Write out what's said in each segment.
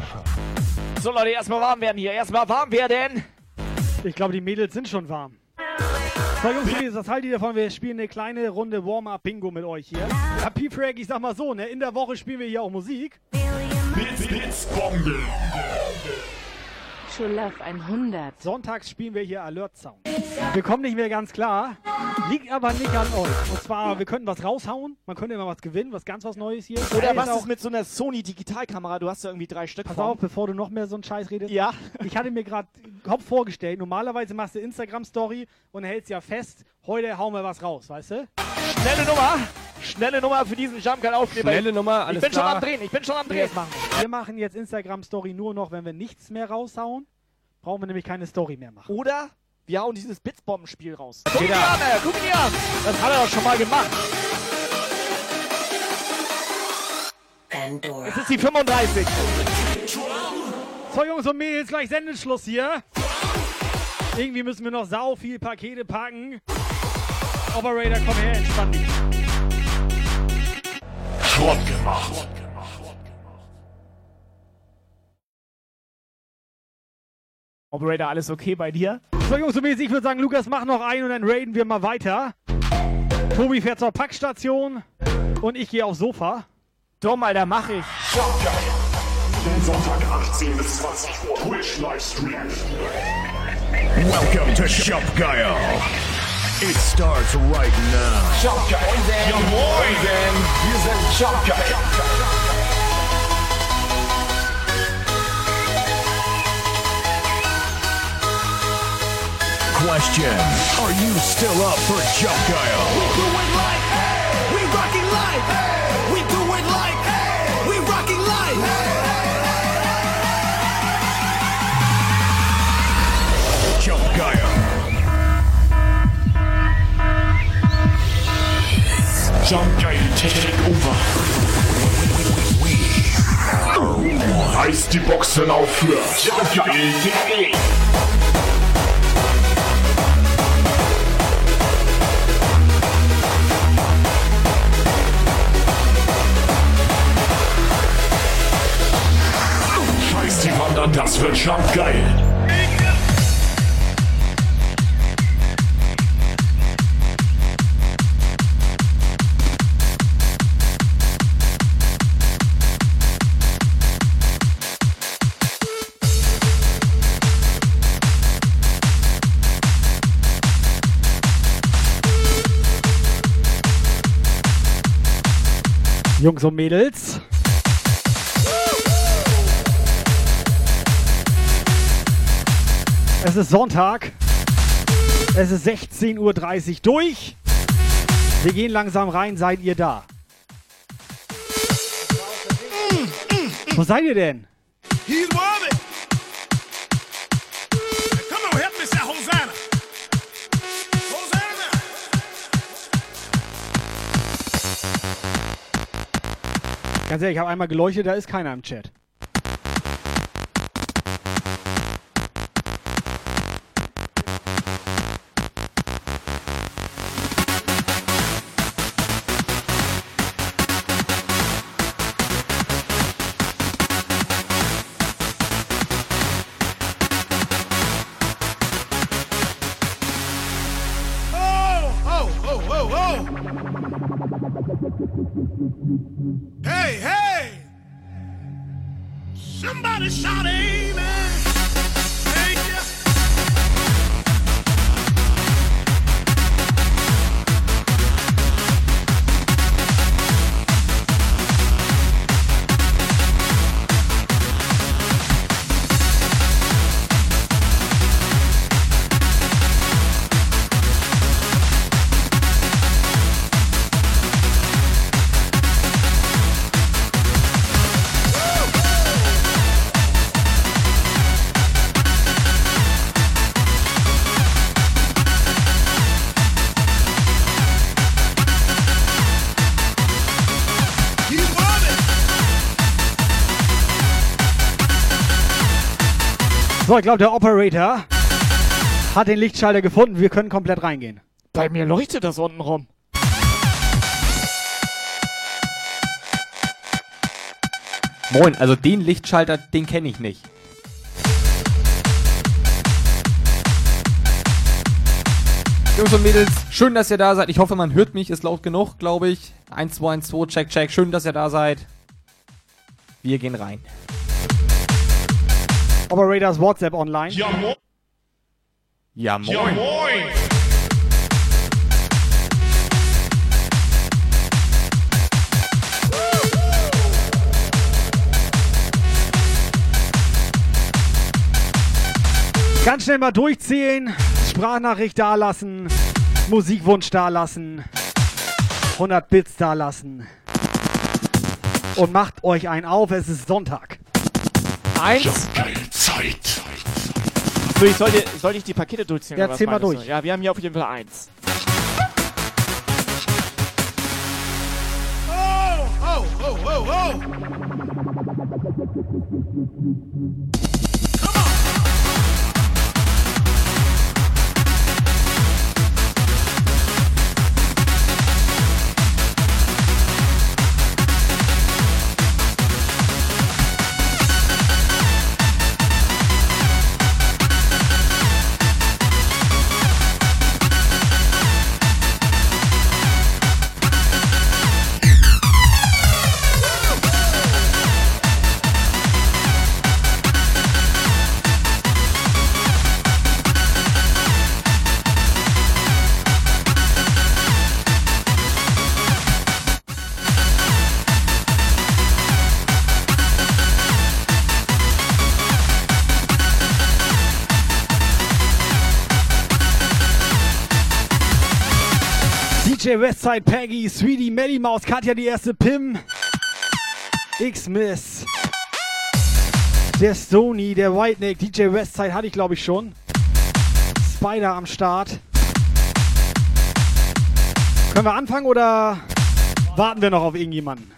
Geschah. So Leute, erstmal warm werden hier. Erstmal warm werden. Ich glaube, die Mädels sind schon warm. So, Jungs, Mädels, was haltet ihr davon? Wir spielen eine kleine Runde Warm-Up-Bingo mit euch hier. Ja, P-Frag, ich sag mal so, ne? In der Woche spielen wir hier auch Musik. Bits, Bits, Bombe. True Love 100. Sonntags spielen wir hier Alert Sound. Wir kommen nicht mehr ganz klar. Liegt aber nicht an euch. Und zwar, wir könnten was raushauen. Man könnte immer was gewinnen, was ganz was Neues hier. Oder was auch- ist mit so einer Sony Digitalkamera? Du hast ja irgendwie drei Stück Pass von. auf, bevor du noch mehr so einen Scheiß redest. Ja. Ich hatte mir gerade Kopf vorgestellt, normalerweise machst du Instagram-Story und hältst ja fest, heute hauen wir was raus, weißt du? Schnelle Nummer. Schnelle Nummer für diesen Jumpcat-Aufkleber. Schnelle Nummer, Ich alles bin schon klar. am Drehen. Ich bin schon am Drehen. Machen wir. wir machen jetzt Instagram-Story nur noch, wenn wir nichts mehr raushauen. Brauchen wir nämlich keine Story mehr machen. Oder wir hauen dieses Blitzbombenspiel raus. Guck ihn dir an, ey. Guck ihn dir an. Das hat er doch schon mal gemacht. Es ist die 35. So, Jungs und Mädels, gleich Sendeschluss hier. Irgendwie müssen wir noch sau viel Pakete packen. Operator, komm her, entspann dich. Schrott gemacht. Operator, alles okay bei dir? So, Jungs und Mädels, ich würde sagen, Lukas, mach noch einen und dann raiden wir mal weiter. Tobi fährt zur Packstation und ich gehe aufs Sofa. Dumm, Alter, mach ich. Jump Guile. Sonntag 18 bis 20 Uhr. Twitch Livestream. Welcome to Guile. It starts right now. Jump Guile. Ja moin denn. Wir sind Jump Guile. Question. Are you still up for Jump Guile? We do it like, we rocking life. We Jump Guile take over. Reißt die Boxen auf für jumpguile.de. Scheiß die Wand an, das wird Jump geil. Jungs und Mädels. Es ist Sonntag. Es ist 16.30 Uhr durch. Wir gehen langsam rein. Seid ihr da? Wo seid ihr denn? He's worthy. Ganz ehrlich, ich habe einmal geleuchtet, da ist keiner im Chat. So, ich glaube, der Operator hat den Lichtschalter gefunden. Wir können komplett reingehen. Bei mir leuchtet das unten rum. Moin, also den Lichtschalter, den kenne ich nicht. Jungs und Mädels, schön, dass ihr da seid. Ich hoffe, man hört mich, ist laut genug, glaube ich. 1, 2, 1, 2, check, check. Schön, dass ihr da seid. Wir gehen rein. Operators WhatsApp online. Ja, moin. Ja, moin. Ja, moin. Ganz schnell mal durchzählen. Sprachnachricht dalassen. Musikwunsch dalassen. 100 Bits dalassen. Und macht euch einen auf, es ist Sonntag. Eins. Zeit. So, ich sollte, sollte ich die Pakete durchziehen? Ja, oder was zähl mal meinst du? durch. Ja, wir haben hier auf jeden Fall eins. Westside, Peggy, Sweetie, Melly Maus, Katja die erste, Pim, X-Miss, der Sony, der Whiteneck, DJ Westside hatte ich glaube ich schon. Spider am Start. Können wir anfangen oder warten wir noch auf irgendjemanden?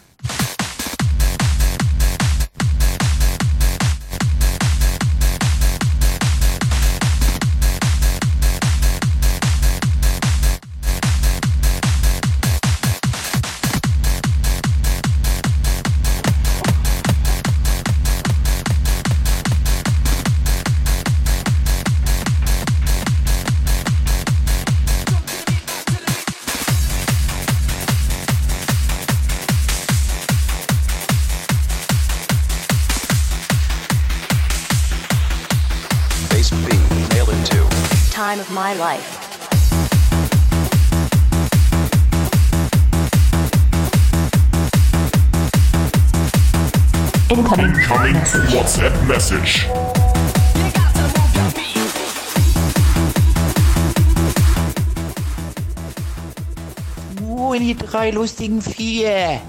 Life. Incoming. Coming WhatsApp message. Moin, die drei lustigen Vier.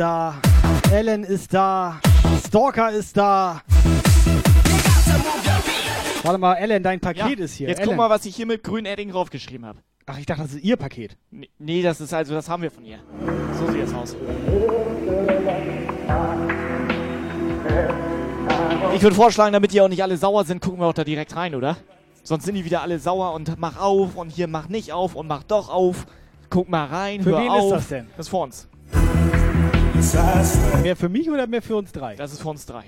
Da, Ellen ist da, Stalker ist da. Warte mal, Ellen, dein Paket ist hier. Jetzt Ellen. guck mal, was ich hier mit grünem Edding draufgeschrieben habe. Ach, ich dachte, das ist ihr Paket. Nee, nee, das ist also, das haben wir von ihr. So sieht es aus. Ich würde vorschlagen, damit die auch nicht alle sauer sind, gucken wir auch da direkt rein, oder? Sonst sind die wieder alle sauer und mach auf und hier mach nicht auf und mach doch auf. Guck mal rein, Für hör wen ist auf. das denn? Das ist für uns. Mehr für mich oder mehr für uns drei? Das ist für uns drei.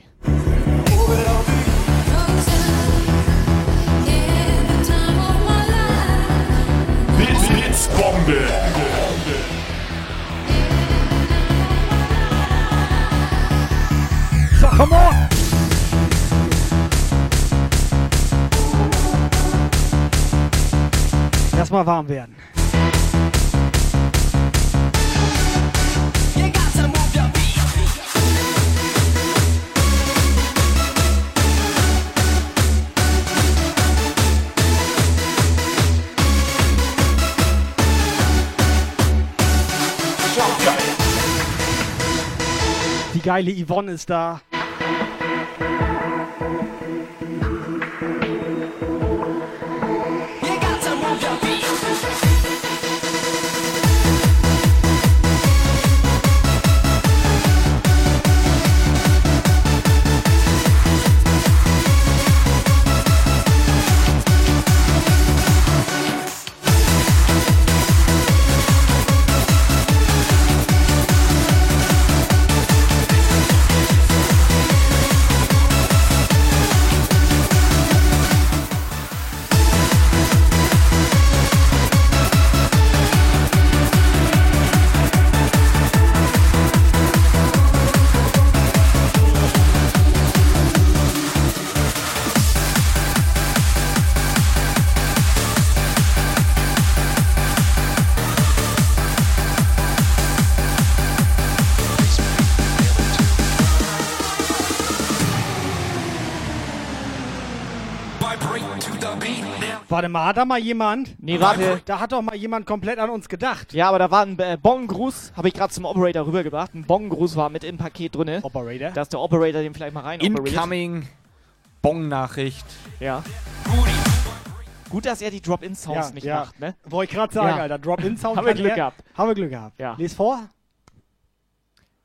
Blitz, Blitzbombe. So, come on! Erstmal warm werden. Geile Yvonne ist da. Warte mal, hat da mal jemand? Nee, warte. Da hat doch mal jemand komplett an uns gedacht. Ja, aber da war ein äh, Bong-Gruß, habe ich gerade zum Operator rübergebracht. Ein Bong-Gruß war mit im Paket drinne. Operator. Da ist der Operator den vielleicht mal rein. Incoming Bong-Nachricht. Ja. Gut, dass er die Drop-In-Sounds nicht macht, ne? Wollte ich gerade sagen, Ja. Alter. Drop-In-Sound. Haben wir Glück er- gehabt. Haben wir Glück gehabt. Ja. Lies vor.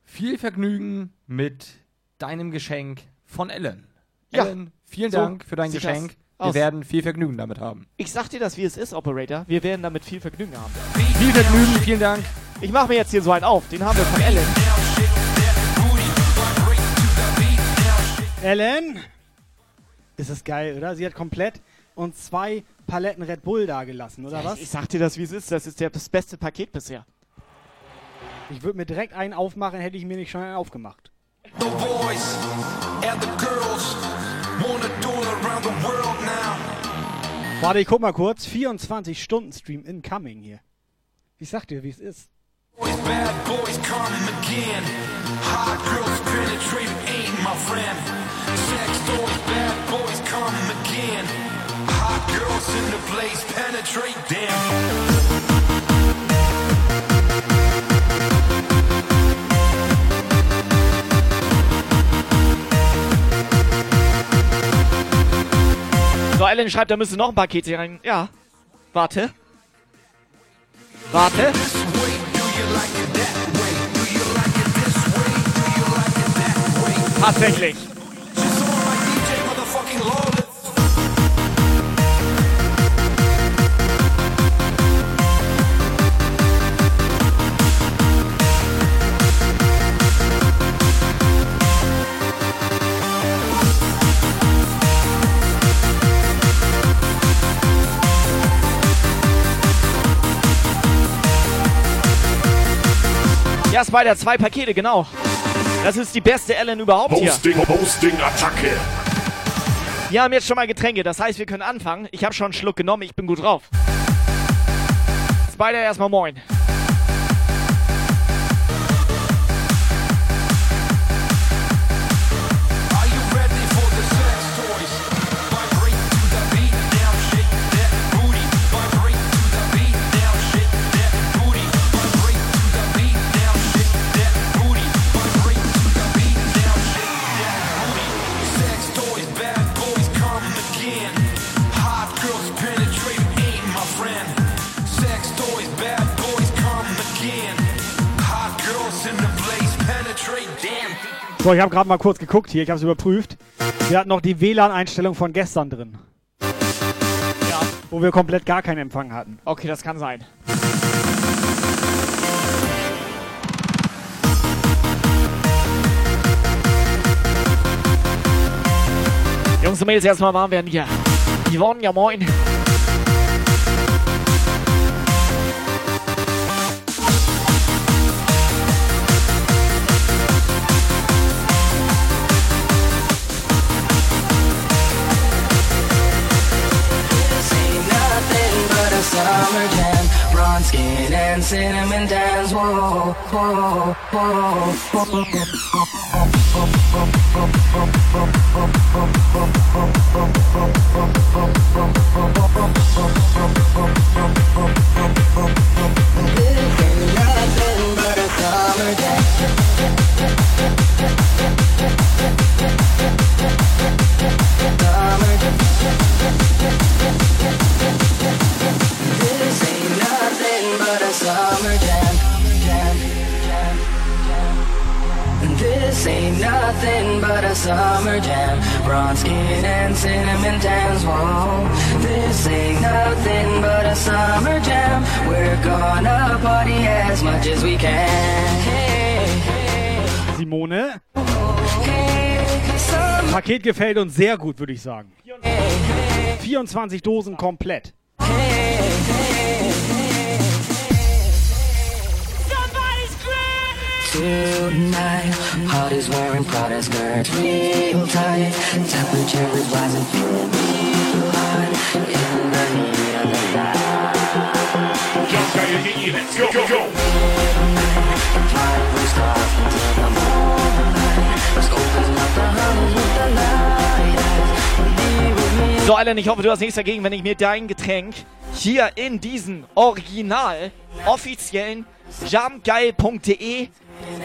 Viel Vergnügen mit deinem Geschenk von Ellen. Ja. Ellen, vielen So Dank für dein Geschenk. das Wir aus. werden viel Vergnügen damit haben. Ich sag dir das, wie es ist, Operator. Wir werden damit viel Vergnügen haben. Viel Vergnügen, vielen Dank. Ich mache mir jetzt hier so einen auf. Den haben wir von Ellen. Ellen. Ist das geil, oder? Sie hat komplett uns zwei Paletten Red Bull da gelassen, oder was? Ich sag dir das, wie es ist. Das ist der, das beste Paket bisher. Ich würde mir direkt einen aufmachen, hätte ich mir nicht schon einen aufgemacht. The boys and the girls wanna do it around the world now. Warte, ich guck mal kurz. 24 Stunden Stream incoming hier. Ich sag dir, wie es ist. Boys, bad boys come again. Hot girls penetrate ain't my friend. Sex toys, bad boys come again. Hot girls in the place penetrate them. So, Ellen schreibt, da müsste noch ein Paket hier rein. Ja. Warte. Warte. Tatsächlich. Ja, Spider, zwei Pakete, genau. Das ist die beste Ellen überhaupt hier. Posting, Posting, Attacke. Wir haben jetzt schon mal Getränke, das heißt, wir können anfangen. Ich habe schon einen Schluck genommen, ich bin gut drauf. Spider, erstmal moin. So, ich habe gerade mal kurz geguckt hier, ich habe es überprüft. Wir hatten noch die WLAN-Einstellung von gestern drin. Ja. Wo wir komplett gar keinen Empfang hatten. Okay, das kann sein. Jungs und Mädels, erstmal warm werden hier. Yvonne, ja moin. Skin and cinnamon dance. Whoa, whoa, whoa, ain't nothing but a summer jam. Summer jam. But a summer jam. This ain't nothing but a summer jam. Bronze skin and cinnamon tans. Whoa. This ain't nothing but a summer jam. We're gonna party as much as we can. Hey, Simone, hey, summer, Paket gefällt uns sehr gut, würde ich sagen. 24 Dosen komplett. Tonight, parties wearing Prada skirts real tight. Temperature is rising, feeling real hot in the heat of the night. Jump geil, GE, let's go, go, go. Flying blue stars into the moonlight. Let's open up the hunters with the light. Be with me So, Alter, ich hoffe, du hast nichts dagegen, wenn ich mir dein Getränk hier in diesen original offiziellen jumpgeil.de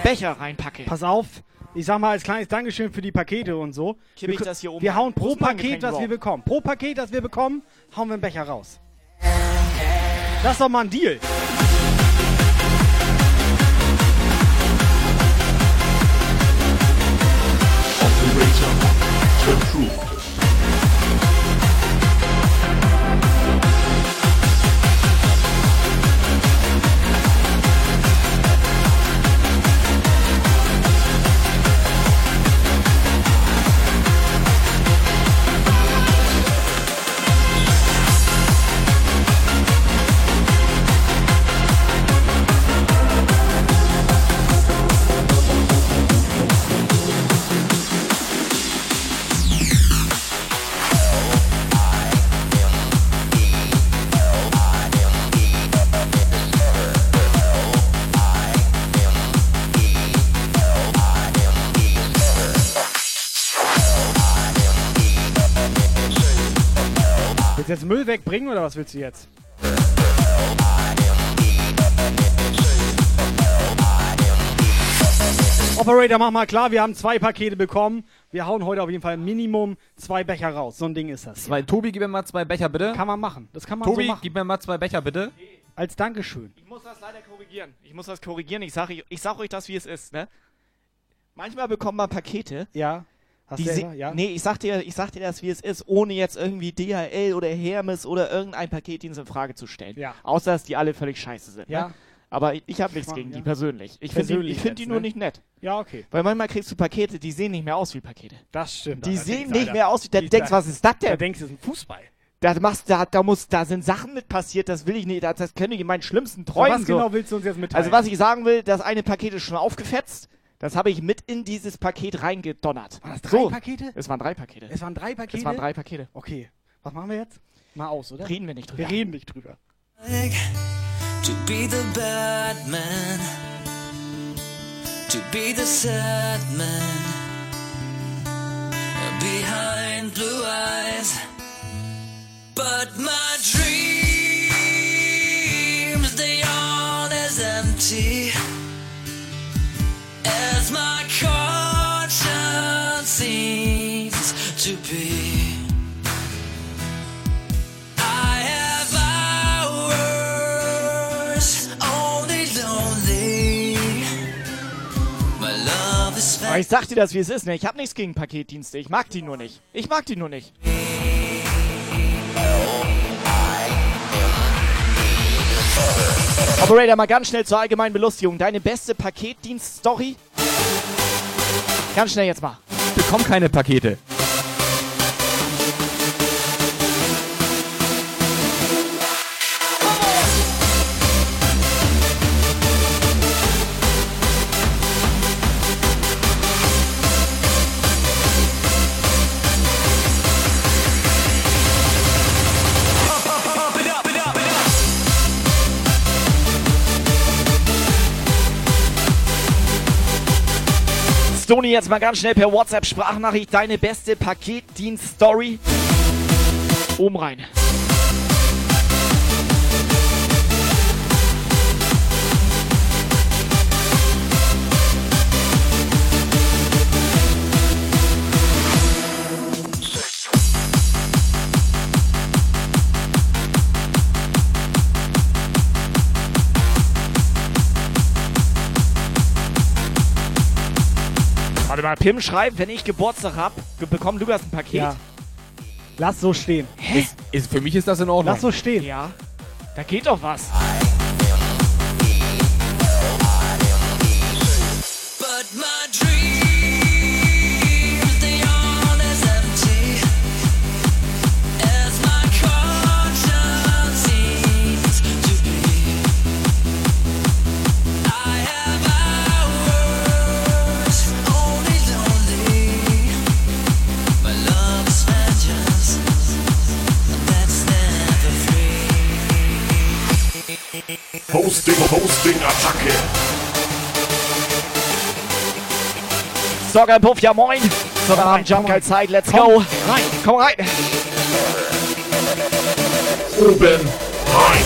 Becher reinpacke. Pass auf, ich sag mal als kleines Dankeschön für die Pakete und so. Kipp wir, ich das hier oben wir hauen pro Paket, das wir bekommen. Pro Paket, das wir bekommen, hauen wir einen Becher raus. Das ist doch mal ein Deal. Müll wegbringen oder was willst du jetzt? Operator, mach mal klar, wir haben zwei Pakete bekommen. Wir hauen heute auf jeden Fall Minimum zwei Becher raus. So ein Ding ist das. Zwei, Tobi, gib mir mal zwei Becher, bitte. Kann man machen. Das kann man Tobi, so machen. gib mir mal zwei Becher, bitte. Als Dankeschön. Ich muss das leider korrigieren. Ich muss das korrigieren. Ich sage ich sag euch das, wie es ist. Ne? Manchmal bekommt man Pakete. Ja. Hast Die selber? Ja. Nee, ich sag, dir, ich sag dir das, wie es ist, ohne jetzt irgendwie DHL oder Hermes oder irgendein Paketdienst in Frage zu stellen. Ja. Außer, dass die alle völlig scheiße sind. Ja. Ne? Aber ich, ich habe nichts gegen ja. die persönlich. Ich finde die, ich find die nur ne? nicht nett. Ja, okay. Weil manchmal kriegst du Pakete, die sehen nicht mehr aus wie Pakete. Das stimmt. Die sehen nicht Alter. mehr aus wie. Da denkst da- was ist das Da denn? denkst du, das ist ein Fußball. Da, machst, da, da, muss, da sind Sachen mit passiert, das will ich nicht. Das, das könnte ich in meinen schlimmsten Träumen. was so. genau willst du uns jetzt mitteilen? Also was ich sagen will, das eine Paket ist schon aufgefetzt. Das habe ich mit in dieses Paket reingedonnert. Waren das drei so. Pakete? Es waren drei Pakete. Es waren drei Pakete? Es waren drei Pakete. Okay. Was machen wir jetzt? Mal aus, oder? Reden wir nicht drüber. Wir reden nicht drüber. To be the bad man, to be the sad man, behind blue eyes. But my Aber ich sag dir das, wie es ist. Ne? Ich habe nichts gegen Paketdienste. Ich mag die nur nicht. Ich mag die nur nicht. Operator, mal ganz schnell zur allgemeinen Belustigung. Deine beste Paketdienst-Story? Ganz schnell jetzt mal. Ich bekomme keine Pakete. Stony, jetzt mal ganz schnell per WhatsApp-Sprachnachricht deine beste Paketdienst-Story. Oben rein. Warte mal, Pim schreibt, wenn ich Geburtstag hab, ge- bekomm Lukas ein Paket. Ja. Lass so stehen. Ist, ist, für mich ist das in Ordnung. Lass so stehen. Ja. Da geht doch was. Hosting, Hosting, Attacke. Soccer Puff, ja moin. So, wir haben Jump. Zeit, let's Komm go. rein. Komm rein. oben rein.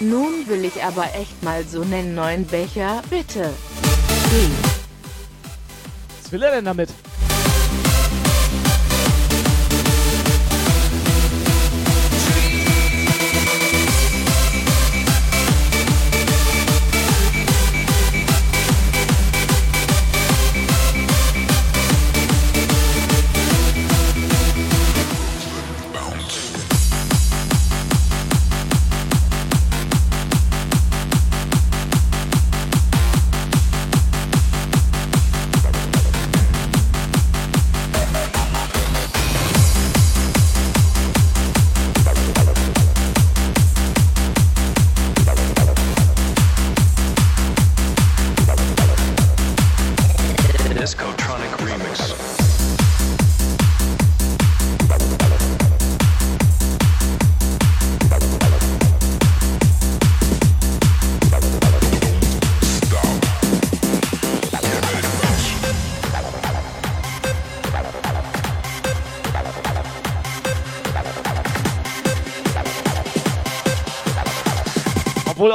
Nun will ich aber echt mal so einen neuen Becher. Bitte. Geh. Will er denn damit?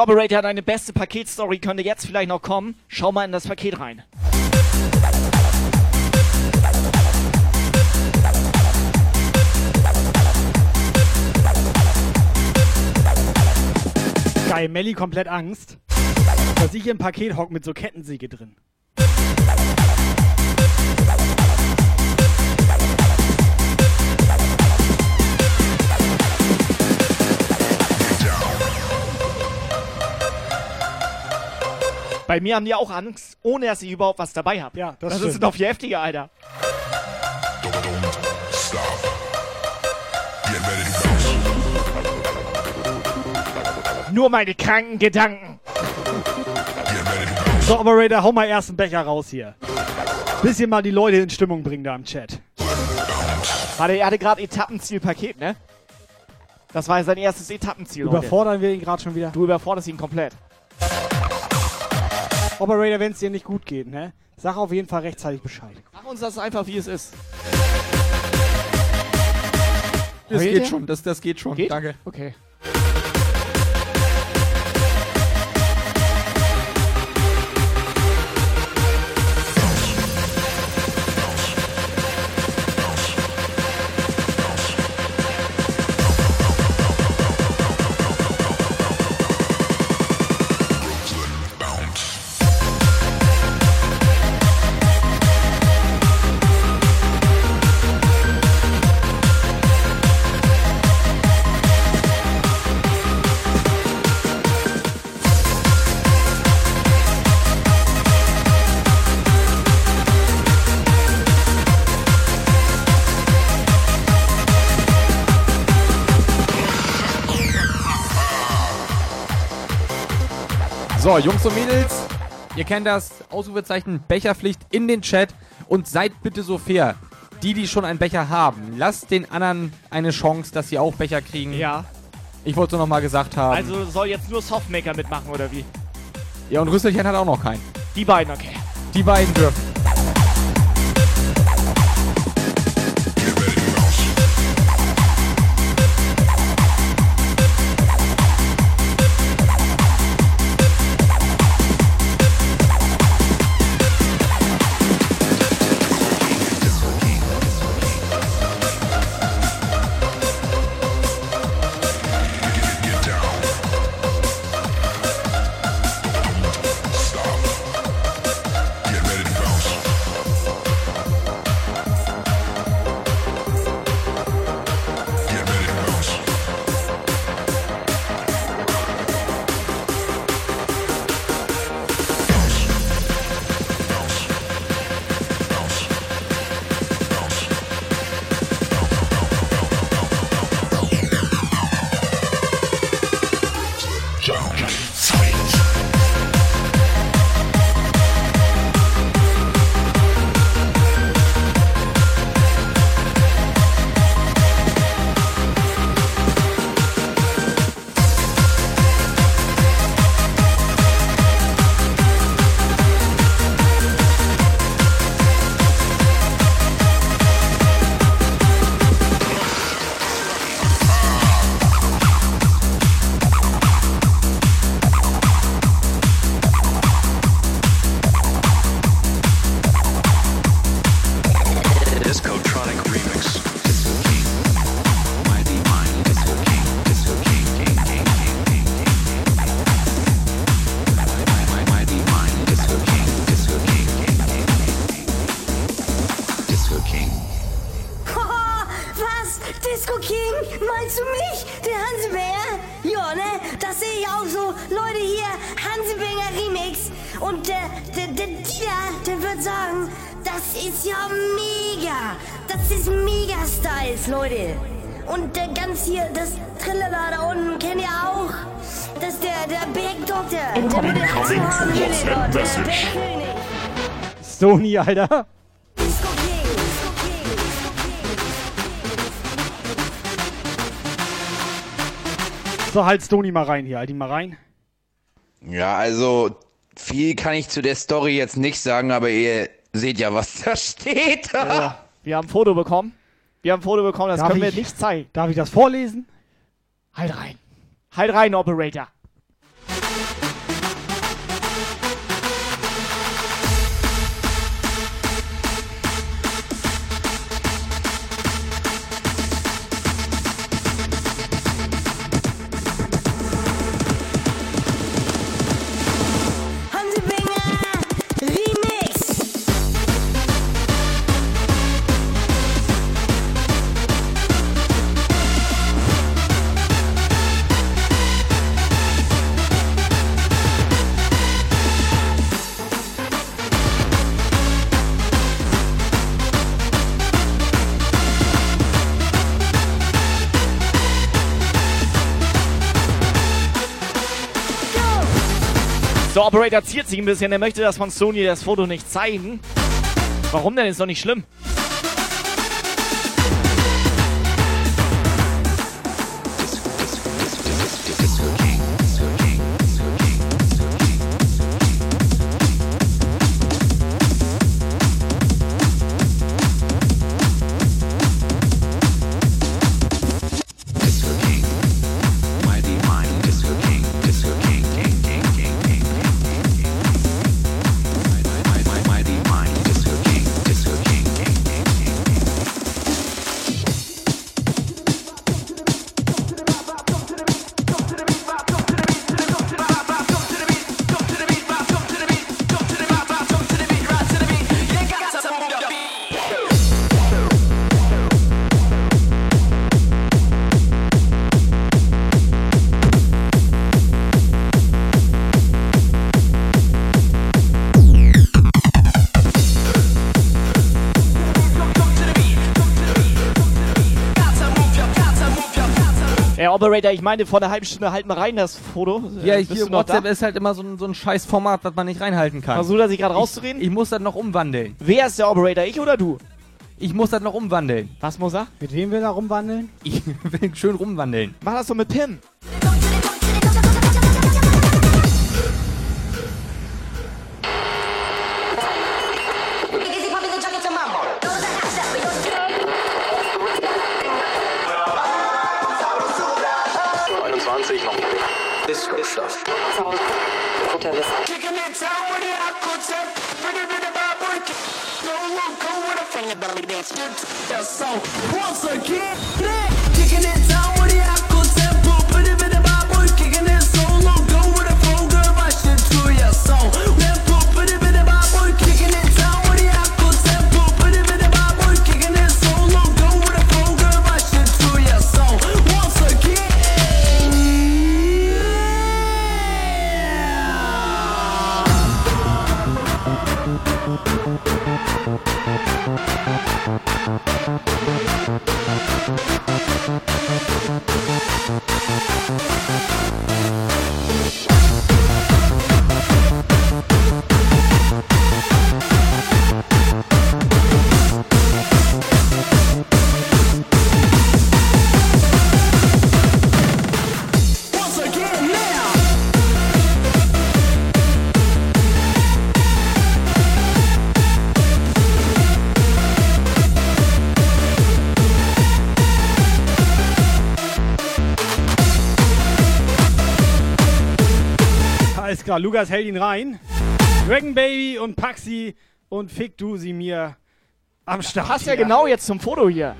Obwohl Operator deine beste Paketstory könnte jetzt vielleicht noch kommen. Schau mal in das Paket rein. Geil, Melli komplett Angst, dass ich im Paket hock mit so Kettensäge drin. Bei mir haben die auch Angst, ohne dass ich überhaupt was dabei habe. Ja, das das stimmt. ist noch viel heftiger, Alter. Nur meine kranken Gedanken. So, Operator, hau mal erst einen Becher raus hier. Bisschen mal die Leute in Stimmung bringen da im Chat. Warte, er hatte gerade Etappenzielpaket, ne? Das war sein erstes Etappenziel. Überfordern wir ihn gerade schon wieder? Du überforderst ihn komplett. Operator, wenn es dir nicht gut geht, ne? Sag auf jeden Fall rechtzeitig Bescheid. Mach uns das einfach, wie es ist. Das Heult geht schon, das, das geht schon. Geht? Danke. Okay. So, Jungs und Mädels, ihr kennt das Ausrufezeichen Becherpflicht in den Chat und seid bitte so fair. Die, die schon einen Becher haben, lasst den anderen eine Chance, dass sie auch Becher kriegen. Ja. Ich wollte es nur noch mal gesagt haben. Also soll jetzt nur Softmaker mitmachen, oder wie? ja, und Rüsselchen hat auch noch keinen. Die beiden, okay. Die beiden dürfen. Stony, Alter. So, halt Stony mal rein hier. Halt ihn mal rein. Ja, also viel kann ich zu der Story jetzt nicht sagen, aber ihr seht ja, was da steht. Ja, wir haben ein Foto bekommen. Wir haben ein Foto bekommen, das Darf können wir ich- nicht zeigen. Darf ich das vorlesen? Halt rein. Halt rein, Operator. Operator ziert sich ein bisschen. Er möchte das von Sony das Foto nicht zeigen. Warum denn? Ist doch nicht schlimm. Operator, ich meine, vor einer halben Stunde halt mal rein das Foto. Ja, Äh, bist hier WhatsApp da? ist halt immer so ein, so ein scheiß Format, was man nicht reinhalten kann. Versuch das sich gerade rauszureden? Ich, ich muss das noch umwandeln. Wer ist der Operator, ich oder du? Ich muss das noch umwandeln. Was muss er? Mit wem will er rumwandeln? Ich will schön rumwandeln. Mach das doch mit Pim. Once again, kicking it down klar, Lukas hält ihn rein. Dragon Baby und Paxi und Fick du sie mir am Start. Passt ja genau jetzt zum Foto hier.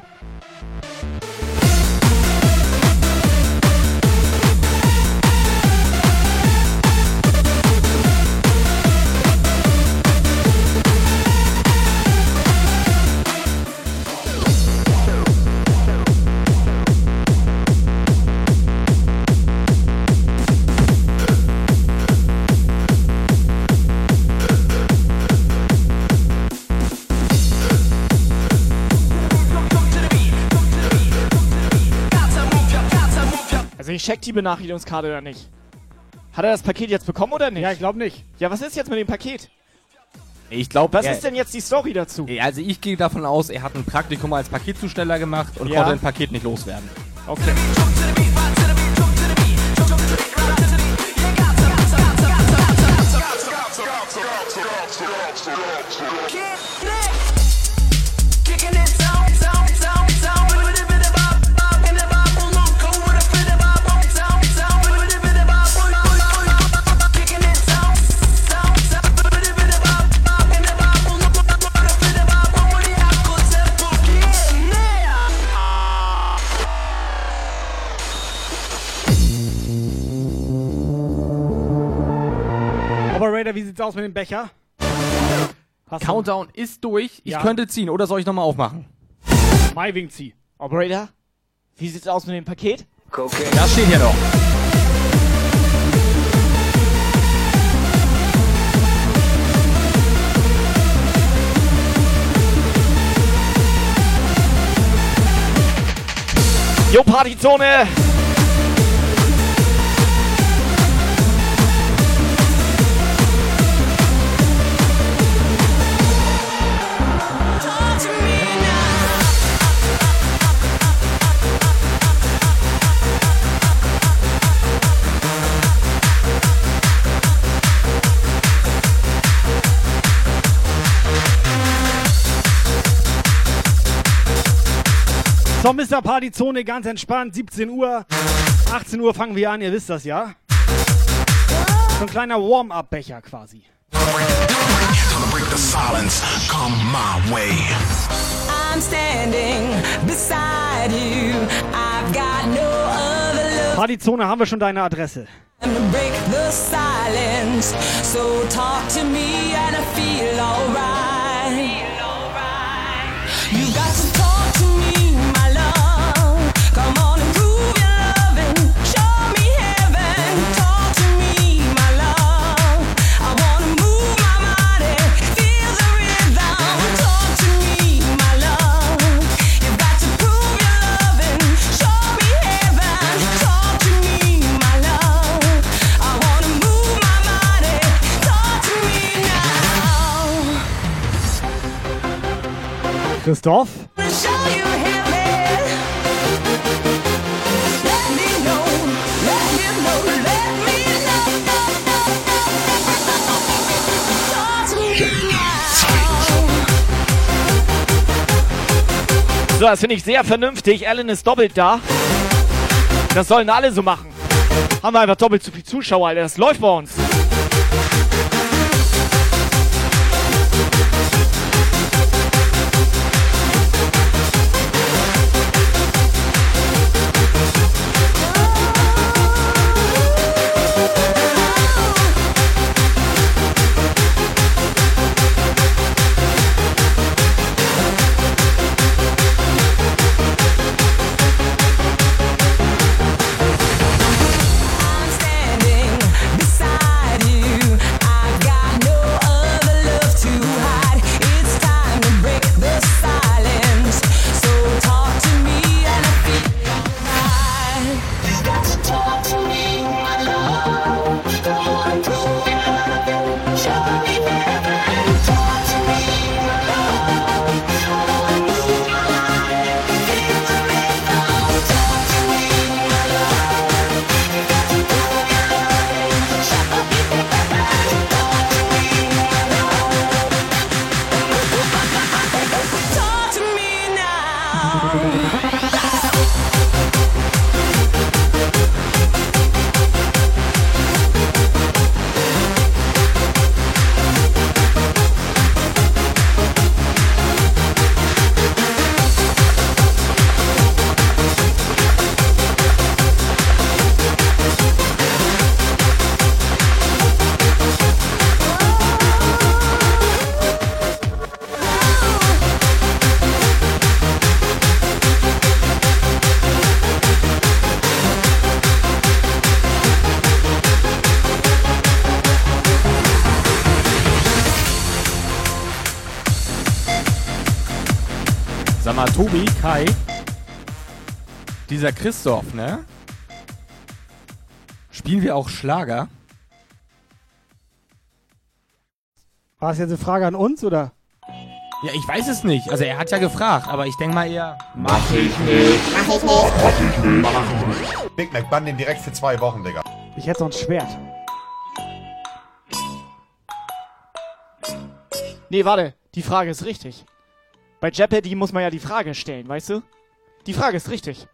Checkt die Benachrichtigungskarte oder nicht? Hat er das Paket jetzt bekommen oder nicht? Ja, ich glaube nicht. Ja, was ist jetzt mit dem Paket? Ich glaube, Was ist denn jetzt die Story dazu? Also ich gehe davon aus, er hat ein Praktikum als Paketzusteller gemacht und Ja. konnte ein Paket nicht loswerden. Okay. Operator, wie sieht's aus mit dem Becher? Hast du- Countdown ist durch. Ich Ja. könnte ziehen oder soll ich nochmal aufmachen? Maiwing zieh. Operator, wie sieht's aus mit dem Paket? Das steht hier noch. Jo, Partyzone! So, Mr. Partyzone, ganz entspannt. 17 Uhr. 18 Uhr fangen wir an, ihr wisst das ja. So ein kleiner Warm-up-Becher quasi. Break the silence, come my way. I'm standing beside you. I've got no other love Partyzone, haben wir schon deine Adresse. to break the silence. So talk to me and I feel alright. You got now. So, das finde ich sehr vernünftig. Alan ist doppelt da. Das sollen alle so machen. Haben wir einfach doppelt so viel Zuschauer, Alter. Das läuft bei uns. Kai, dieser Christoph, ne? Spielen wir auch Schlager? War das jetzt eine Frage an uns oder? Ja, ich weiß es nicht. Also er hat ja gefragt, aber ich denke mal eher. Mach ich nicht. Mach ich nicht. Mach ich nicht. Mach ich nicht. Big Mac, bann den direkt für zwei Wochen, Digga. Ich hätte so ein Schwert. Nee, warte. Die Frage ist richtig. Bei Jeopardy muss man ja die Frage stellen, weißt du? Die Frage ist richtig.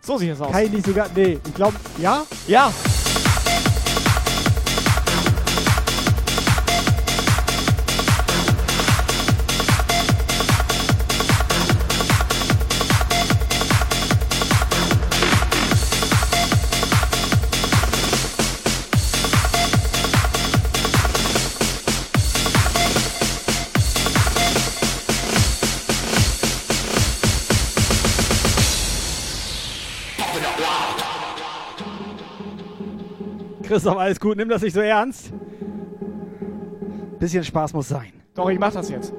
So sieht es aus. Nicht sogar. Nee, ich glaube. Ja? Ja. Christoph, alles gut. Nimm das nicht so ernst. Bisschen Spaß muss sein. Doch, ich mach das jetzt.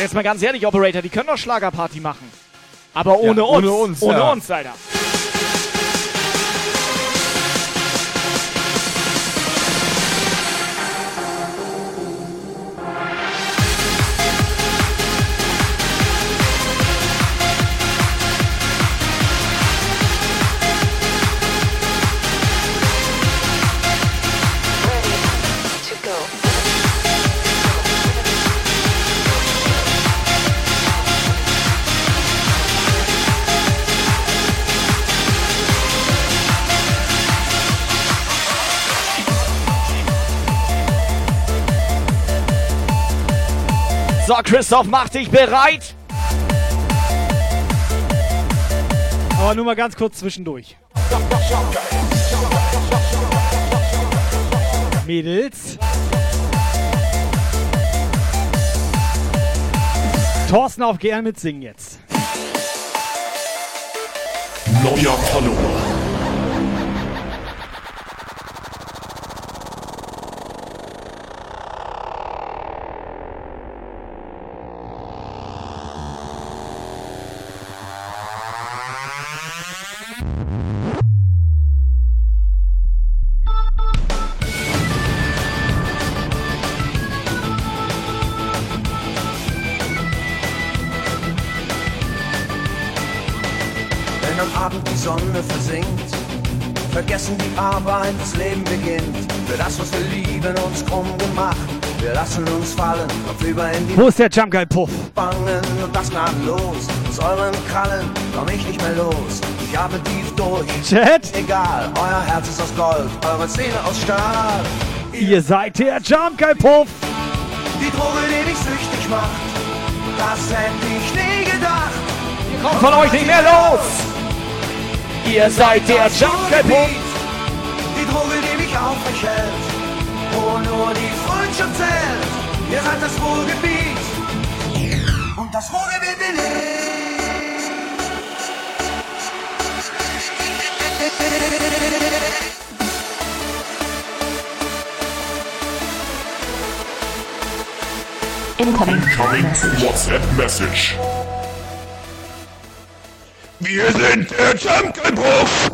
Jetzt mal ganz ehrlich, Operator, die können doch Schlagerparty machen. Aber ohne Ja, uns. ohne uns, Ohne ja. uns, Alter. Christoph, mach dich bereit. Aber nur mal ganz kurz zwischendurch. Mädels. Thorsten auf GR mitsingen jetzt. Neuer Follower. Wo ist der Jump Guy Puff? Bangen und das gnadenlos. Aus euren Krallen komm ich nicht mehr los. Ich atme tief durch. Chat? Egal, euer Herz ist aus Gold, eure Zähne aus Stahl. Ihr seid der Jump Guy Puff. Die Droge, die mich süchtig macht, das hätte ich nie gedacht. Ihr kommt von euch nicht mehr los. Ihr seid der Jungle Die Droge, die mich aufrecht hält, wo nur die Freundschaft zählt. Ihr seid das Ruhrgebiet das bin ich. Incoming WhatsApp Message. Wir sind der Jungle-Puff.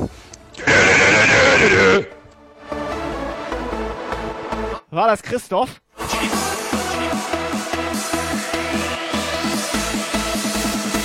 War das Christoph?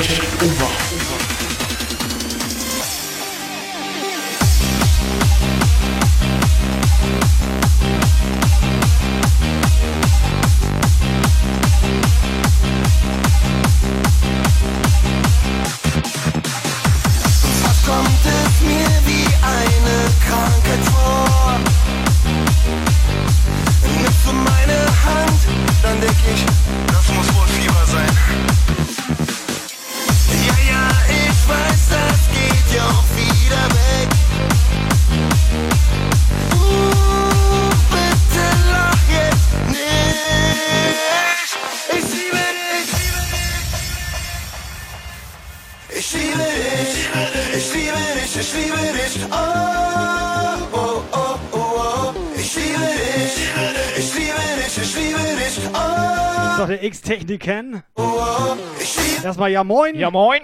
over. Oh, oh. Liebe Erstmal ja moin. Ja, moin.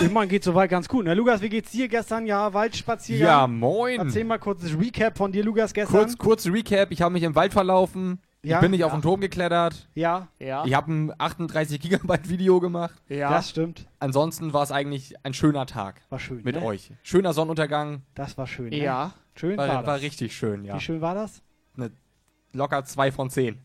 ich meine, geht soweit ganz gut. Ne? Lukas, wie geht's dir gestern? Ja, Waldspaziergang. Ja, moin. Erzähl mal kurz das Recap von dir, Lukas, gestern. Kurz, kurz Recap, ich habe mich im Wald verlaufen. Ja? Ich bin nicht auf Ja. den Turm geklettert. Ja, Ja. Ich habe ein 38 Gigabyte Video gemacht. Ja. das stimmt. Ansonsten war es eigentlich ein schöner Tag War schön. mit ne? euch. Schöner Sonnenuntergang. Das war schön. Ne? Ja. Schön war, War, das. war richtig schön, ja. Wie schön war das? Ne, locker 2 von 10.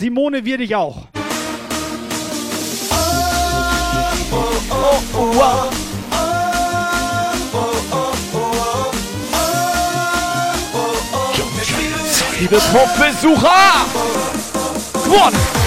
Simone, wir dich auch. Liebe Pumpbesucher! One!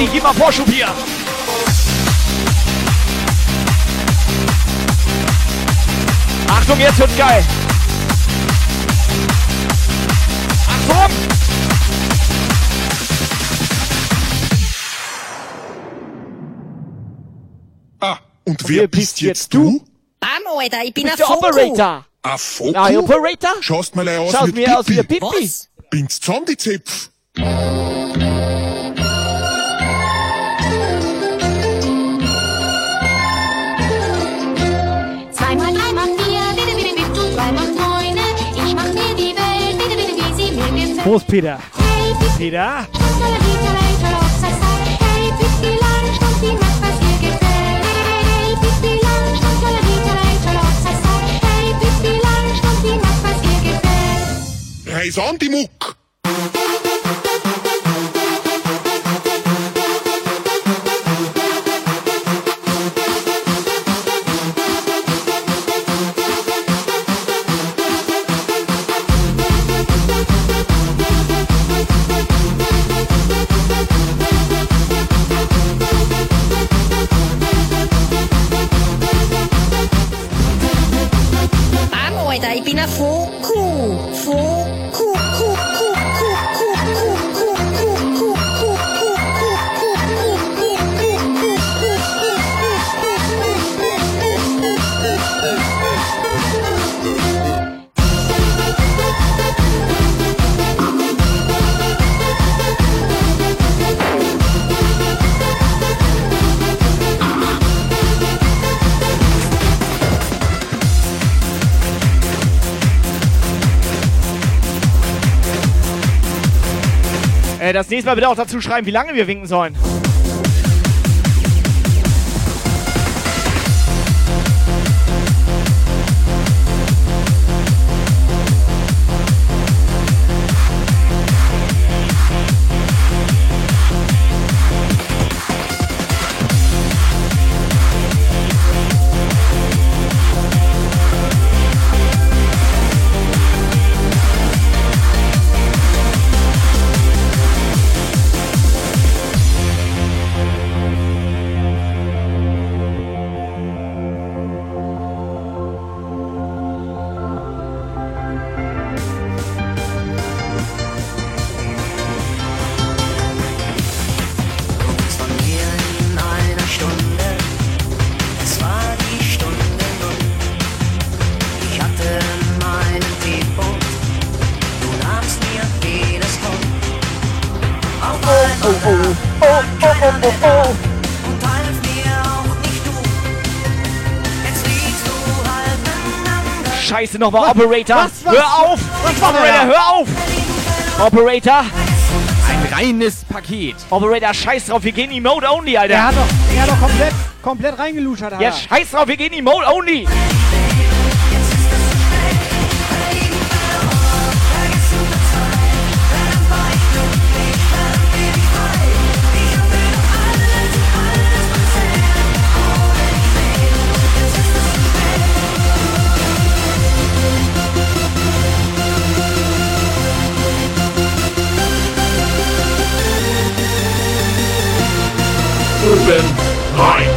Melli, gib mal Vorschub hier. Achtung, jetzt wird's geil. Achtung! Ah, und wer bist jetzt du? Arno, Alter, ich bin ein. Operator. Ein Foku? Ja, Operator? Schaust mal aus Schaust wie mir aus wie ein Pippi. Pippi. Was? Bin's Zombie-Zipf? Both Peter. Peter. Ez antimuk! Das nächste Mal bitte auch dazu schreiben, wie lange wir winken sollen. Nochmal Operator. Was, was? hör auf. Was Operator, der? hör auf. Operator. Ein reines Paket. Operator, scheiß drauf, wir gehen Emote only, Alter. Er hat doch, er hat doch komplett, komplett reingeluschert, Alter. Ja, scheiß drauf, wir gehen Emote only. Urban rein.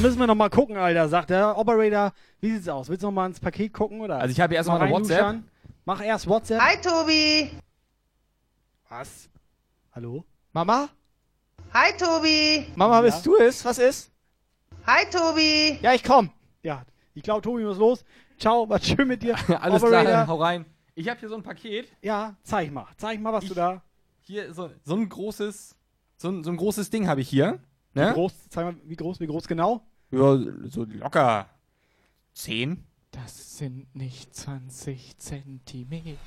Müssen wir noch mal gucken, Alter, sagt der Operator. Wie sieht's aus? Willst du noch mal ins Paket gucken, oder? Also ich habe hier erstmal Mal eine WhatsApp. reinluschern? Mach erst WhatsApp. Hi Tobi. Was? Hallo? Mama? Hi Tobi. Mama, bist du es? Was ist? Hi Tobi. Ja, ich komm. Ja, ich glaube, Tobi muss los. Ciao, war schön mit dir. Alles Operator. klar, hau rein. Ich habe hier so ein Paket. Ja, zeig mal. Zeig mal, was du da. Hier so, so ein großes, so ein, so ein großes Ding habe ich hier. Ne? Wie groß? Zeig mal, wie groß, wie groß genau? Ja, so locker 10. Das sind nicht 20 Zentimeter.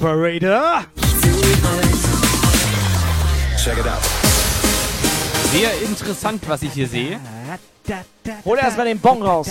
Operator. Check it out. Sehr interessant, was ich hier sehe. Hol erstmal den Bon raus.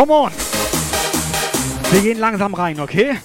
Come on. Wir gehen langsam rein, okay?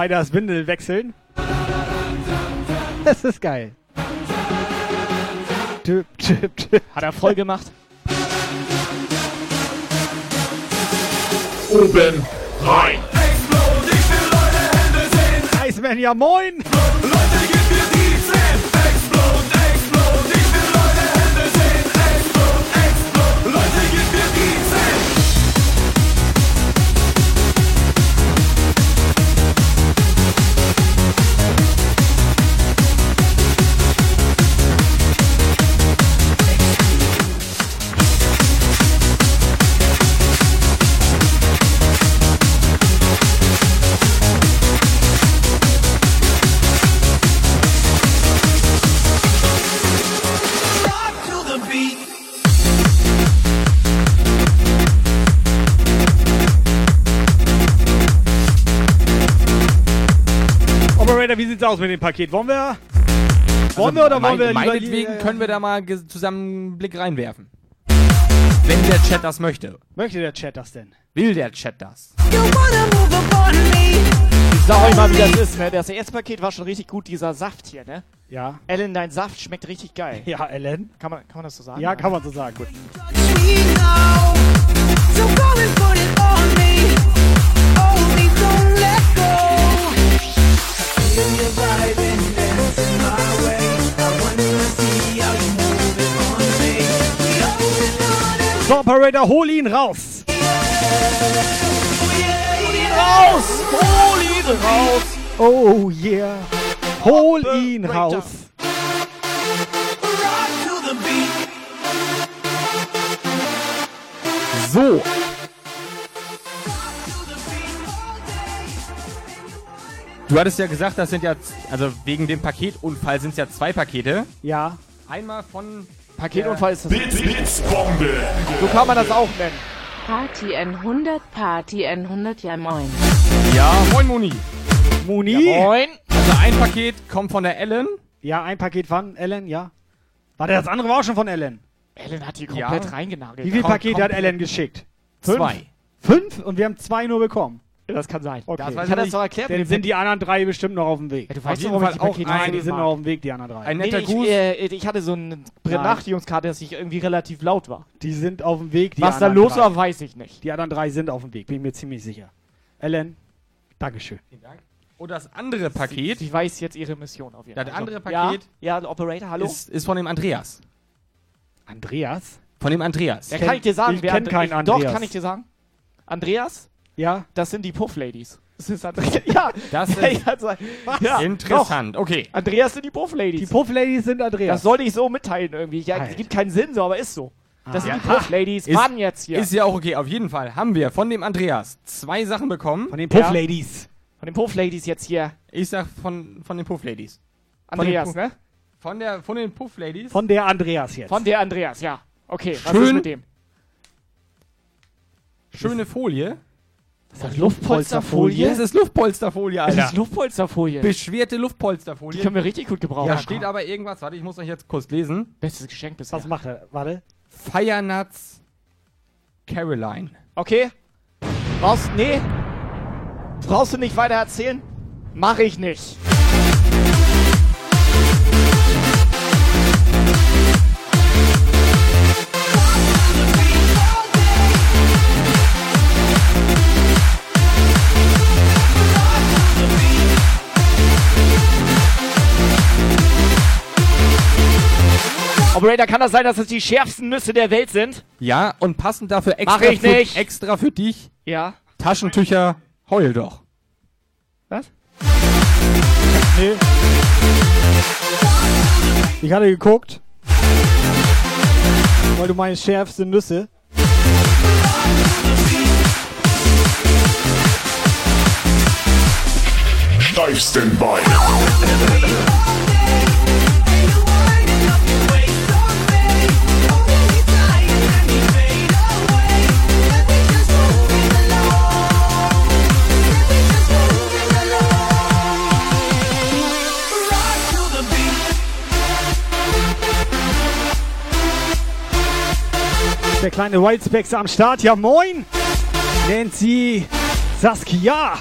Spiders Windel wechseln. Das ist geil. Tüp, tüp, tüp. Hat er voll gemacht. Oben rein. Iceman, ja moin! Sieht's aus mit dem Paket? Wollen wir? Wollen wir oder wollen wir lieber- Meinetwegen können wir da mal zusammen einen Blick reinwerfen. Wenn der Chat das möchte. Möchte der Chat das denn? Will der Chat das? Ich sag euch mal, wie das ist, ne? Das erste Paket war schon richtig gut, dieser Saft hier, ne? Ja. Ellen, dein Saft schmeckt richtig geil. Ja, Ellen. Kann man, kann man das so sagen? Ja, kann man so sagen. Gut. So, Operator, hol ihn raus! Raus! Hol ihn raus! Oh yeah! Hol ihn raus! So. Du hattest ja gesagt, das sind ja, also wegen dem Paketunfall sind es ja zwei Pakete. Ja. Einmal von Paketunfall ist das. Blitz, Blitzbombe. So kann man das auch nennen. Party N100, Party N100, ja moin. Ja, moin Moni. Moni? Ja, moin. Also ein Paket kommt von der Ellen. Ja, ein Paket von Ellen, ja. Warte, das andere war auch schon von Ellen. Ellen hat die komplett Ja. reingenagelt. Wie viele Kom- Pakete hat. Ellen geschickt? Fünf. Zwei. Fünf? Und wir haben zwei nur bekommen. Das kann sein. Okay. Das Ich hatte ich das das doch erklärt. Dann sind die anderen drei bestimmt noch auf dem Weg. Ja, du weißt doch, warum Fall ich die auch Pakete ein- Nein, die sind noch auf dem Weg, die anderen drei. Ein Nee, netter ich, Gruß. äh, ich hatte so eine Benachrichtigungskarte, dass ich irgendwie relativ laut war. Die sind auf dem Weg, die Was da los drei. war, weiß ich nicht. Die anderen drei sind auf dem Weg, bin ich mir ziemlich sicher. Ellen, Dankeschön. Vielen Dank. Und das andere Paket Sie weiß jetzt ihre Mission auf jeden Das Fall. andere Also, Paket Ja, ja Operator, hallo? ist, ist von dem Andreas. Andreas? Von dem Andreas. ja, kann ich dir sagen, ich wer kenn And- keinen ich, Andreas. Doch, kann ich dir sagen. Andreas, Ja? das sind die Puff-Ladies. Das ist Andreas. ja, Das ist ja, interessant. Okay. Doch. Andreas sind die Die Puff-Ladies. Puff-Ladies sind Andreas. Das sollte ich so mitteilen irgendwie. Ja, Alter. es gibt keinen Sinn so, aber ist so. Das sind die. Puff-Ladies. Mann, jetzt hier. Ist ja auch okay. Auf jeden Fall haben wir von dem Andreas zwei Sachen bekommen. Von den Ja. Puff-Ladies. Von den Puff-Ladies jetzt hier. Ich sag von, von den Puff-Ladies. Andreas, Puff- ne? Von, der, von den Puff-Ladies. Von der Andreas jetzt. Von der Andreas, ja. Okay, was Schön. ist mit dem? Schöne Folie. Ist das Luftpolsterfolie? Das ist Luftpolsterfolie, Das Alter. ist Luftpolsterfolie. Beschwerte Luftpolsterfolie. Die können wir richtig gut gebrauchen. Da steht aber irgendwas. Warte, ich muss euch jetzt kurz lesen. Bestes Geschenk bisher. Was macht er? Warte. Firenuts Caroline. Okay. Brauchst, nee. Brauchst du nicht weiter erzählen? Mach ich nicht. Operator, kann das sein, dass es die schärfsten Nüsse der Welt sind? Ja, und passend dafür extra, Mach ich für, nicht. extra für dich Ja. Taschentücher. Heul doch. Was? Nee. Ich hatte geguckt. Weil du meinst schärfste Nüsse. Steifsten Bein. Der kleine Wildspecs am Start. Ja, moin! Nancy Saskia.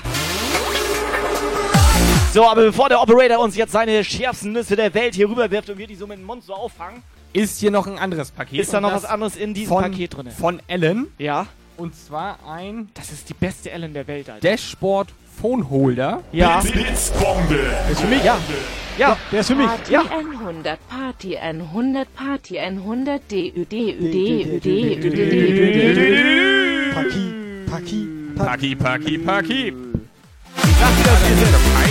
So, aber bevor der Operator uns jetzt seine schärfsten Nüsse der Welt hier rüberwirft und wir die so mit dem so auffangen, Ist hier noch ein anderes Paket. ist da noch was anderes in diesem von, Paket drin. Von Ellen. Ja. Und zwar ein Das ist die beste Ellen der Welt, Alter. Dashboard Phone Holder. Ja. Blitzbombe. Ist für mich, ja. Ja, der ist für mich. Party Ja. 100, Party 100, Party 100, DÜ, DÜ, DÜ, DÜ, DÜ, DÜ. Paki, Paki, Paki, Paki, Paki. Ich sag dir das, wir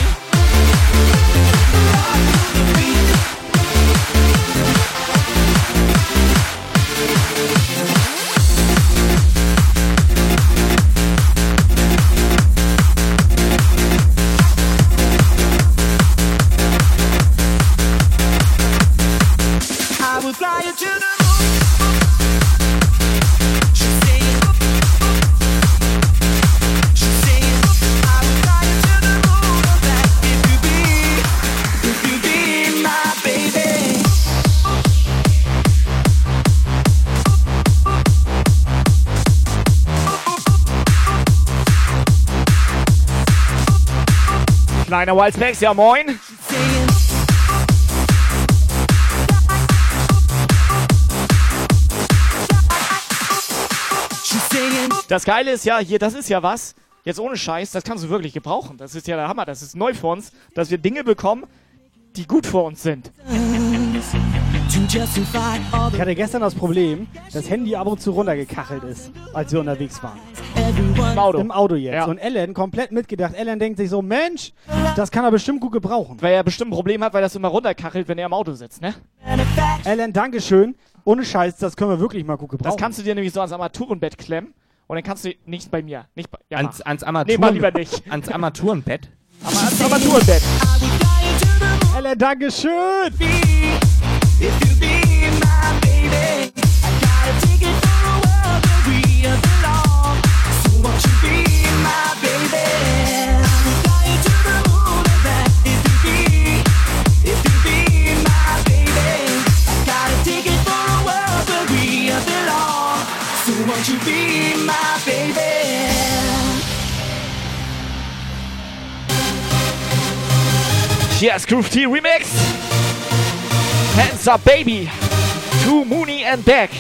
Kleiner Wildspecs, ja moin. Das Geile ist ja, hier, das ist ja was. Jetzt ohne Scheiß, das kannst du wirklich gebrauchen. Das ist ja der Hammer. Das ist neu für uns, dass wir Dinge bekommen, die gut für uns sind. Ich hatte gestern das Problem, dass Handy ab und zu runtergekachelt ist, als wir unterwegs waren. Im Auto. Im Auto jetzt. Ja. Und Ellen komplett mitgedacht. Ellen denkt sich so, Mensch, das kann er bestimmt gut gebrauchen. Weil er bestimmt ein Problem hat, weil das immer runterkachelt, wenn er im Auto sitzt, ne? Ellen, Dankeschön. Ohne Scheiß, das können wir wirklich mal gut gebrauchen. Das kannst du dir nämlich so ans Armaturenbett klemmen. Und dann kannst du nicht bei mir. Nicht bei, ja, Ans, ans Nee, Armaturen, mach lieber nicht. Ans Armaturenbett. Aber ans Armaturenbett. Ellen, Dankeschön. If you be Yes, Groove T Remix. Hands up, baby. To Mooney and back.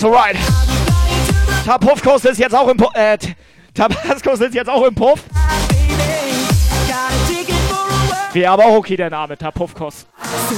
Yes, alright. Tapuffkurs ist jetzt auch im Puff. Äh, T- Tabaskus ist jetzt auch im Puff. Wäre aber auch okay, der Name, Tapuffkurs. So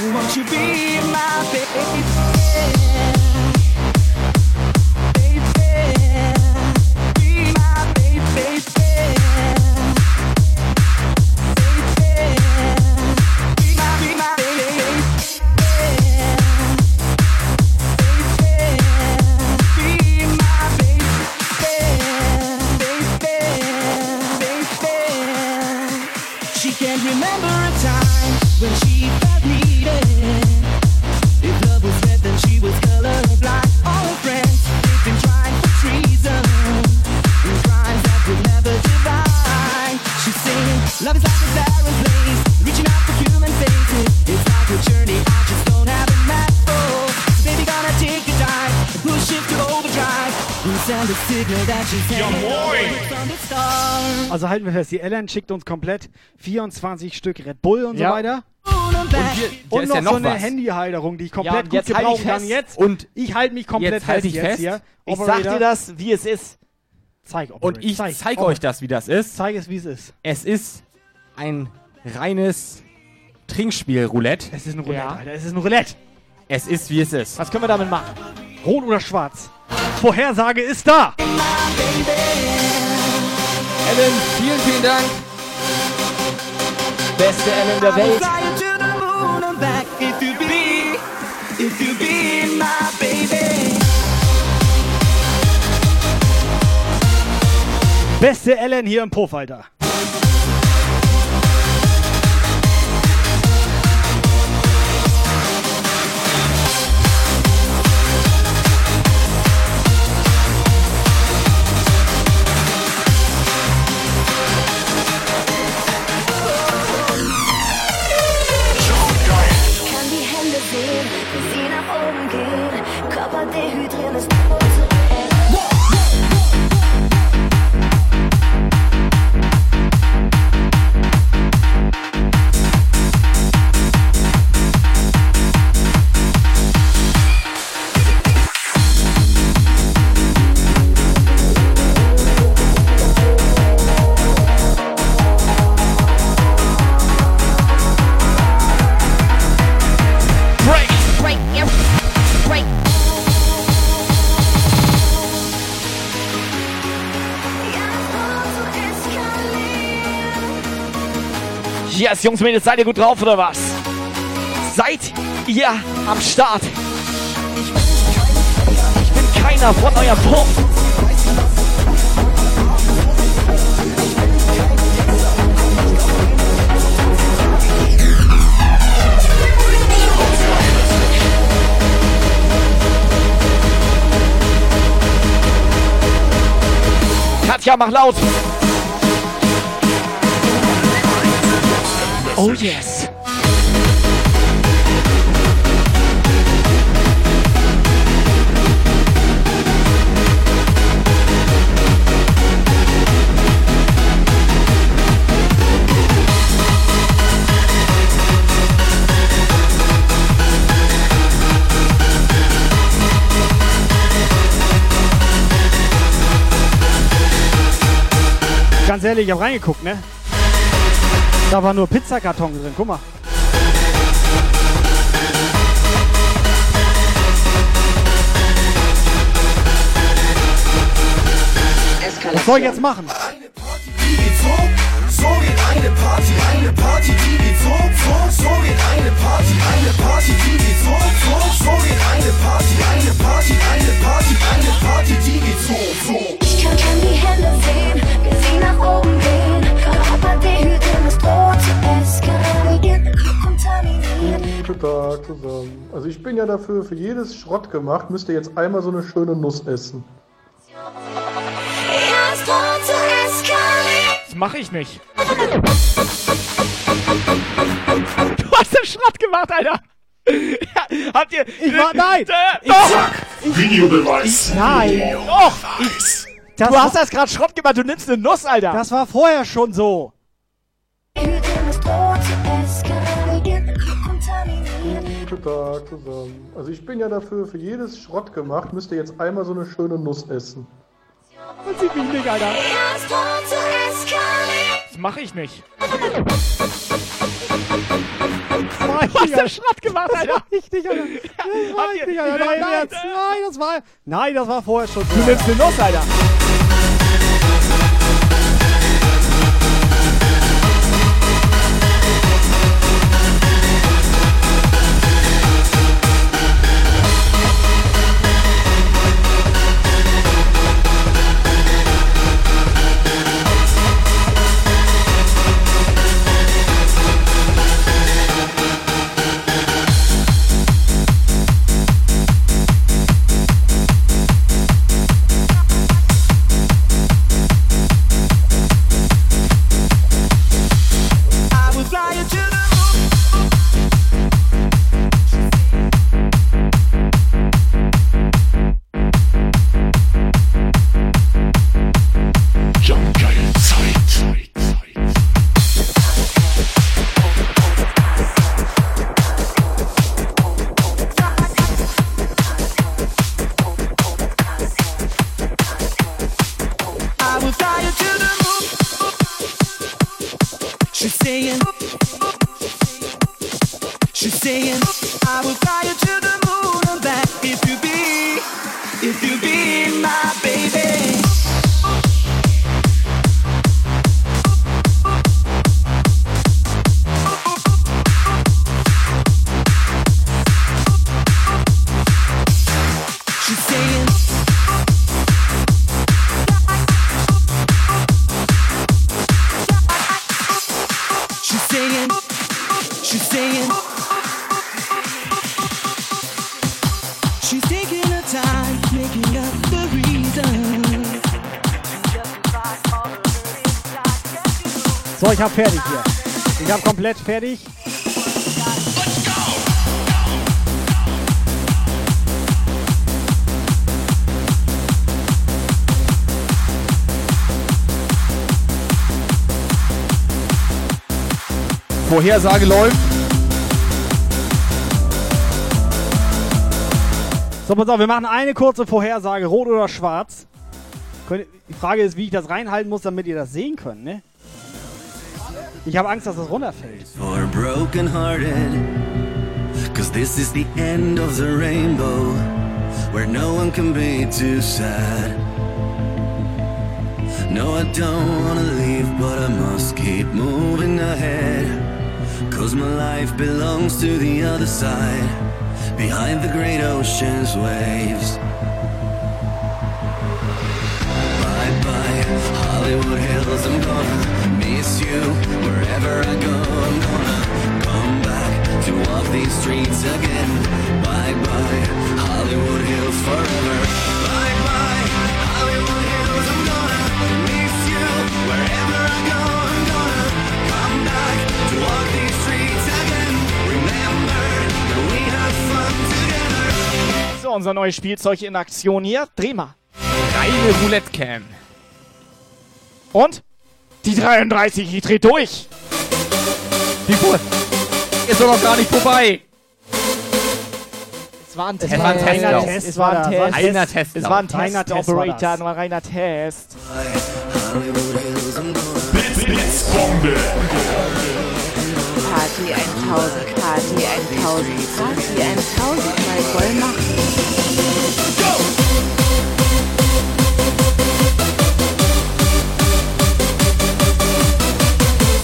the stars. Also halten wir fest, die Ellen schickt uns komplett 24 Stück Red Bull und Ja. so weiter. Und hier, hier Und ist noch ja noch so eine. Handyhalterung, die ich Ja, komplett und gut jetzt halt gebrauchen kann jetzt. Und ich halte mich komplett jetzt halt fest ich jetzt fest. hier. Ich sag dir das, wie es ist. Zeig, Operator, Und ich zeig, zeige Operator. euch das, wie das ist. Zeig es, wie es ist. Es ist ein reines Trinkspiel-Roulette. Es ist ein Roulette, Ja. Alter. Es ist ein Roulette. Es ist, wie es ist. Was können wir damit machen? Rot oder schwarz? Vorhersage ist da. Ellen, vielen, vielen Dank. Beste Ellen der Welt. Fly you to the moon Yes, Jungs, Mädels, seid ihr gut drauf oder was? Seid ihr am Start? Ich bin keiner von eurem Puff. Katja, mach laut. Oh yes. Ganz ehrlich, ich hab reingeguckt, ne? Da war nur Pizzakarton drin, guck mal. Was soll ich jetzt machen? Die geht so, so geht eine Party, eine Party, die geht so, so, so geht eine Party, eine Party, die geht so, so, so geht eine Party, eine Party, eine Party, eine Party, die geht so, so. Ich kann, kann die Hände sehen, wie sie nach oben gehen. Körper dehydrieren Tag zusammen. Also ich bin ja dafür, für jedes Schrott gemacht, müsst ihr jetzt einmal so eine schöne Nuss essen. Das mache ich nicht. Du hast den Schrott gemacht, Alter. Ja, habt ihr. Ich war, nein! Äh, doch! Videobeweis. Nein! Doch! Ich, du hast das gerade Schrott gemacht, du nimmst eine Nuss, Alter. Das war vorher schon so. Guten Tag zusammen. Also ich bin ja dafür, für jedes Schrott gemacht, müsst ihr jetzt einmal so eine schöne Nuss essen. Das sieht mich nicht, Alter. Das mache ich nicht. Was hast du Schrott gemacht, Alter? Ich nicht, Alter. Das war ich nicht, Alter. Nein, Nein, jetzt. Nein, das war. Nein, das war vorher schon. Du nimmst eine Nuss, Alter. Hab fertig hier. Ich hab komplett fertig. Vorhersage läuft. So, pass auf, wir machen eine kurze Vorhersage, rot oder schwarz. Die Frage ist, wie ich das reinhalten muss, damit ihr das sehen könnt, ne? Ich habe Angst, dass das runterfällt. for broken hearted. Cause this is the end of the rainbow, where no one can be too sad. No, I don't wanna leave, but I must keep moving ahead. Cause my life belongs to the other side, behind the great ocean's waves. These streets again. Bye bye, Hollywood Hills forever. Bye bye, Hollywood Hills, I'm gonna miss you wherever I go. I'm gonna come back to walk these streets again. Remember that we had fun together. So, unser neues Spielzeug in Aktion hier. Dreh mal. Reine Roulette Cam. Und? Die 33, die dreht durch. Wie vor? Ist doch noch gar nicht vorbei. Es war ein Es war ein Testlauf. Es war ein Test. Reiner Testlauf. Es war ein Reiner Test, Test war Operator, das. nur ein reiner Test. Blitzbombe. Party 1000, Party 1000, Party 1000 mal voll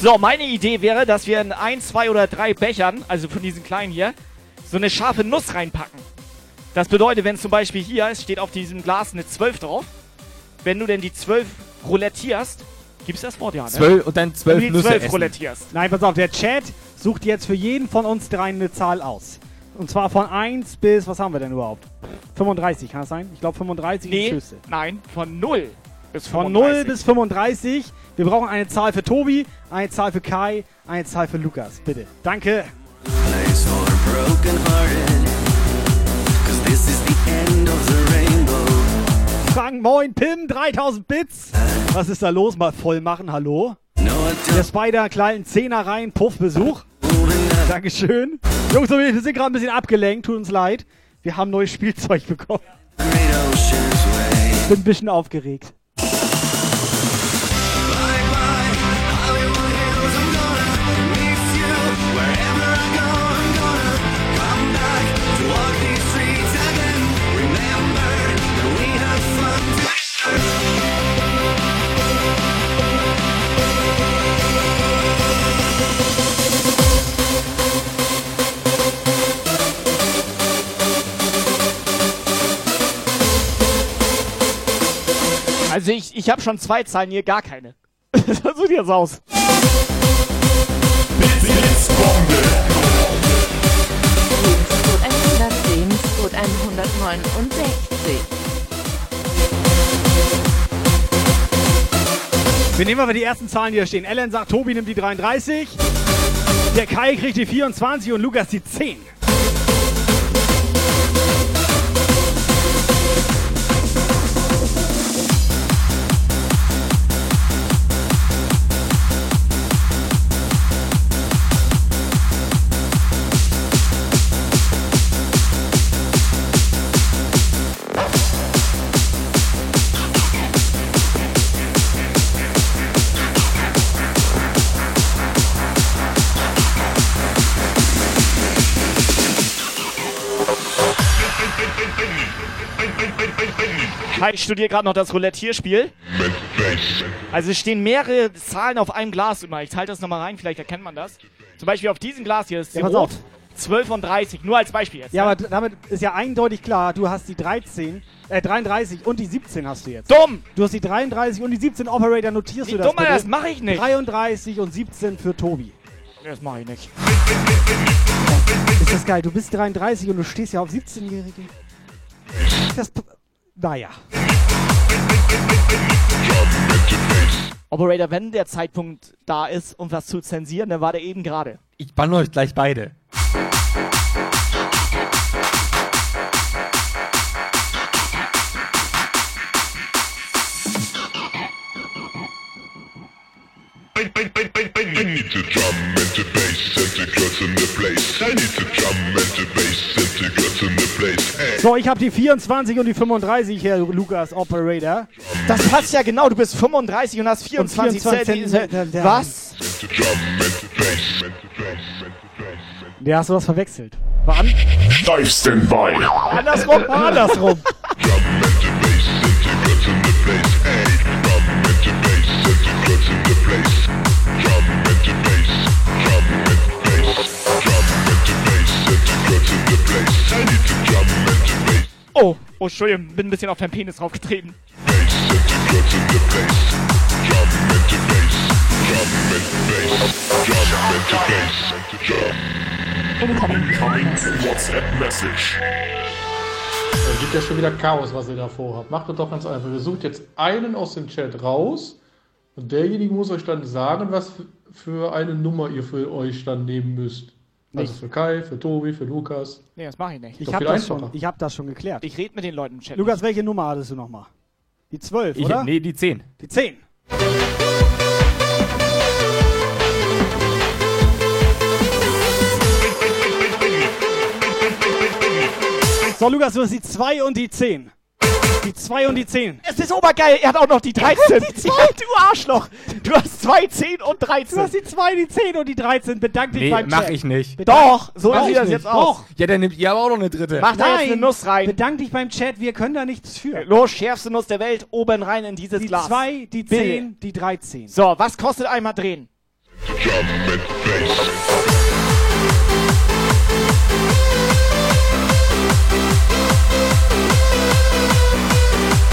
So, meine Idee wäre, dass wir in ein, zwei oder drei Bechern, also von diesen kleinen hier, so eine scharfe Nuss reinpacken. Das bedeutet, wenn zum Beispiel hier, es steht auf diesem Glas eine 12 drauf, wenn du denn die 12 roulettierst, gibt's das Wort ja, ne? Zwölf und dann zwölf Wenn du die Nüsse 12 essen. roulettierst. Nein, pass auf, der Chat sucht jetzt für jeden von uns drei eine Zahl aus. Und zwar von 1 bis, was haben wir denn überhaupt? 35, kann das sein? Ich glaube 35 Nee, ist Schüsse. nein, von 0 bis Von 35. 0 bis 35. Wir brauchen eine Zahl für Tobi, eine Zahl für Kai, eine Zahl für Lukas. Bitte. Danke. Frank, moin, Pim, 3000 Bits. Was ist da los? Mal voll machen, hallo. Der Spider, kleinen Zehner rein, Puffbesuch. Dankeschön. Jungs wir sind gerade ein bisschen abgelenkt, tut uns leid. Wir haben neues Spielzeug bekommen. Ich bin ein bisschen aufgeregt. Also ich, ich habe schon zwei Zahlen hier, gar keine. so sieht jetzt aus. Code 110, Code 169. Wir nehmen aber die ersten Zahlen, die da stehen. Ellen sagt, Tobi nimmt die 33. Der Kai kriegt die 24 und Lukas die 10. ich studiere gerade noch das Roulette-Spiel. Also es stehen mehrere Zahlen auf einem Glas immer. Ich halte das nochmal rein, vielleicht erkennt man das. Zum Beispiel auf diesem Glas hier ist Ja, rot. auf. 12 und 30, nur als Beispiel jetzt. Ja, ne? aber damit ist ja eindeutig klar, du hast die 13, äh 33 und die 17 hast du jetzt. Dumm! Du hast die 33 und die 17 Operator, notierst Wie du das dumm, bitte? das mache ich nicht. 33 und 17 für Tobi. Das mache ich nicht. Ist das geil, du bist 33 und du stehst ja auf 17-Jährige. Das, naja. Operator, wenn der Zeitpunkt da ist, um was zu zensieren, dann war der eben gerade. Ich banne euch gleich beide. So, ich habe die 24 und die 35 hier, Lukas Operator. Das passt ja genau, du bist 35 und hast 24, 24 Zentimeter. Zentimeter. Was? Der hast du was verwechselt. War an Dive Standby. andersrum, andersrum. Oh, oh, Entschuldigung, bin ein bisschen auf deinen Penis draufgetreten. Da gibt ja schon wieder Chaos, was ihr da vorhabt. Macht das doch ganz einfach. Ihr sucht jetzt einen aus dem Chat raus und derjenige muss euch dann sagen, was für eine Nummer ihr für euch dann nehmen müsst. Also Nicht. für Kai, für Tobi, für Lukas. Nee, das mache ich nicht. Ich habe das, schon- einfacher. ich hab das schon geklärt. Ich rede mit den Leuten im Chat. Lukas, welche Nummer hattest du nochmal? Die 12, Ich, oder? nee, die 10. Die 10. So, Lukas, du hast die 2 und die 10. Die 2 und die 10. Es ist obergeil, er hat auch noch die 13. Die zwei. du Arschloch. Du hast 2, 10 und 13. Du hast die 2, die 10 und die 13. Bedank dich Nee, beim mach Chat. ich nicht. Doch, so Mach sieht ich das nicht. jetzt aus. Doch. Ja, dann nimmt ihr aber auch noch eine dritte. Mach da jetzt eine Nuss rein. Bedank dich beim Chat, wir können da nichts für. Los, schärfste Nuss der Welt, oben rein in dieses Die Glas. 2, die Bitte. 10, die 13. So, was kostet einmal drehen? Drum and bass.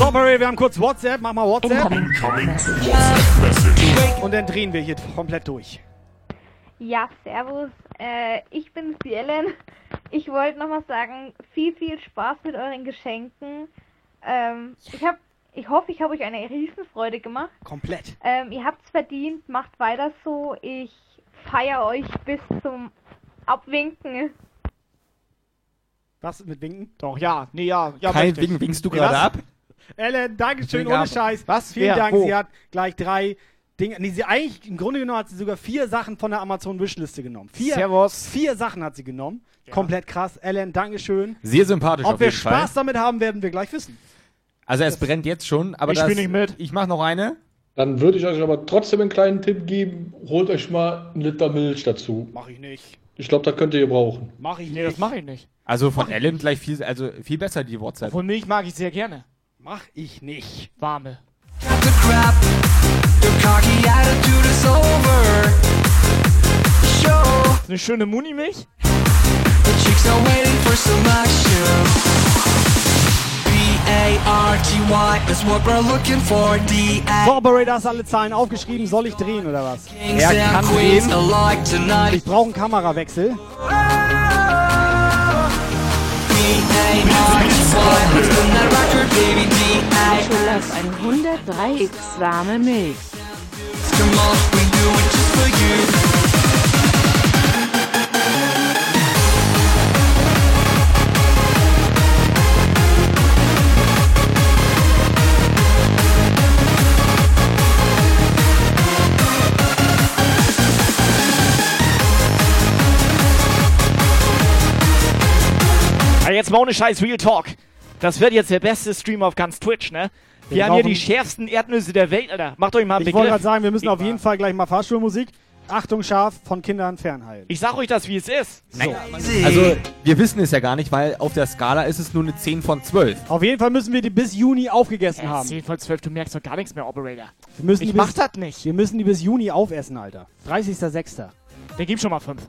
Operator, wir haben kurz WhatsApp. Mach mal WhatsApp. Und dann drehen wir hier komplett durch. Ja, servus. Äh, ich bin's, die Ellen. Ich wollte nochmal sagen, viel, viel Spaß mit euren Geschenken. Ähm, ich hab, ich hoffe, ich habe euch eine Riesenfreude gemacht. Komplett. Ähm, ihr habt's verdient, macht weiter so. Ich feier euch bis zum Abwinken. Was mit Winken? Doch, ja. Nee, ja. ja Kein. Winken, winkst du gerade was? ab? Ellen, Dankeschön, ohne. Scheiß. Was? Vielen Wer? Dank. Wo? Sie hat gleich drei Dinge. Nee, sie eigentlich, im Grunde genommen hat sie sogar vier Sachen von der Amazon-Wishliste genommen. Vier, Servus. vier Sachen hat sie genommen. Komplett krass. Ellen, Dankeschön. Sehr sympathisch Ob auf wir jeden Spaß Fall. damit haben, werden wir gleich wissen. Also es brennt jetzt schon, aber Ich das, nicht mit. Ich mach noch eine. Dann würde ich euch aber trotzdem einen kleinen Tipp geben. Holt euch mal einen Liter Milch dazu. Mach ich nicht. Ich glaube, da könnt ihr gebrauchen. Mach ich Nee, nicht. das mache ich nicht. Also von Ellen gleich viel, also viel besser die WhatsApp. Obwohl Milch mag ich sehr gerne. Mach ich nicht. Warme. Ist eine schöne Muni-Milch? So, Operator, hast alle Zahlen aufgeschrieben. Soll ich drehen oder was? Queens alike tonight. Ich brauche einen Kamerawechsel. B-A-R-T-Y, let's spin that record, baby. D-A. Scholas 103 X warme Milch. Jetzt mal ohne Scheiß Real Talk. Das wird jetzt der beste Stream auf ganz Twitch, ne? Wir, Wir haben hier brauchen- die schärfsten Erdnüsse der Welt, Alter. Macht euch mal einen Ich wollte gerade sagen, wir müssen Ich auf jeden Fall gleich mal Fahrstuhlmusik. Achtung, scharf, von Kindern fernhalten. Ich sag euch das, wie es ist. Nein. Also wir wissen es ja gar nicht, weil auf der Skala ist es nur eine 10 von 12. Auf jeden Fall müssen wir die bis Juni aufgegessen Ja, haben. 10 von 12, du merkst doch gar nichts mehr, Operator. Wir müssen Ich die mach bis, das nicht. Wir müssen die bis Juni aufessen, Alter. 30.06. Der gibt schon mal 5.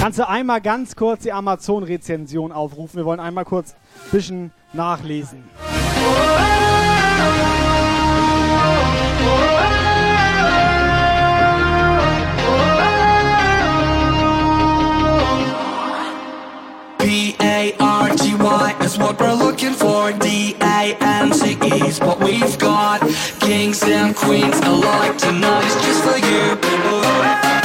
Kannst du einmal ganz kurz die Amazon-Rezension aufrufen? Wir wollen einmal kurz ein bisschen nachlesen. B-A-R-T-Y is what we're looking for. D-A-N-C-E is what we've got. Kings and queens alike tonight is just for you.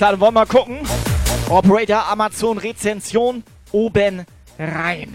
Klar, dann wollen wir mal gucken. Operator Amazon Rezension oben rein.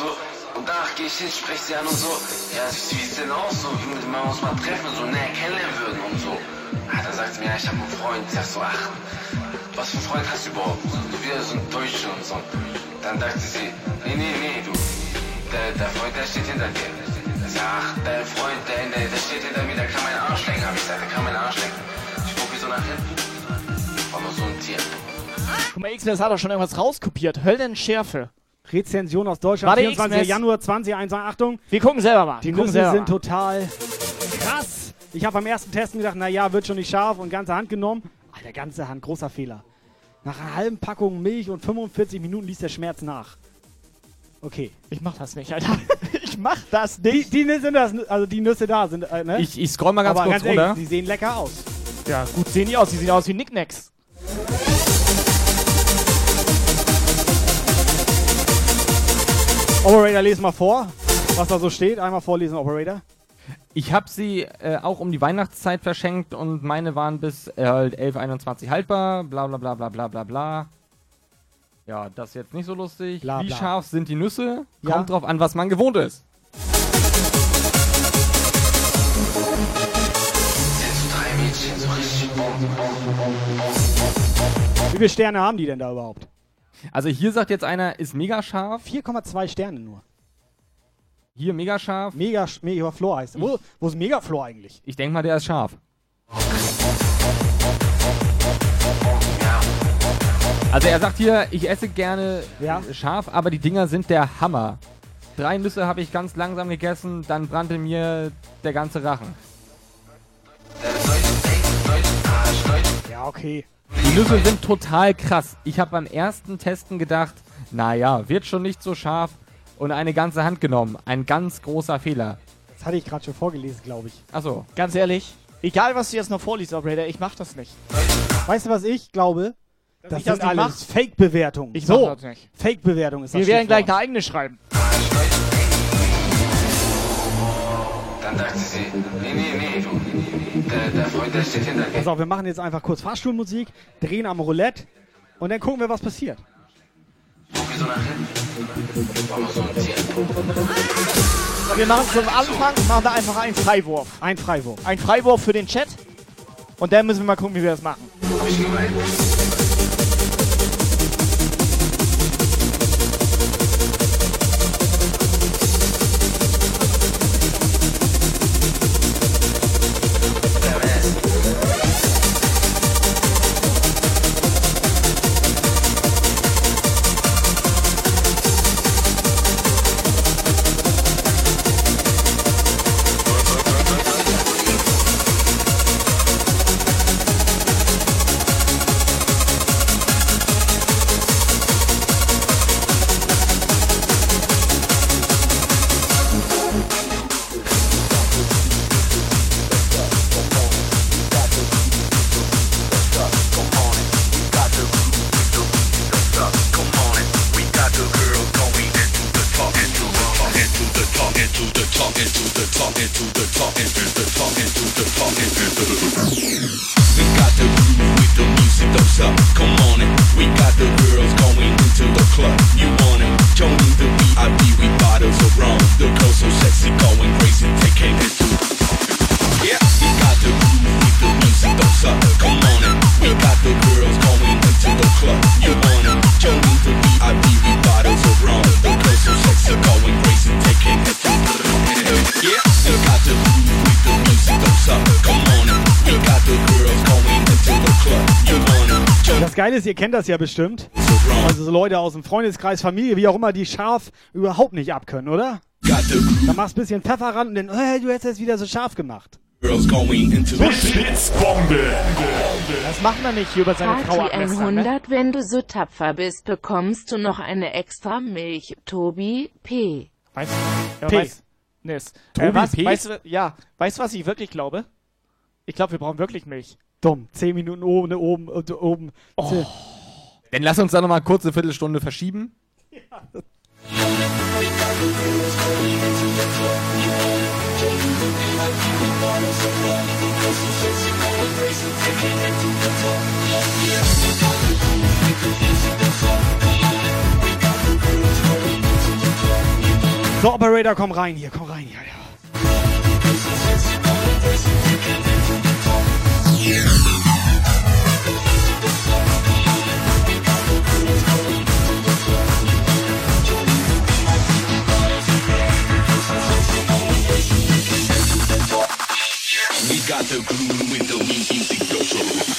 So und danach gehe ich hin, sprech sie an und so. Ja, wie sieht's denn aus, so, wie wir uns mal treffen, so näher kennenlernen würden und so. Ja, dann sagt sie mir, ja, ich habe einen Freund. Ich sag so, ach, was für einen Freund hast du überhaupt? So wieder so ein und so. Dann dachte sie, nee, nee, nee, du, der, der Freund, der steht hinter dir. Ach, dein Freund, der, der, der steht hinter mir, der kann meinen Arsch lecken, hab ich gesagt, der kann meinen Arsch lecken. Ich gucke so nach hinten, war nur so ein Tier. Guck mal, X-Mess hat doch schon irgendwas rauskopiert. Höllenschärfe. Rezension aus Deutschland, Warte, 24. X-Mess. Januar 2021. Achtung. Wir gucken selber mal. Die Nüsse sind mal. total krass. Ich habe beim ersten Testen gedacht, naja, wird schon nicht scharf und ganze Hand genommen. Alter, ganze Hand, großer Fehler. Nach einer halben Packung Milch und 45 Minuten ließ der Schmerz nach. Okay. Ich mach das nicht, Alter. ich mach das nicht. Die, die sind das, also die Nüsse da sind, äh, ne? Ich, ich scroll mal ganz Aber kurz ganz ehrlich, runter. die sehen lecker aus. Ja, gut sehen die aus. Die sehen aus wie Nicknacks. Operator, les mal vor, was da so steht. Einmal vorlesen, Operator. Ich habe sie äh, auch um die Weihnachtszeit verschenkt und meine waren bis äh, halt 11.21 haltbar, bla bla bla bla bla bla bla. Ja, das ist jetzt nicht so lustig. Bla, Wie bla. scharf sind die Nüsse? Ja. Kommt drauf an, was man gewohnt ist. Wie viele Sterne haben die denn da überhaupt? Also hier sagt jetzt einer, ist mega scharf. 4,2 Sterne nur. Hier mega scharf. Mega, Mega Floor heißt er. Wo, wo ist Mega Floor eigentlich? Ich denke mal, der ist scharf. Also er sagt hier, ich esse gerne scharf, aber die Dinger sind der Hammer. Drei Nüsse habe ich ganz langsam gegessen, dann brannte mir der ganze Rachen. Ja, okay. Die Nüsse sind total krass. Ich habe beim ersten Testen gedacht, naja, wird schon nicht so scharf und eine ganze Hand genommen. Ein ganz großer Fehler. Das hatte ich gerade schon vorgelesen, glaube ich. Achso. Ganz ehrlich, egal was du jetzt noch vorliest, Operator, ich mach das nicht. Weißt du, was ich glaube? Dass Das ich das sind alles mach? Fake-Bewertungen. Ich so, mach das nicht. Fake-Bewertung ist das Wir werden gleich eine eigene schreiben. Dann dachte sie, nee, nee, der, der Freund, der steht hinter dir. Pass auf, wir machen jetzt einfach kurz Fahrstuhlmusik, drehen am Roulette und dann gucken wir, was passiert. So nach hinten, nur. Wir machen zum Anfang machen wir einfach einen Freiwurf. Ein Freiwurf. Ein Freiwurf für den Chat. Und dann müssen wir mal gucken, wie wir das machen. Hab ich gemeint. We Geile ist, ihr kennt das ja bestimmt. Also so Leute aus dem Freundeskreis, Familie, wie auch immer, die scharf überhaupt nicht abkönnen, oder? Da machst du ein bisschen Pfeffer ran und dann, äh, du hättest es wieder so scharf gemacht. girls going into the Blitzbombe. Das macht man nicht hier über seine Frau ablästern, ne? 100, wenn du so tapfer bist, bekommst du noch eine extra Milch. Tobi P. Weißt ja, P. Weiß, Nis. Tobi Äh, was, P? weißt du, ja, weißt du, was ich wirklich glaube? Ich glaube, wir brauchen wirklich Milch. Dumm. Zehn Minuten oben, oben, äh, oben. Oh. Dann lass uns da nochmal kurz eine Viertelstunde verschieben. So, Operator, komm rein hier, komm rein hier. Ja. Got the groove with the weak music go.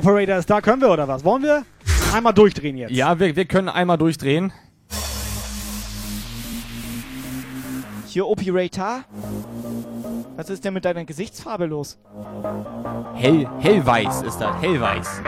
Operator ist da, können wir oder was? Wollen wir einmal durchdrehen jetzt? Ja, wir, wir können einmal durchdrehen. Hier, Operator. Was ist denn mit deiner Gesichtsfarbe los? Hell, hellweiß ist das, hellweiß.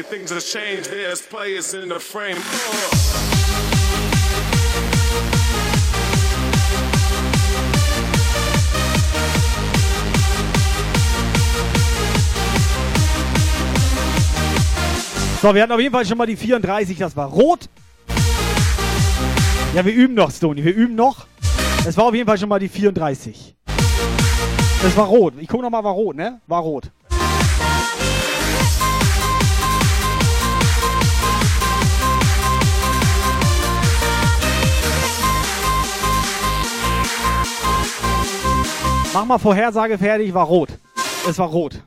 Thinking things have changed, there's players in the frame. Uh. So, wir hatten auf jeden Fall schon mal die 34, das war rot. Ja, wir üben noch, Stony, wir üben noch. Es war auf jeden Fall schon mal die 34. Das war rot. Ich guck noch mal, war rot, ne? War rot. Mach mal Vorhersage fertig, war rot. Es war rot.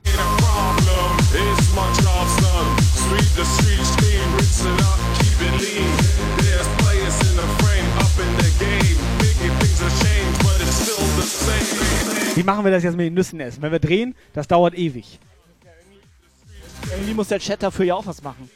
Wie machen wir das jetzt mit den Nüssen essen? Wenn wir drehen, das dauert ewig. Irgendwie muss der Chat dafür ja auch was machen.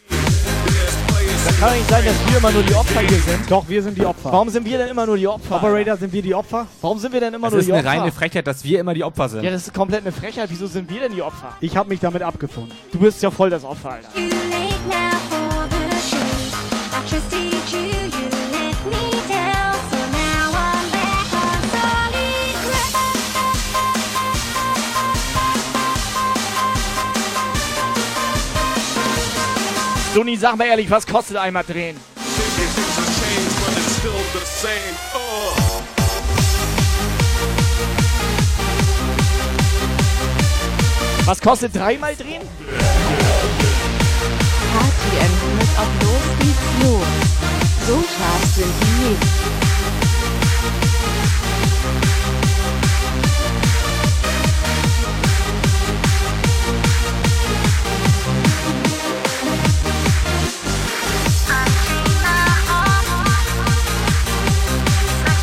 Das kann doch nicht sein, dass wir immer nur die Opfer hier sind. Doch, wir sind die Opfer. Warum sind wir denn immer nur die Opfer? Operator, sind wir die Opfer? Warum sind wir denn immer Das nur ist die eine Opfer? reine Frechheit, dass wir immer die Opfer sind. ja, das ist komplett eine Frechheit. Wieso sind wir denn die Opfer? Ich habe mich damit abgefunden. Du bist ja voll das Opfer, Alter. Sony, sag mal ehrlich, was kostet einmal drehen? Was kostet dreimal drehen? Party mit auf los geht's los. So scharf sind die nicht.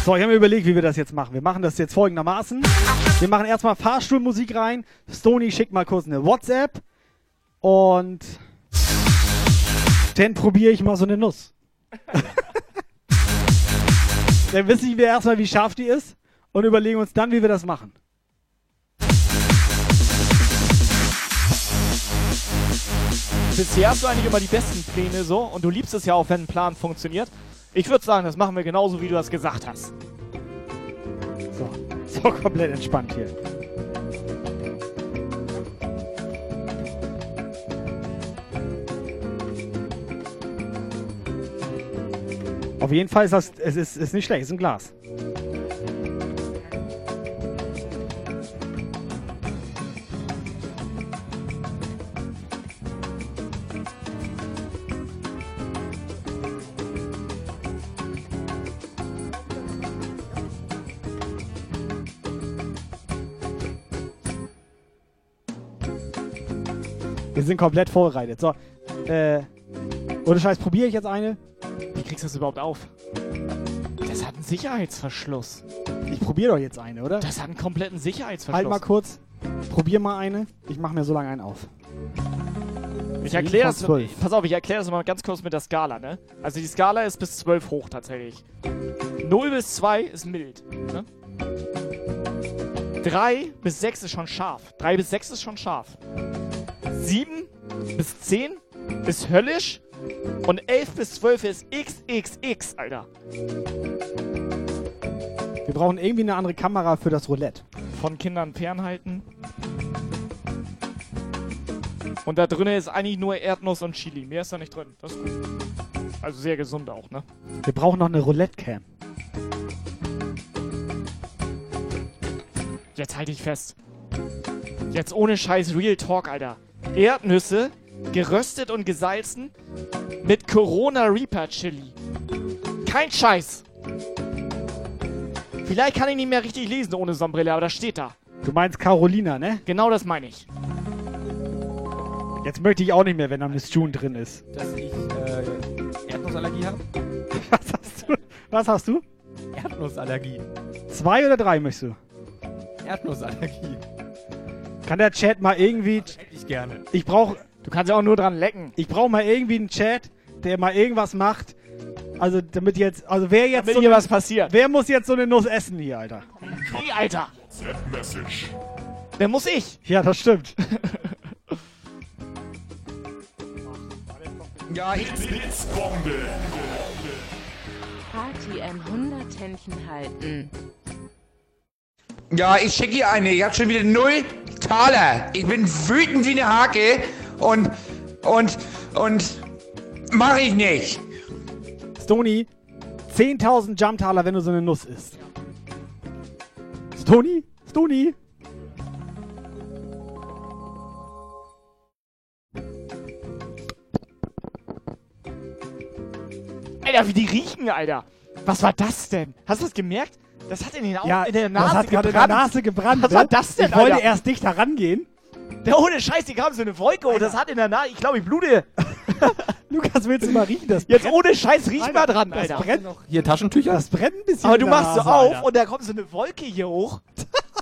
So, ich habe mir überlegt, wie wir das jetzt machen. Wir machen das jetzt folgendermaßen. Wir machen erstmal Fahrstuhlmusik rein. Stony schickt mal kurz eine WhatsApp. Und Dann probiere ich mal so eine Nuss. dann wissen wir erstmal, wie scharf die ist und überlegen uns dann, wie wir das machen. Bisher hast du eigentlich immer die besten Pläne so und du liebst es ja auch, wenn ein Plan funktioniert. Ich würde sagen, das machen wir genauso, wie du das gesagt hast. So, so komplett entspannt hier. Auf jeden Fall ist das, es ist, ist nicht schlecht, es ist ein Glas. Wir sind komplett vorbereitet. So, äh, ohne Scheiß, probiere ich jetzt eine? Wie kriegst du das überhaupt auf? Das hat einen Sicherheitsverschluss. Ich probiere doch jetzt eine, oder? Das hat einen kompletten Sicherheitsverschluss. Halt mal kurz. Probier mal eine. Ich mache mir so lange einen auf. Ich erkläre das. Von 12. Pass auf, ich erkläre das mal ganz kurz mit der Skala, ne? Also die Skala ist bis 12 hoch tatsächlich. 0 bis 2 ist mild, ne? 3 bis 6 ist schon scharf. 3 bis 6 ist schon scharf. 7 bis 10 ist höllisch. Und 11 bis 12 ist XXX, Alter. Wir brauchen irgendwie eine andere Kamera für das Roulette. Von Kindern fernhalten. Und da drin ist eigentlich nur Erdnuss und Chili. Mehr ist da nicht drin. Das ist gut. Also sehr gesund auch, ne? Wir brauchen noch eine Roulette-Cam. Jetzt halte ich fest. Jetzt ohne Scheiß Real Talk, Alter. Erdnüsse, geröstet und gesalzen, mit Corona Reaper Chili. Kein Scheiß. Vielleicht kann ich nicht mehr richtig lesen ohne Sonnenbrille, aber das steht da. Du meinst Carolina, ne? Genau das meine ich. Jetzt möchte ich auch nicht mehr, wenn da Miss June drin ist. Dass ich äh, Erdnussallergie habe? Was hast du? Was hast du? Erdnussallergie. Zwei oder drei möchtest du? Erdnussallergie. Kann der Chat mal irgendwie. Hätte ich gerne. Ich brauche. Du kannst ja auch nur dran lecken. Ich brauche mal irgendwie einen Chat, der mal irgendwas macht. Also damit jetzt. Also wer jetzt. Damit so hier eine- was passiert. Wer muss jetzt so eine Nuss essen hier, Alter? Hey, Alter. Message. Wer muss ich? Ja, das stimmt. Ja, ich Blitzbombe. Party ein 100 Händchen halten. Ja, ich schicke ihr eine. Ich hab schon wieder null Taler. Ich bin wütend wie eine Hake und und und mach ich nicht. Stony, 10.000 Jumptaler, wenn du so eine Nuss isst. Stony? Stony? Alter, wie die riechen, Alter. Was war das denn? Hast du das gemerkt? Das hat in, den Augen, Ja, in der Nase das hat gerade in der gebrannt. Nase gebrannt. Was ne? war das denn, Ich wollte Alter? erst dicht herangehen. Der ohne Scheiß, die kam so eine Wolke und das hat in der Nase. Ich glaube, ich blute. Lukas, willst du mal riechen? Das Jetzt brennt. ohne Scheiß, riech Alter, mal dran, das Alter. brennt. Hier Taschentücher? Das brennt ein bisschen. Aber du machst so Nase, auf Alter. und da kommt so eine Wolke hier hoch.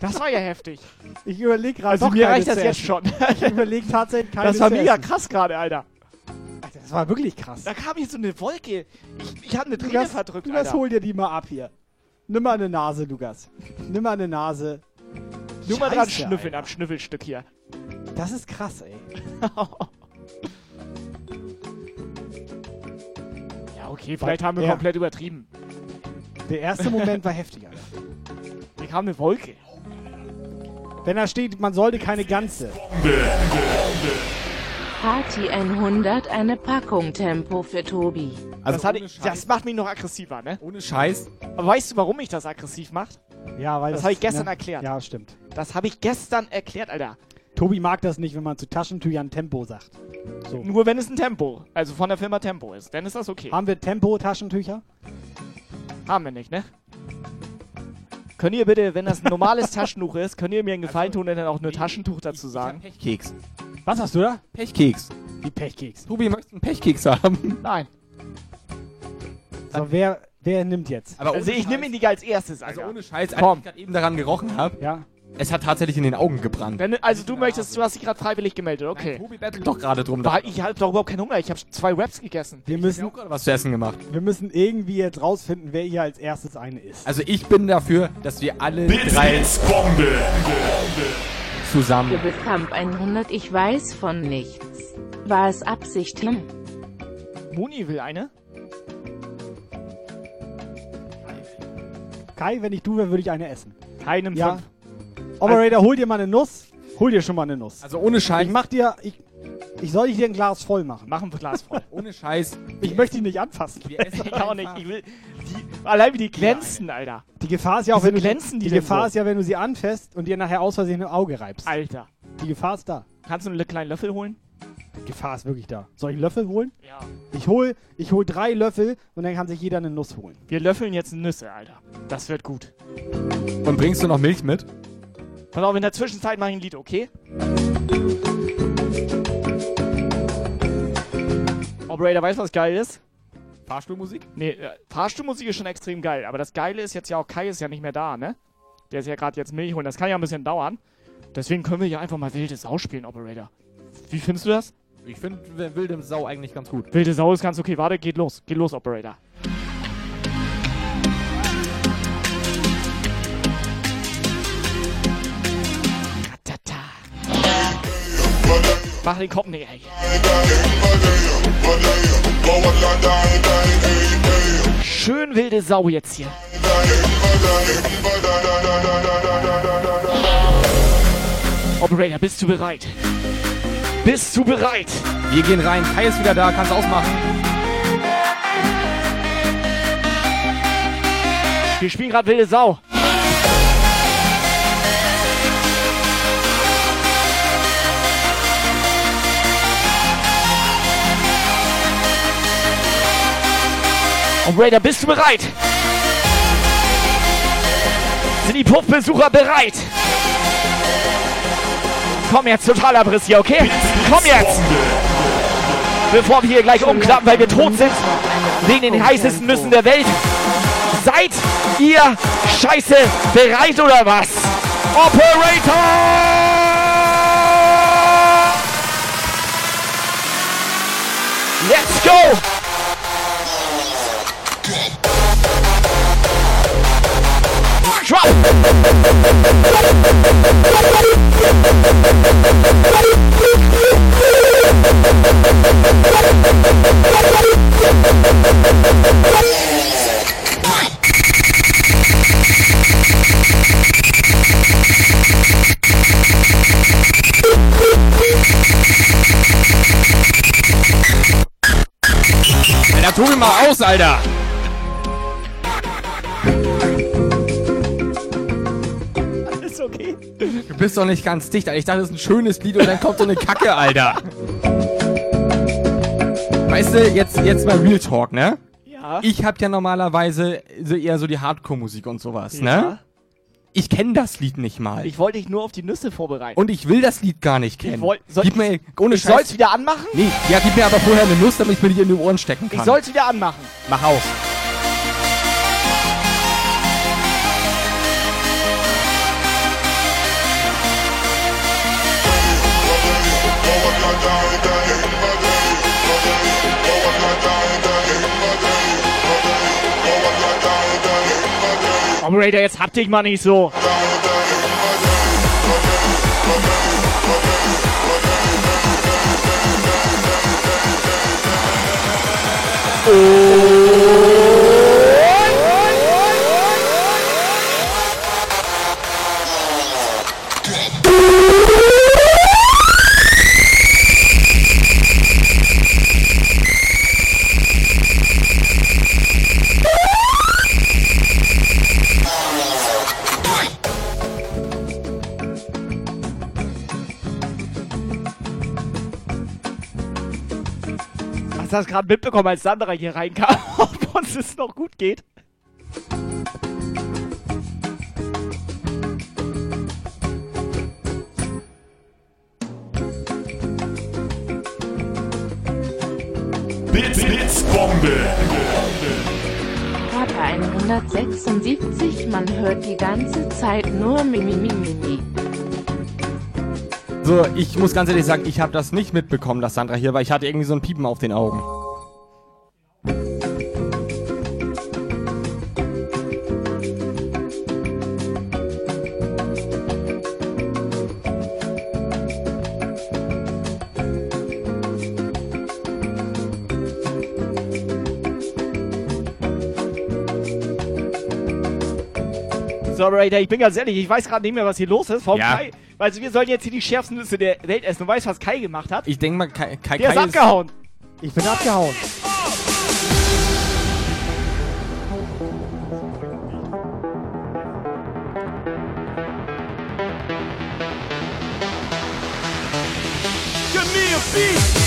Das war ja heftig. Ich überlege gerade. Also doch mir reicht das jetzt schon. Ich überlege tatsächlich keine Das war mega krass gerade, Alter. Alter, das war wirklich krass. Da kam hier so eine Wolke. Ich, ich hab eine Träne verdrückt, Lukas, Alter. hol dir die mal ab hier. Nimm mal eine Nase, Lukas. Nimm mal eine Nase. Nur mal dran schnüffeln Alter. am Schnüffelstück hier. Das ist krass, ey. Ja, okay, vielleicht haben wir Ja. komplett übertrieben. Der erste Moment war heftig, Alter. Hier kam eine Wolke. Wenn da steht, man sollte keine ganze. Party 100 eine Packung Tempo für Tobi. Also das, hat, ohne Scheiß. das macht mich noch aggressiver, ne? Ohne Scheiß. Aber weißt du, warum mich das aggressiv macht? Ja, weil Das habe ich gestern ne? erklärt. Ja, stimmt. Das habe ich gestern erklärt, Alter. Tobi mag das nicht, wenn man zu Taschentüchern Tempo sagt. So. Nur wenn es ein Tempo, also von der Firma Tempo ist, dann ist das okay. Haben wir Tempo-Taschentücher? Haben wir nicht, ne? Könnt ihr bitte, wenn das ein normales Taschentuch ist, könnt ihr mir einen Gefallen tun und dann auch nur Taschentuch dazu sagen? Pechkeks. Was hast du da? Pechkeks. Die Pechkeks. Tobi, möchtest du einen Pechkeks haben? Nein. So, wer, wer nimmt jetzt? Aber Also ich nehme ihn nicht als erstes, Also Alter. ohne Scheiß, als ich gerade eben daran gerochen habe, Ja. Es hat tatsächlich in den Augen gebrannt. Wenn, also du möchtest, du hast dich gerade freiwillig gemeldet, okay. Tobi bettelt doch gerade drum. Weil ich habe doch überhaupt keinen Hunger. Ich habe zwei Wraps gegessen. Wir müssen, was zu essen gemacht. wir müssen irgendwie jetzt rausfinden, wer hier als erstes eine ist. Also ich bin dafür, dass wir alle Blitz, drei Blitz, zusammen. Gebelkamp 100, ich weiß von nichts. War es Absicht? Hm. Moni will eine. Kai, wenn ich du wäre, würde ich eine essen. Kai nimmt Ja. fünf. Operator, hol dir mal eine Nuss. Hol dir schon mal eine Nuss. Also ohne Scheiß. Ich mach dir, ich, ich soll dir ein Glas voll machen. Mach ein Glas voll. Ohne Scheiß. Ich möchte ihn nicht anfassen. ich auch nicht. Ich will, die, allein wie die glänzen, Alter. Die Gefahr ist ja auch, Wieso wenn du glänzen die die Gefahr ist ja, wenn du sie anfasst und dir nachher aus Versehen im Auge reibst. Alter. Die Gefahr ist da. Kannst du einen kleinen Löffel holen? Die Gefahr ist wirklich da. Soll ich einen Löffel holen? Ja. Ich hol, ich hol drei Löffel und dann kann sich jeder eine Nuss holen. Wir löffeln jetzt Nüsse, Alter. Das wird gut. Und bringst du noch Milch mit? Pass auf, in der Zwischenzeit mach ich ein Lied, okay? Operator, weißt du, was geil ist? Fahrstuhlmusik? Nee, äh, Fahrstuhlmusik ist schon extrem geil. Aber das Geile ist jetzt ja auch, Kai ist ja nicht mehr da, ne? Der ist ja gerade jetzt Milch holen. Das kann ja ein bisschen dauern. Deswegen können wir ja einfach mal wilde Sau spielen, Operator. Wie findest du das? Ich finde wilde Sau eigentlich ganz gut. Wilde Sau ist ganz okay. Warte, geht los. Geht los, Operator. Mach den Kopf nicht, ey. Schön wilde Sau jetzt hier. Operator, bist du bereit? Bist du bereit? Wir gehen rein. Kai ist wieder da. Kannst ausmachen. Wir spielen gerade wilde Sau. Operator, bist du bereit? Sind die Puffbesucher bereit? Komm jetzt, Totalabriss hier, okay? Komm jetzt! Bevor wir hier gleich umklappen, weil wir tot sind, wegen den heißesten Nüssen der Welt. Seid ihr scheiße bereit oder was? Operator! Let's go! Drop! Alter, Tobi, mal aus, Alter! Ist okay. Du bist doch nicht ganz dicht, Alter. Ich dachte, das ist ein schönes Lied und dann kommt so eine Kacke, Alter. Weißt du, jetzt, jetzt mal Real Talk, ne? Ja. Ich hab ja normalerweise so eher so die Hardcore-Musik und sowas, Ja. ne? Ich kenne das Lied nicht mal. Ich wollte dich nur auf die Nüsse vorbereiten. und ich will das Lied gar nicht kennen. wollt- soll gib ich- mir, ohne ich Scheiß. soll's wieder anmachen? Nee, ja, gib mir aber vorher eine Nuss, damit ich mir die in die Ohren stecken kann. Ich soll's wieder anmachen. Mach aus. Operator, jetzt hab dich mal nicht so. Hast du das gerade mitbekommen, als Sandra hier reinkam, ob uns es noch gut geht? Blitz, Blitzbombe. Vater 176, man hört die ganze Zeit nur Mimi Mimi Mimi. So, ich muss ganz ehrlich sagen, ich habe das nicht mitbekommen, dass Sandra hier war. Ich hatte irgendwie so ein Piepen auf den Augen. So, Raider, ich bin ganz ehrlich, ich weiß gerade nicht mehr, was hier los ist. Warum Ja. Kai? Also wir sollen jetzt hier die schärfsten Nüsse der Welt essen. Du weißt, was Kai gemacht hat? Ich denke mal, Kai, Kai, Der ist Kai abgehauen. Ich bin abgehauen. Give me a beat.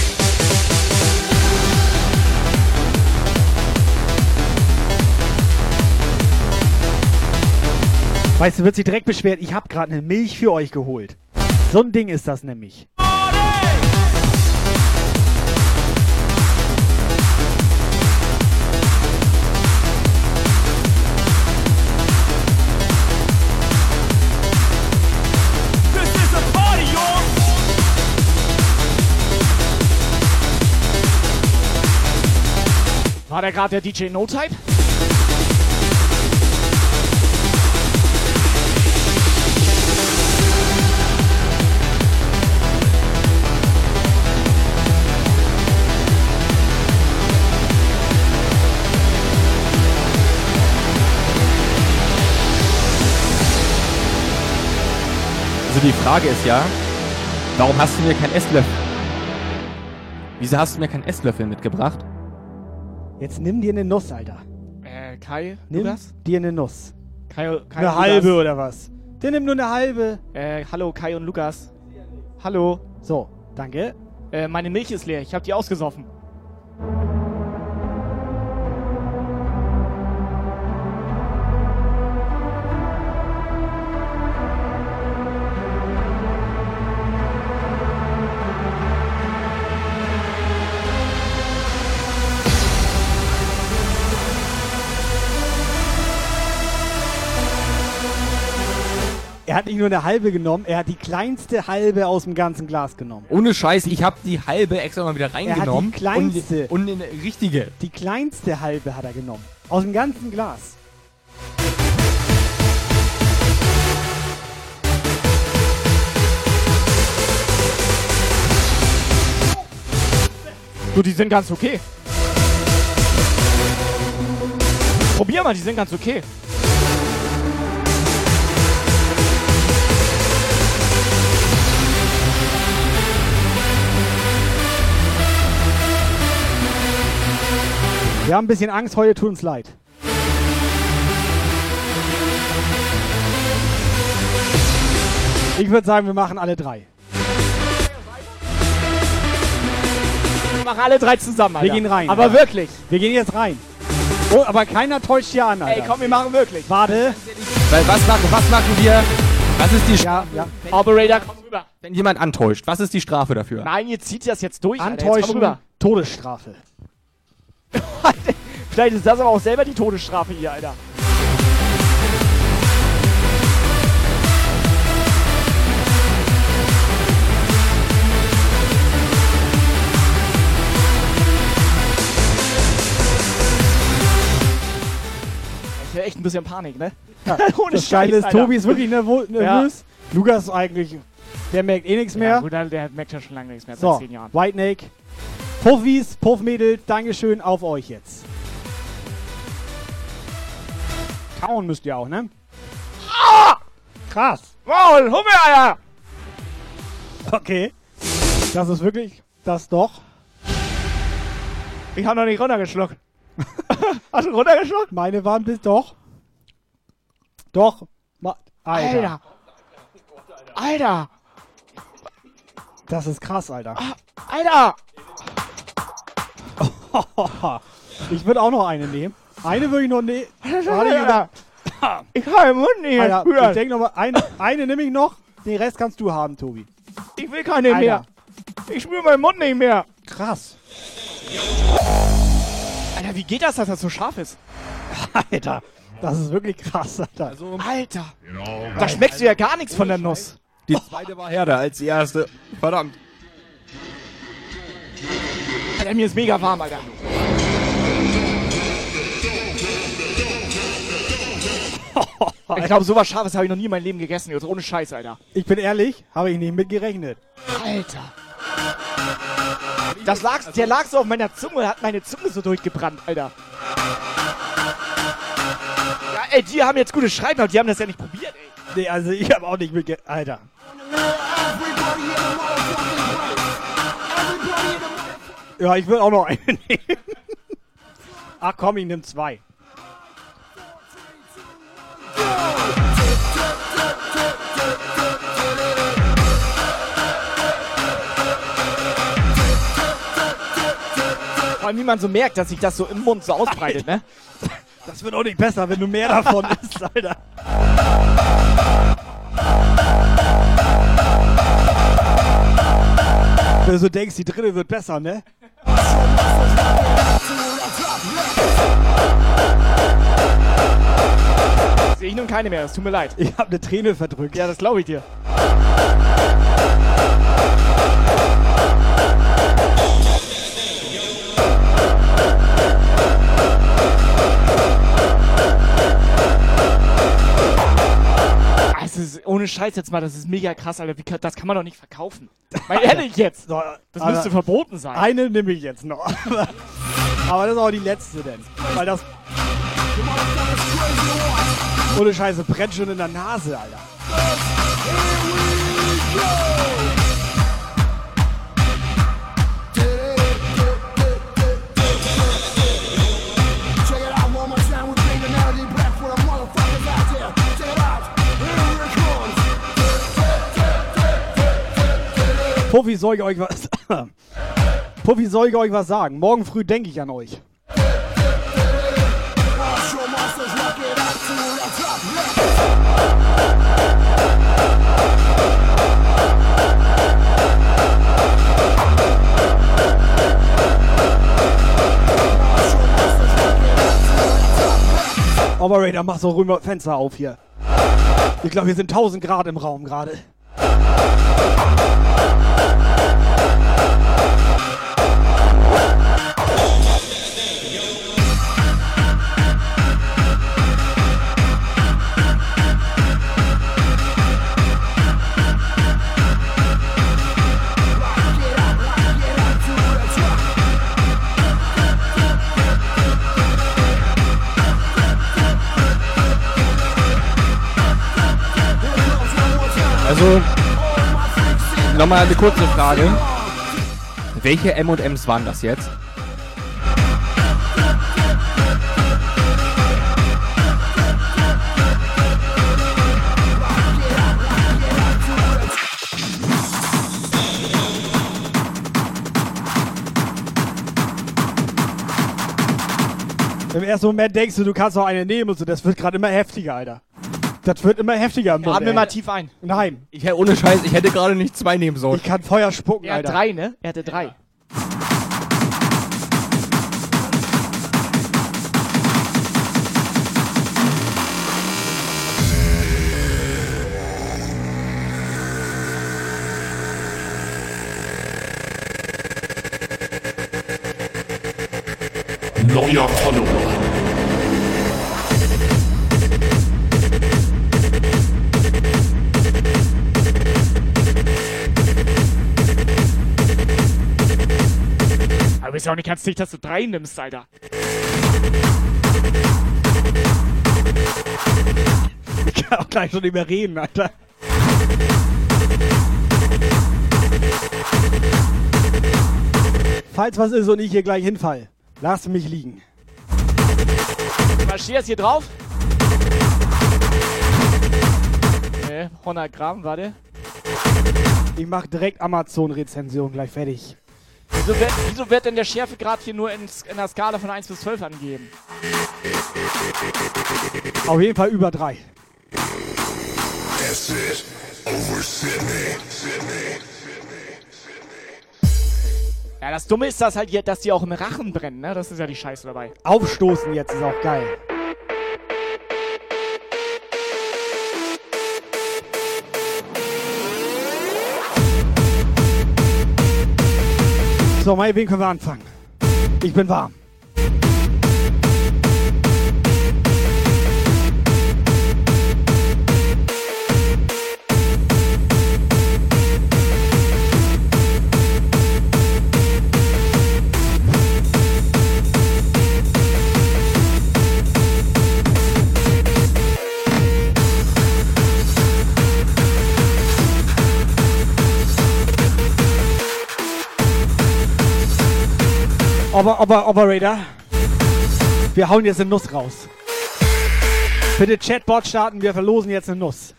Weißt du, wird sich direkt beschwert, ich habe gerade eine Milch für euch geholt. So ein Ding ist das nämlich. War der gerade der DJ No-Type? Also die Frage ist ja, warum hast du mir keinen Esslöffel? Wieso hast du mir keinen Esslöffel mitgebracht? Jetzt nimm dir eine Nuss, Alter. Äh, Kai, Nimm Lukas? dir eine Nuss. Kai, Kai Eine halbe Lukas. oder was? Der nimmt nur eine halbe. Äh, hallo, Kai und Lukas. Hallo. So, danke. Äh, meine Milch ist leer. Ich habe die ausgesoffen. Er hat nicht nur eine halbe genommen, er hat die kleinste halbe aus dem ganzen Glas genommen. Ohne Scheiß, ich habe die halbe extra mal wieder Er hat die reingenommen. kleinste. Und, und eine richtige. Die kleinste halbe hat er genommen. Aus dem ganzen Glas. Du, die sind ganz okay. Probier mal, die sind ganz okay. Wir haben ein bisschen Angst, heute tut uns leid. Ich würde sagen, wir machen alle drei. Wir machen alle drei zusammen, Alter. Wir gehen rein. Aber Alter. wirklich. Wir gehen jetzt rein. Oh, aber keiner täuscht hier an, Alter. Ey, komm, wir machen wirklich. Warte. Weil was machen, was machen wir? Was ist die Ja, ja. Operator, komm rüber. Wenn jemand antäuscht, was ist die Strafe dafür? Nein, ihr zieht das jetzt durch. Alter. Jetzt komm Antäuschen, rüber. Todesstrafe. Vielleicht ist das aber auch selber die Todesstrafe hier, Alter. Ich hätte echt ein bisschen Panik, ne? Ja, Ohne das Geile ist. Tobi ist wirklich nervös. Lukas eigentlich, der merkt eh nichts Ja, mehr. gut, der merkt ja schon lange nichts mehr, seit so, zehn Jahren. White Snake. Puffis, Puffmädel, Dankeschön auf euch jetzt. Kauen müsst ihr auch, ne? Ah! Krass. Wow, Hummel, Alter! Okay. Das ist wirklich das doch. Ich hab noch nicht runtergeschluckt. Hast du runtergeschluckt? Meine waren bis doch. Doch. Ma Alter. Alter. Alter. Das ist krass, Alter. Alter. ich würde auch noch eine nehmen. Eine würde ich noch nehmen. Alter. Ich kann den Mund nicht mehr Alter, ich denke noch mal, eine, eine nehme ich noch. Den Rest kannst du haben, Tobi. Ich will keine Alter. mehr. Ich spüre meinen Mund nicht mehr. Krass. Alter, wie geht das, dass das so scharf ist? Alter, das ist wirklich krass, Alter. Also, Alter. Da schmeckst du ja gar nichts von der Nuss. Die zweite war härter als die erste. Verdammt. Alter, mir ist mega warm, Alter. Ich glaube, sowas Scharfes habe ich noch nie in meinem Leben gegessen. Jetzt ohne Scheiß, Alter. Ich bin ehrlich, habe ich nicht mit gerechnet. Alter. Das lag, der lag so auf meiner Zunge, hat meine Zunge so durchgebrannt, Alter. Ja, ey, die haben jetzt gutes Schreiben, aber die haben das ja nicht probiert, ey. Nee, also ich habe auch nicht mit ge Alter. Ja, ich will auch noch eine nehmen. Ach komm, ich nehme zwei. Vor allem, wie man so merkt, dass sich das so im Mund so ausbreitet, ne? Das wird auch nicht besser, wenn du mehr davon isst, Alter. Wenn du so denkst, die dritte wird besser, ne? Sehe ich nun keine mehr, es tut mir leid. Ich habe eine Träne verdrückt. Ja, das glaube ich dir. Es ist ohne Scheiß jetzt mal, das ist mega krass, Alter. Wie, das kann man doch nicht verkaufen. Mal ehrlich jetzt. Das müsste verboten sein. Eine nehme ich jetzt noch. Aber, das ist auch die letzte denn. Weil das. Ohne Scheiße, brennt schon in der Nase, Alter. Check Puffi, soll ich euch was. Puffi, soll ich euch was sagen? Morgen früh denke ich an euch. Operator, mach so rüber Fenster auf hier. Ich glaube, hier sind 1000 Grad im Raum gerade. Also, nochmal eine kurze Frage. Welche M&M's waren das jetzt? Im ersten Moment denkst du, du kannst auch eine nehmen und so. Das wird gerade immer heftiger, Alter. Das wird immer heftiger im Mund. Atme mal tief ein. Nein. Ich, ohne Scheiß, ich hätte gerade nicht zwei nehmen sollen. Ich kann Feuer spucken, Er hat Alter. drei, ne? Er hatte drei. Neuer Follower. Ist ja auch nicht ganz dicht, dass du drei nimmst, Alter. Ich kann auch gleich schon nicht mehr reden, Alter. Falls was ist und ich hier gleich hinfall, lass mich liegen. Marschierst hier drauf. Ne, 100 Gramm, warte. Ich mach direkt Amazon-Rezension gleich fertig. Wieso wird, wieso wird denn der Schärfegrad hier nur in, in der Skala von 1 bis 12 angegeben? Auf jeden Fall über drei. That's it. Over Sydney. Sydney. Ja, das Dumme ist das halt hier, dass die auch im Rachen brennen, ne? Das ist ja die Scheiße dabei. Aufstoßen jetzt ist auch geil. So, meinetwegen können wir anfangen. Ich bin warm. Aber, aber, Operator, wir hauen jetzt eine Nuss raus. Bitte Chatbot starten, wir verlosen jetzt eine Nuss.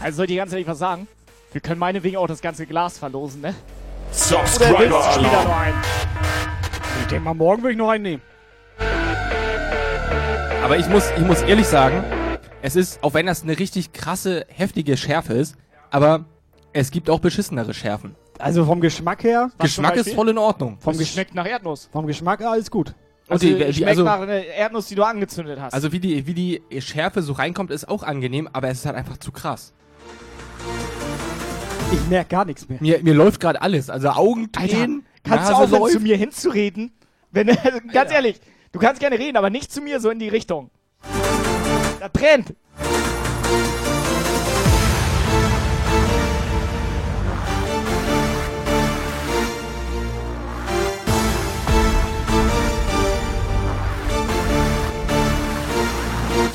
Also soll ich die ganze Zeit was sagen? Wir können meinetwegen auch das ganze Glas verlosen, ne? Subscriber Oder willst du noch einen? Ich denke mal, morgen würde ich noch einen nehmen. Aber ich muss, ich muss ehrlich sagen, es ist, auch wenn das eine richtig krasse, heftige Schärfe ist, aber es gibt auch beschissenere Schärfen. Also vom Geschmack her. Geschmack ist voll in Ordnung. Vom Es schmeckt nach Erdnuss. Vom Geschmack alles gut. Also, die- wie- schmeckt also- nach einer Erdnuss, die du angezündet hast. Also wie die, wie die Schärfe so reinkommt, ist auch angenehm, aber es ist halt einfach zu krass. Ich merke gar nichts mehr. Mir, mir läuft gerade alles. Also Augentränen, kannst Nase du aufhören, läuft. zu mir hinzureden? Wenn, ganz ehrlich, du kannst gerne reden, aber nicht zu mir so in die Richtung. Da brennt.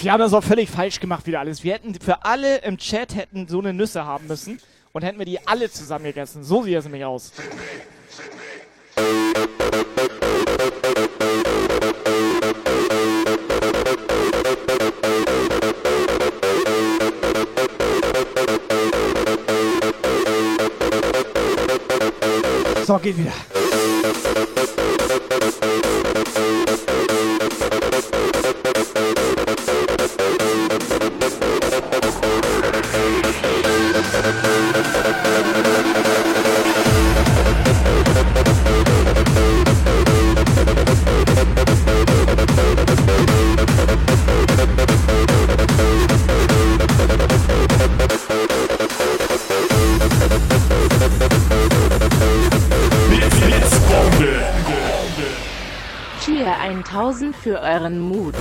Wir haben das auch völlig falsch gemacht wieder alles. Wir hätten für alle im Chat hätten so eine Nüsse haben müssen und hätten wir die alle zusammen gegessen. So sieht es nämlich aus. So, geht wieder. Für euren Mut.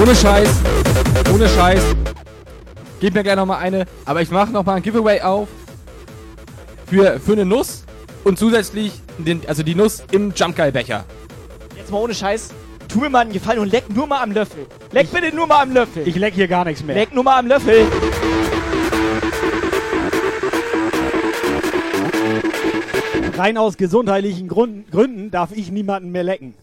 Ohne Scheiß. Ohne Scheiß. Gib mir gleich nochmal eine. Aber ich mache nochmal ein Giveaway auf. Für, für eine Nuss. Und zusätzlich den, also die Nuss im Jumpgeil-Becher. Jetzt mal ohne Scheiß. Tu mir mal einen Gefallen und leck nur mal am Löffel. Leck bitte nur mal am Löffel. Ich leck hier gar nichts mehr. Leck nur mal am Löffel. Rein aus gesundheitlichen Gründen darf ich niemanden mehr lecken.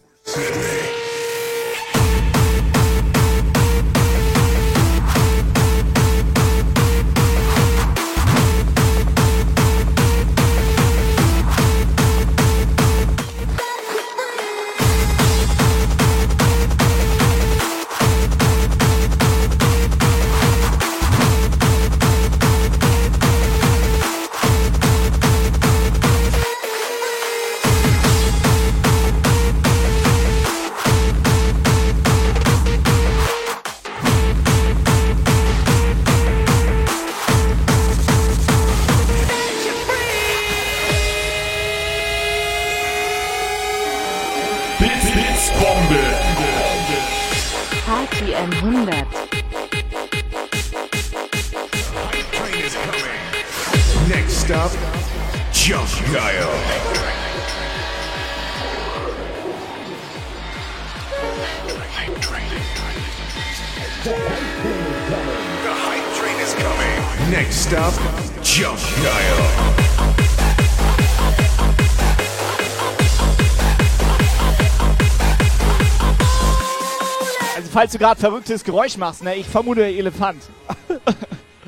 Gerade verrücktes Geräusch machst, ne, ich vermute Elefant.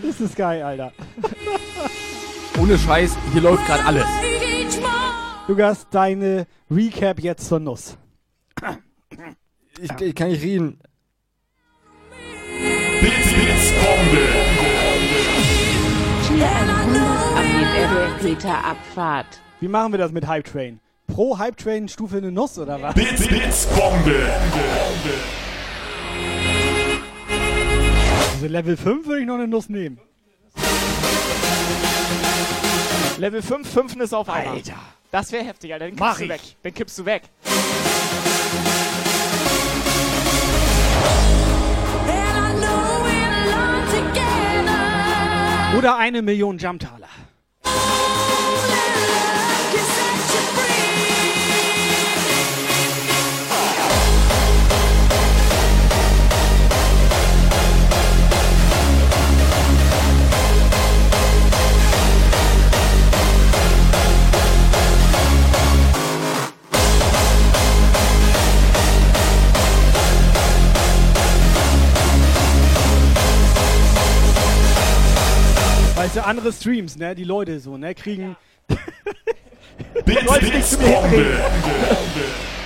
Das ist geil, Alter. Ohne Scheiß, hier läuft gerade alles. Lukas, deine Recap jetzt zur Nuss. Ich, ich kann nicht reden. Blitz, Blitzbombe. Cheer 100 ab die Peter Abfahrt. Wie machen wir das mit Hype Train? Pro Hype Train Stufe eine Nuss oder was? Blitz, Blitzbombe. Also Level 5 würde ich noch eine Nuss nehmen. Level 5, 5 ist auf einmal. Alter. Das wäre heftig, Alter. Den Mach kippst du weg. Den kippst du weg. Oder eine Million Jumptaler. Andere Streams, ne? Die Leute so, ne? Kriegen. Bits, Leute nicht Bits, zu mir Bombe.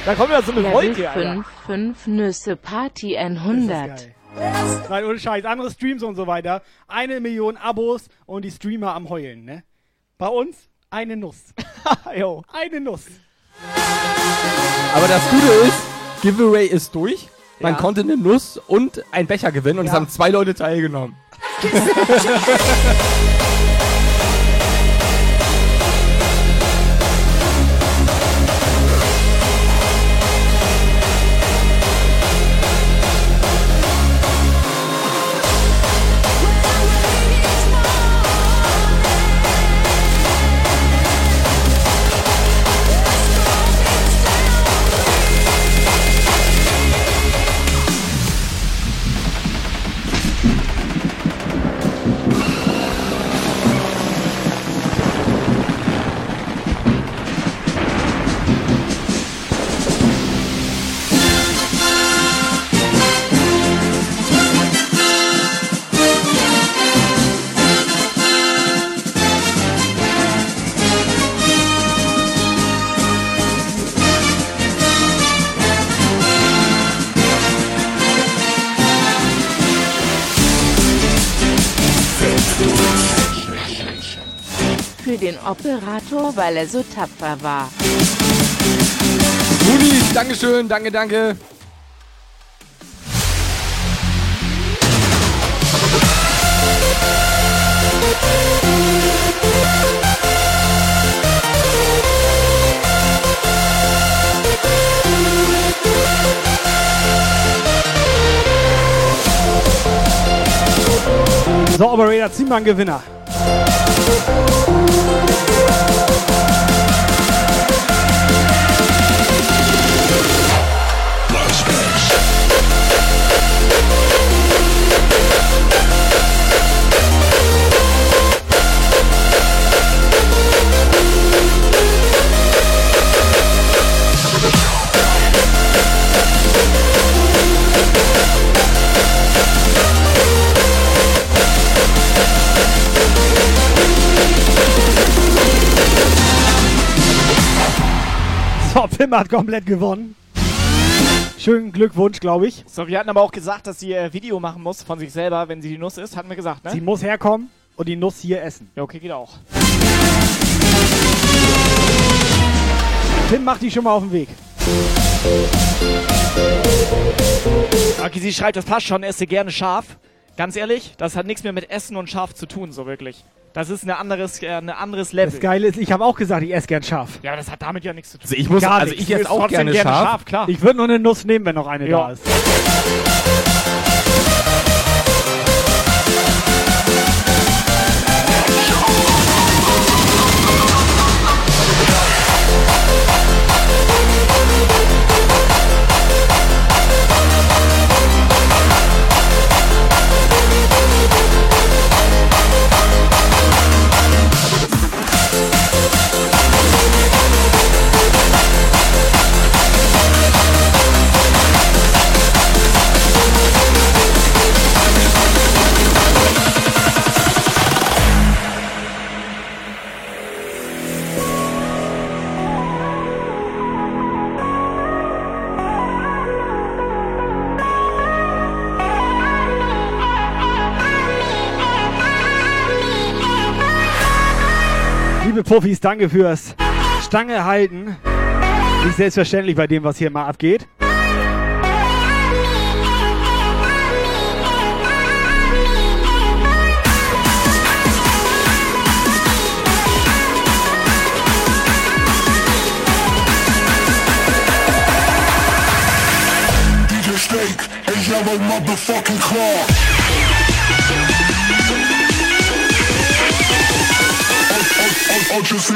Da kommt ja so eine Wolke, Alter. 5, 5 Nüsse Party 100. Nein, ohne Scheiß. Andere Streams und so weiter. Eine Million Abos und die Streamer am Heulen, ne? Bei uns eine Nuss. jo. Eine Nuss. Aber das Gute ist, Giveaway ist durch. Man Ja. konnte eine Nuss und einen Becher gewinnen und es Ja. haben zwei Leute teilgenommen. Für weil er so tapfer war. Munis, Dankeschön, danke, danke. So, Operator, zieh mal einen Gewinner. Pim hat komplett gewonnen. Schönen Glückwunsch, glaube ich. So, wir hatten aber auch gesagt, dass sie äh, Video machen muss von sich selber, wenn sie die Nuss isst. Hatten wir gesagt, ne? Sie muss herkommen und die Nuss hier essen. ja, okay, geht auch. Pim macht die schon mal auf den Weg. Okay, sie schreibt, das passt schon, esse gerne scharf. Ganz ehrlich, das hat nichts mehr mit Essen und scharf zu tun, so wirklich. Das ist ein anderes, äh, ein anderes Level. Das Geile ist, ich habe auch gesagt, ich esse gern scharf. Ja, das hat damit ja nichts zu tun. Also ich muss, Gar also ich isst auch trotzdem gerne, gerne scharf. scharf, klar. Ich würde nur eine Nuss nehmen, wenn noch eine Ja. da ist. Profis, danke fürs Stange halten. Nicht selbstverständlich bei dem, was hier mal abgeht. DJ Snake and yellow motherfucking claw. I'll just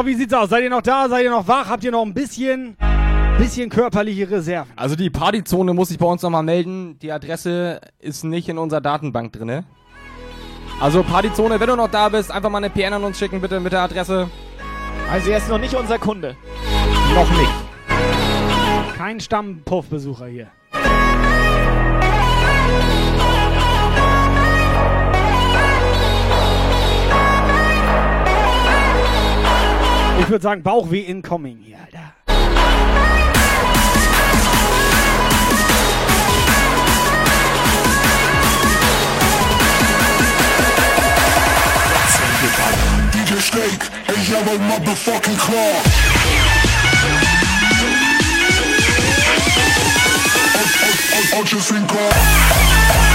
So, wie sieht's aus? Seid ihr noch da? Seid ihr noch wach? Habt ihr noch ein bisschen, bisschen körperliche Reserven? Also die Partyzone muss ich bei uns nochmal melden. Die Adresse ist nicht in unserer Datenbank drinne. Also Partyzone, wenn du noch da bist, einfach mal eine PN an uns schicken, bitte mit der Adresse. Also er ist noch nicht unser Kunde. Noch nicht. Kein Stammpuffbesucher hier. Ich würde sagen, Bauchweh incoming hier, Alter. DJ Snake, a yellow motherfucking claw. I'll, I'll,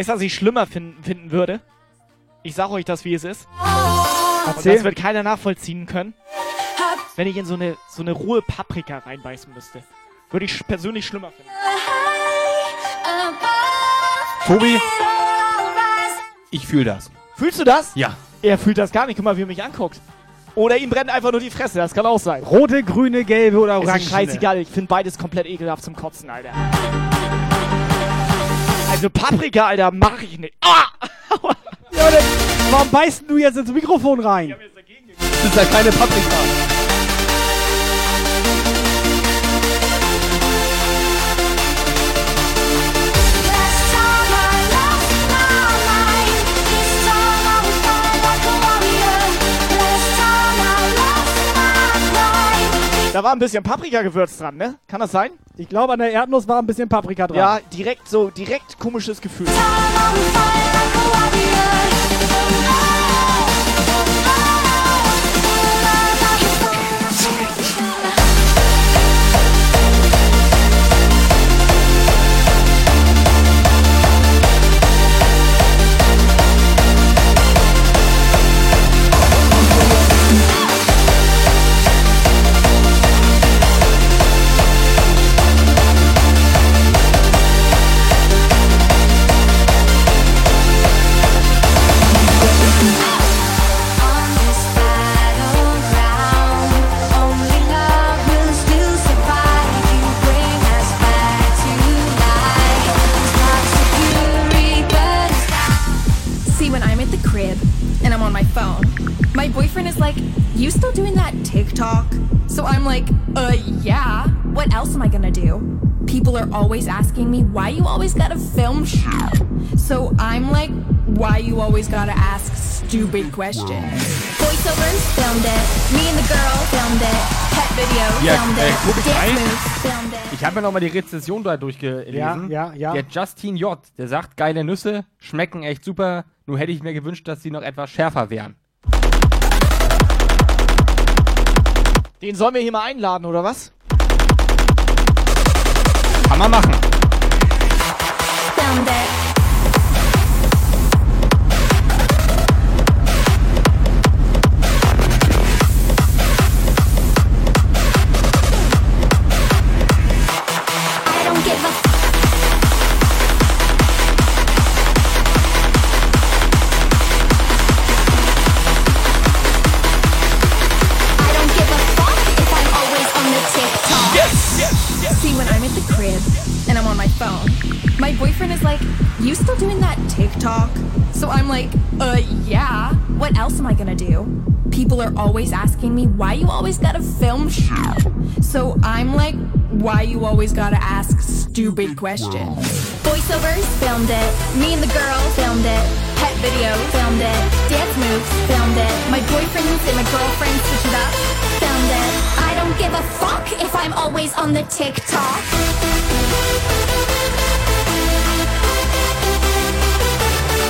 Weißt du, was ich schlimmer fin finden würde? Ich sag euch das, wie es ist. Und Erzähl. das wird keiner nachvollziehen können. Wenn ich in so eine, so eine rohe Paprika reinbeißen müsste. Würde ich persönlich schlimmer finden. Tobi, ich fühle das. Fühlst du das? Ja. Er fühlt das gar nicht. Guck mal, wie er mich anguckt. Oder ihm brennt einfach nur die Fresse. Das kann auch sein. Rote, grüne, gelbe oder Ist orange? mir scheißegal. Ich finde beides komplett ekelhaft zum Kotzen, Alter. Also Paprika, Alter, mach ich nicht. Ah! Ja, warum beißt du jetzt ins Mikrofon rein? Das ist ja keine Paprika. Da war ein bisschen Paprikagewürz dran, ne? Kann das sein? Ich glaube, an der Erdnuss war ein bisschen Paprika dran. Ja, direkt so, direkt komisches Gefühl. You still doing that TikTok? So I'm like, Uh, yeah. What else am I gonna do? People are always asking me, Why you always gotta film shit? So I'm like, Why you always gotta ask stupid questions? Voiceovers, filmed it. Me and the girl, filmed it. Pet video, Ja, filmed äh, it. guck Dance moves, filmed it. Ich habe mir nochmal die Rezession da durchgelesen. Ja, ja, ja. Der Justin J., der sagt, geile Nüsse, schmecken echt super. Nur hätte ich mir gewünscht, dass sie noch etwas schärfer wären. Den sollen wir hier mal einladen, oder was? Kann man machen. Someday. You still doing that TikTok? So I'm like, Uh, yeah. What else am I gonna do? People are always asking me, Why you always gotta film show? So I'm like, Why you always gotta ask stupid questions? Voiceovers filmed it. Me and the girl filmed it. Pet video filmed it. Dance moves filmed it. My boyfriends and my girlfriend switch it up filmed it. I don't give a fuck if I'm always on the TikTok.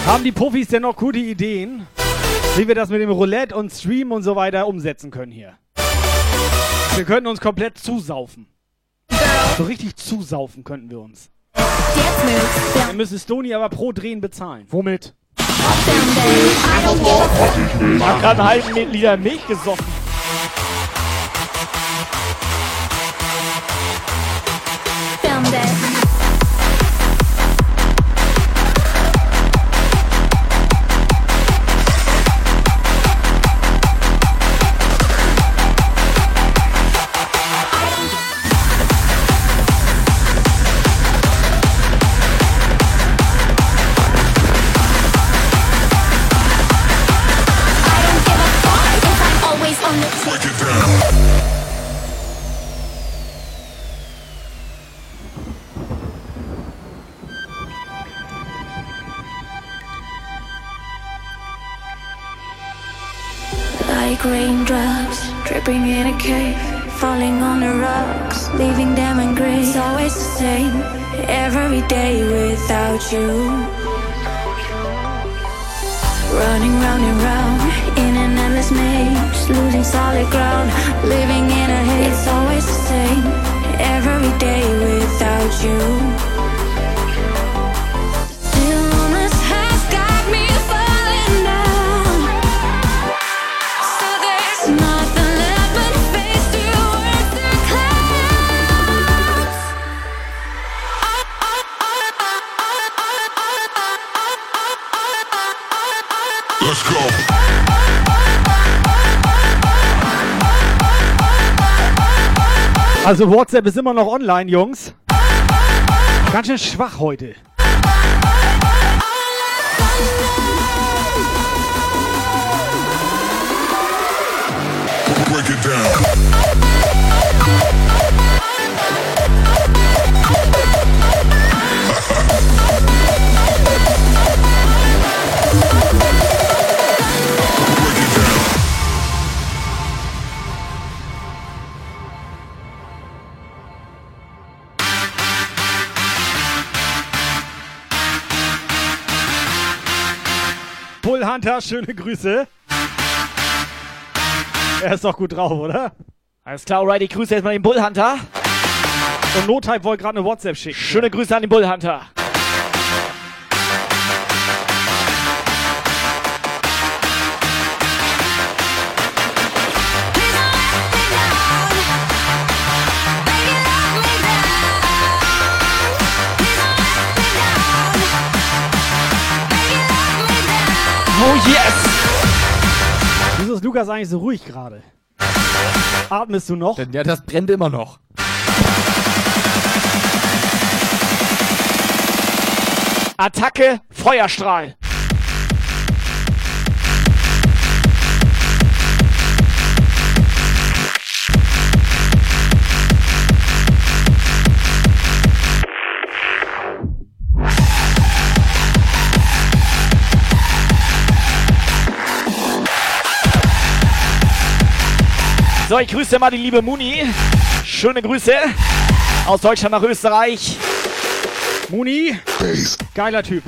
Haben die Profis denn noch gute Ideen, wie wir das mit dem Roulette und Stream und so weiter umsetzen können hier? Wir könnten uns komplett zusaufen. So richtig zusaufen könnten wir uns. Wir müssen Stony aber pro Drehen bezahlen. Womit? Ich hab gerade einen halben Liter Milch gesoffen. Falling on the rocks, leaving them in engraved. It's always the same, every day without you. Running round and round in an endless maze, losing solid ground, living in a haze. It's always the same, every day without you. Also WhatsApp ist immer noch online, Jungs. Ganz schön schwach heute. Break it down. Hunter, schöne Grüße. Er ist doch gut drauf, oder? Alles klar, ich grüße erstmal den Bullhunter. Und Notype wollte gerade eine WhatsApp schicken. Schöne Grüße an den Bullhunter. Oh yes! Wieso ist Lukas eigentlich so ruhig gerade? Atmest du noch? Ja, das brennt immer noch. Attacke, Feuerstrahl. So, ich grüße mal die liebe Muni. Schöne Grüße aus Deutschland nach Österreich. Muni, geiler Typ.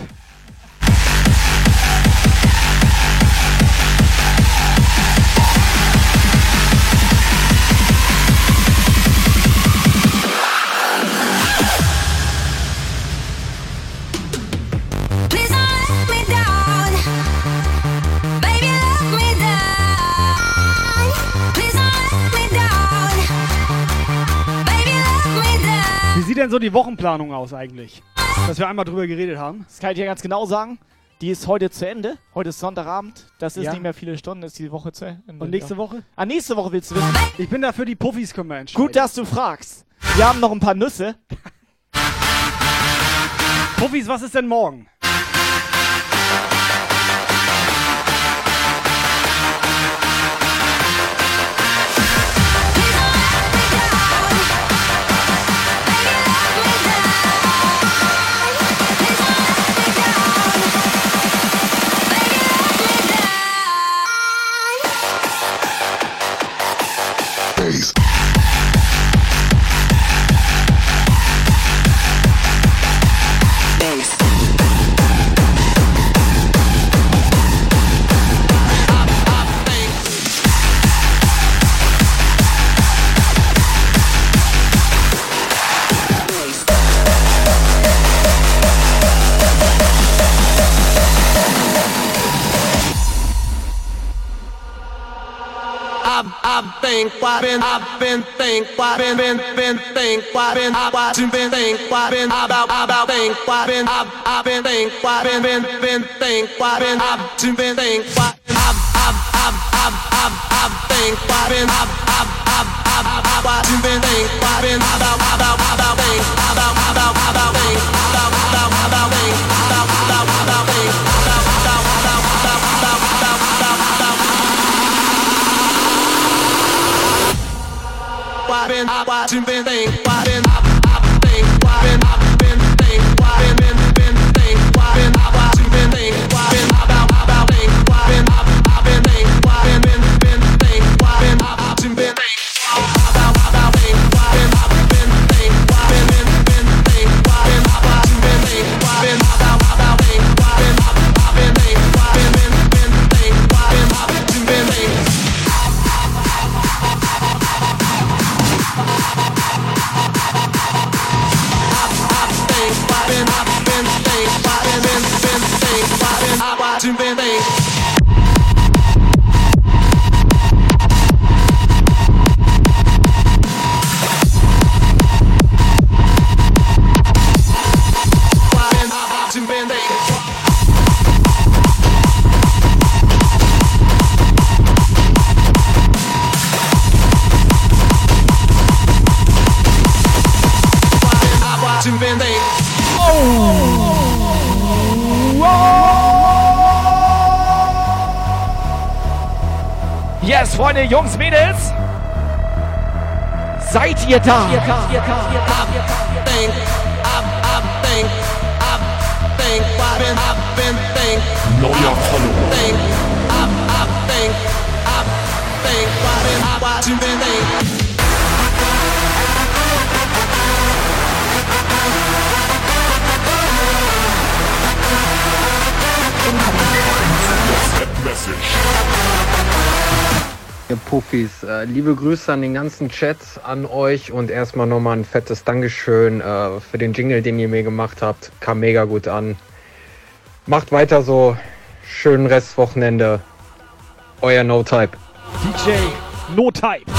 Denn so die Wochenplanung aus eigentlich? Dass wir einmal drüber geredet haben. Das kann ich dir ganz genau sagen. Die ist heute zu Ende. Heute ist Sonntagabend. Das ist Ja. nicht mehr viele Stunden, ist die Woche zu Ende. Und nächste ja. Woche? Ah, nächste Woche willst du wissen. Ich bin dafür, die Puffis können wir entscheiden. Gut, dass du fragst. Wir haben noch ein paar Nüsse. Puffis, was ist denn morgen? Been, why been, I've been think, why been, been, been think, why been, I and been think, why been, about, about think, why been, I've, I've been think, why been, been, been think, why been, I've been think, why, I've, I've, I've, I've, I've, I've think, why been, I've, I've, I've, I've, I've, and been think, why been, about, about, about think, about, about, about think, about, about, watching, watching, watching, watching, Martin Van Yes, Freunde, Jungs, Mädels. Seid ihr da? Neuer Follower. Ihr Puffis, äh, liebe Grüße an den ganzen Chat, an euch und erstmal nochmal ein fettes Dankeschön äh, für den Jingle, den ihr mir gemacht habt. Kam mega gut an. Macht weiter so. Schönen Restwochenende. Euer No-Type. DJ No Type.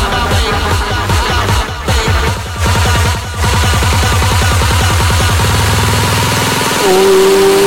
Siempre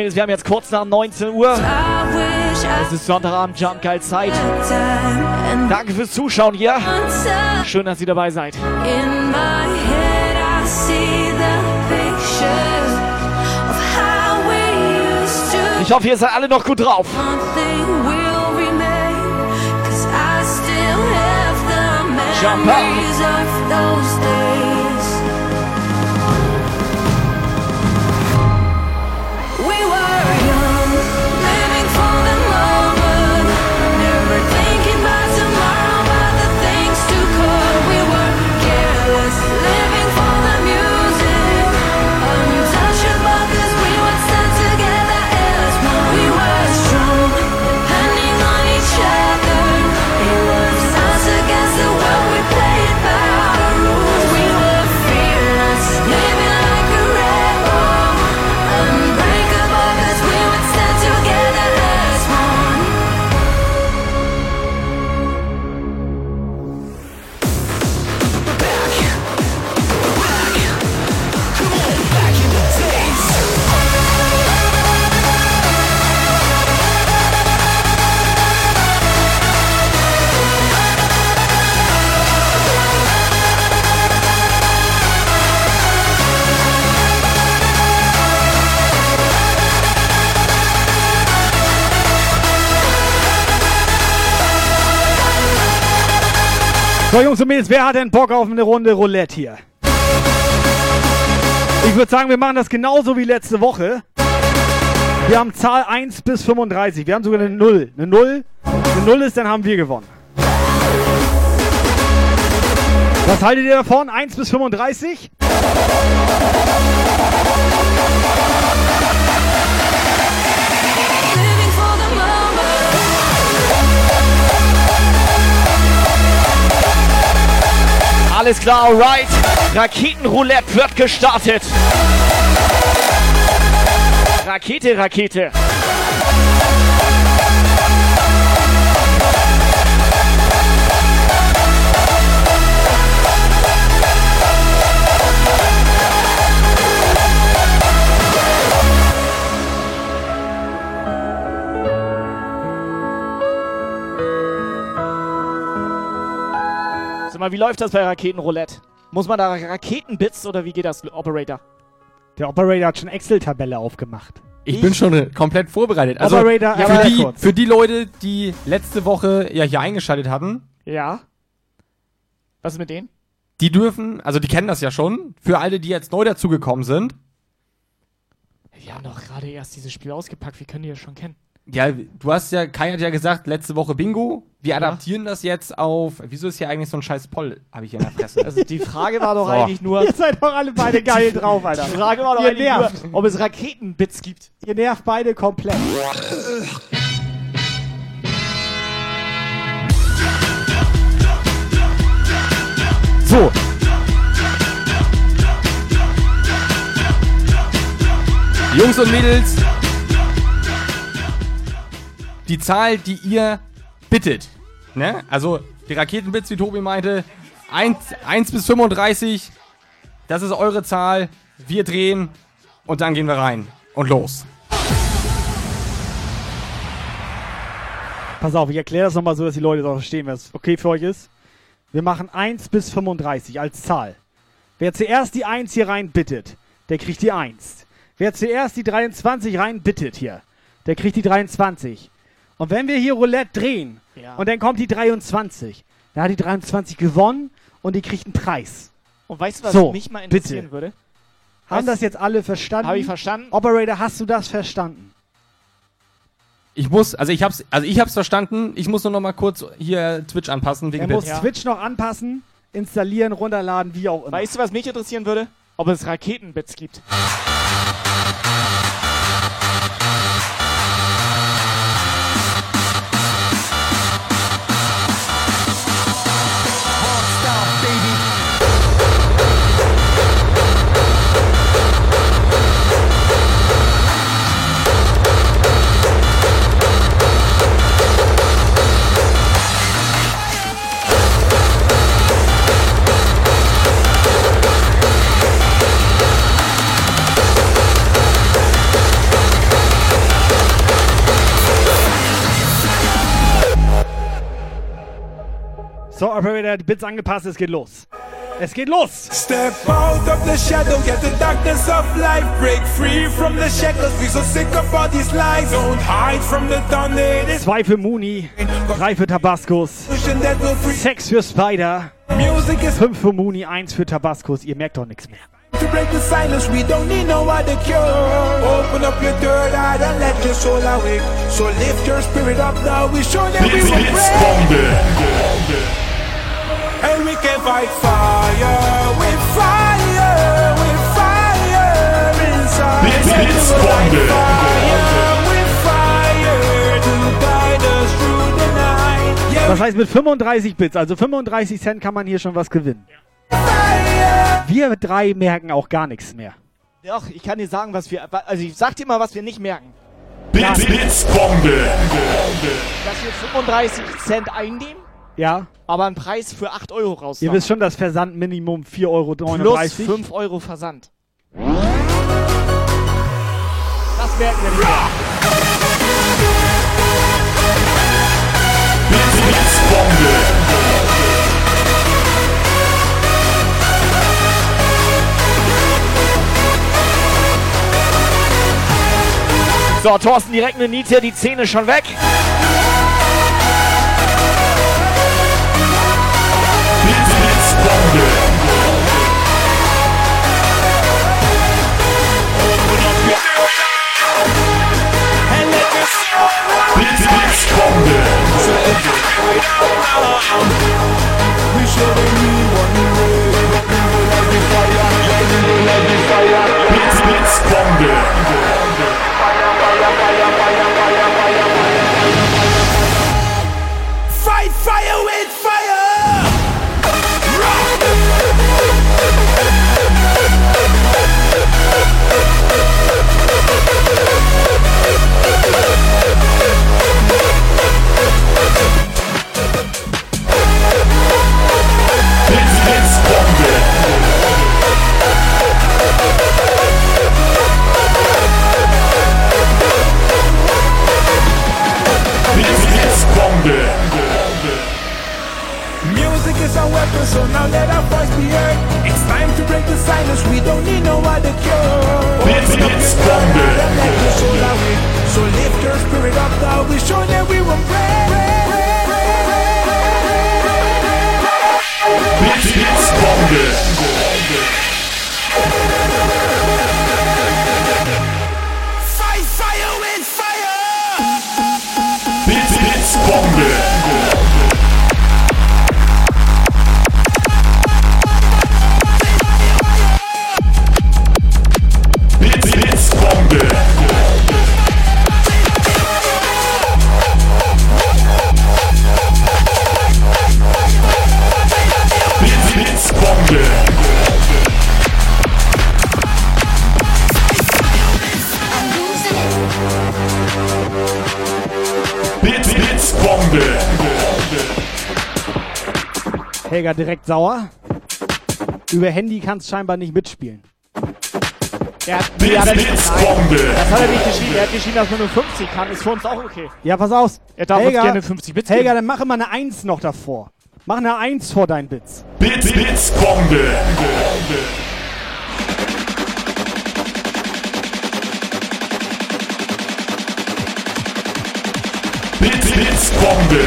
Mädels, wir haben jetzt kurz nach 19 Uhr. Es ist Sonntagabend, Jump Geil Zeit. Danke fürs Zuschauen hier. Schön, dass ihr dabei seid. Ich hoffe, ihr seid alle noch gut drauf. Nothing will So, Jungs und Mädels, wer hat denn Bock auf eine Runde Roulette hier? Ich würde sagen, wir machen das genauso wie letzte Woche. Wir haben Zahl 1 bis 35. Wir haben sogar eine 0. Eine 0. Eine 0 ist, dann haben wir gewonnen. Was haltet ihr davon? 1 bis 35? Alles klar, alright. Raketenroulette wird gestartet. Rakete, Rakete. Mal, wie läuft das bei Raketenroulette? Muss man da Raketenbits oder wie geht das, Operator? Der Operator hat schon Excel-Tabelle aufgemacht. Ich, bin schon komplett vorbereitet. Also Operator, für, die, kurz. für die Leute, die letzte Woche ja hier eingeschaltet hatten, Ja. Was ist mit denen? die dürfen, also die kennen das ja schon. Für alle, die jetzt neu dazugekommen sind, Wir haben doch gerade erst dieses Spiel ausgepackt. Wir können die ja schon kennen. Ja, du hast ja, Kai hat ja gesagt, letzte Woche Bingo. Wir adaptieren das jetzt auf. Wieso ist hier eigentlich so ein scheiß Poll? Habe ich hier in der Fresse. Also die Frage war doch So. eigentlich nur. Ihr seid doch alle beide geil drauf, Alter. Die Frage war doch Ihr eigentlich nervt. nur, ob es Raketenbits gibt. Ihr nervt beide komplett. So. Jungs und Mädels, die Zahl, die ihr bittet, ne? Also die Raketenbits, wie Tobi meinte, 1, 1 bis 35, das ist eure Zahl. Wir drehen und dann gehen wir rein. Und los. Pass auf, ich erkläre das nochmal so, dass die Leute das verstehen, was okay für euch ist. Wir machen 1 bis 35 als Zahl. Wer zuerst die 1 hier rein bittet, der kriegt die 1. Wer zuerst die 23 rein bittet hier, der kriegt die 23. Und wenn wir hier Roulette drehen Ja. und dann kommt die 23, dann hat die 23 gewonnen und die kriegt einen Preis. Und weißt du, was So, mich mal interessieren bitte. würde? Haben das jetzt alle verstanden? Habe ich verstanden? Operator, hast du das verstanden? Ich muss, also ich hab's, also ich hab's verstanden. Ich muss nur noch mal kurz hier Twitch anpassen wegen Er muss Bits. Twitch noch anpassen. installieren, runterladen, wie auch immer. Weißt du, was mich interessieren würde? Ob es Raketenbits gibt. So, Operator, die Bits angepasst, es geht los. Es geht los! Step out of the shadow, get the darkness of life. Break free from the shackles. We so sick of all these lies. Don't hide from the thunder. Zwei für Muni, drei für Tabascos, free. sechs für Spider, Music is fünf für Muni, eins für Tabascos. Ihr merkt doch nichts mehr. to break the silence. We don't need no other cure. Open up your third eye and let your soul awake. So lift your spirit up now. We show that we will break. And we can fight fire with fire, with fire inside. Night. Yeah, Das heißt, mit 35 Bits, also 35 Cent, kann man hier schon was gewinnen. Wir drei merken auch gar nichts mehr. Doch, ich kann dir sagen, was wir. Also ich sag dir mal, was wir nicht merken. Blitz, Blitzbombe. Dass wir 35 Cent einnehmen, Ja? aber einen Preis für 8 Euro raus. Ihr wisst schon, das Versandminimum 4,39 Euro. Plus 5 Euro Versand. Das merken wir nicht. So, Thorsten direkt eine Niete, die Zähne schon weg. Fight fire with is our weapon, so now let our voice be heard. It's time to break the silence, we don't need no other cure. Blitz, Open up your Blitzbombe. heart and let your soul awake. So lift your spirit up now, we show that we will break. Blitz, Blitzbombe. Fight Helga direkt sauer. Über Handy kannst scheinbar nicht mitspielen. Er hat, Blitz, hat er nicht, nein, das hat er nicht geschrieben. Er hat geschrieben, dass man nur 50 kann. Ist für uns auch okay. Ja, pass auf. Er darf uns gerne 50 Bits Helga, geben. dann mach immer eine 1 noch davor. Mach eine 1 vor deinen Bits. Blitz, Blitzbombe. Blitz, Blitzbombe.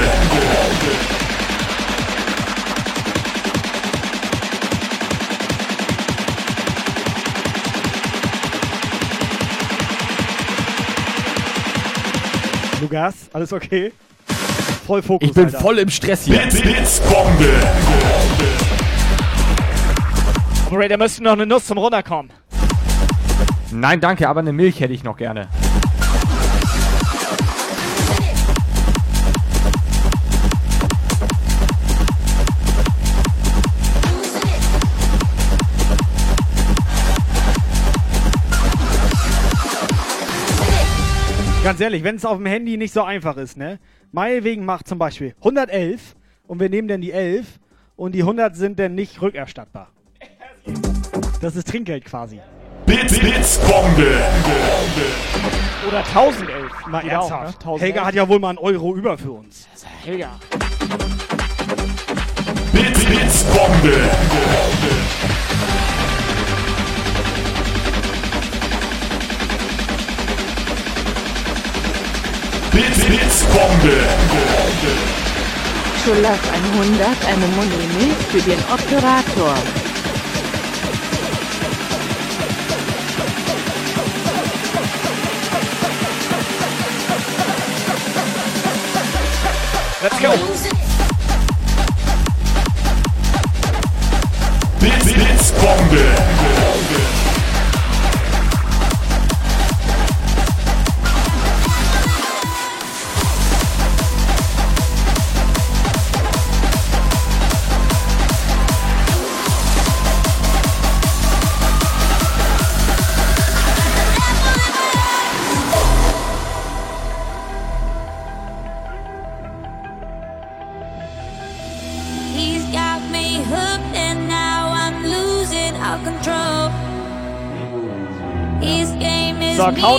Vollgas, alles okay. Voll Fokus. Ich bin Alter. voll im Stress hier. Blitz, Blitz, Bombe. Operator, müsste noch eine Nuss zum Runterkommen. Nein, danke, aber eine Milch hätte ich noch gerne. Ganz ehrlich, wenn es auf dem Handy nicht so einfach ist, ne? Meinetwegen macht zum Beispiel 111 und wir nehmen dann die 11 und die 100 sind dann nicht rückerstattbar. Das ist Trinkgeld quasi. Bits, Bits, Bombe. Oder 1011. Mal Geht auch, ernsthaft. ne? 1011. Helga hat ja wohl mal einen Euro über für uns. Helga. Bits, Bits, Bombe. Bits, Bits, Bombe. Schulas 100, eine Money für den Operator. Let's go. Bits, Bits,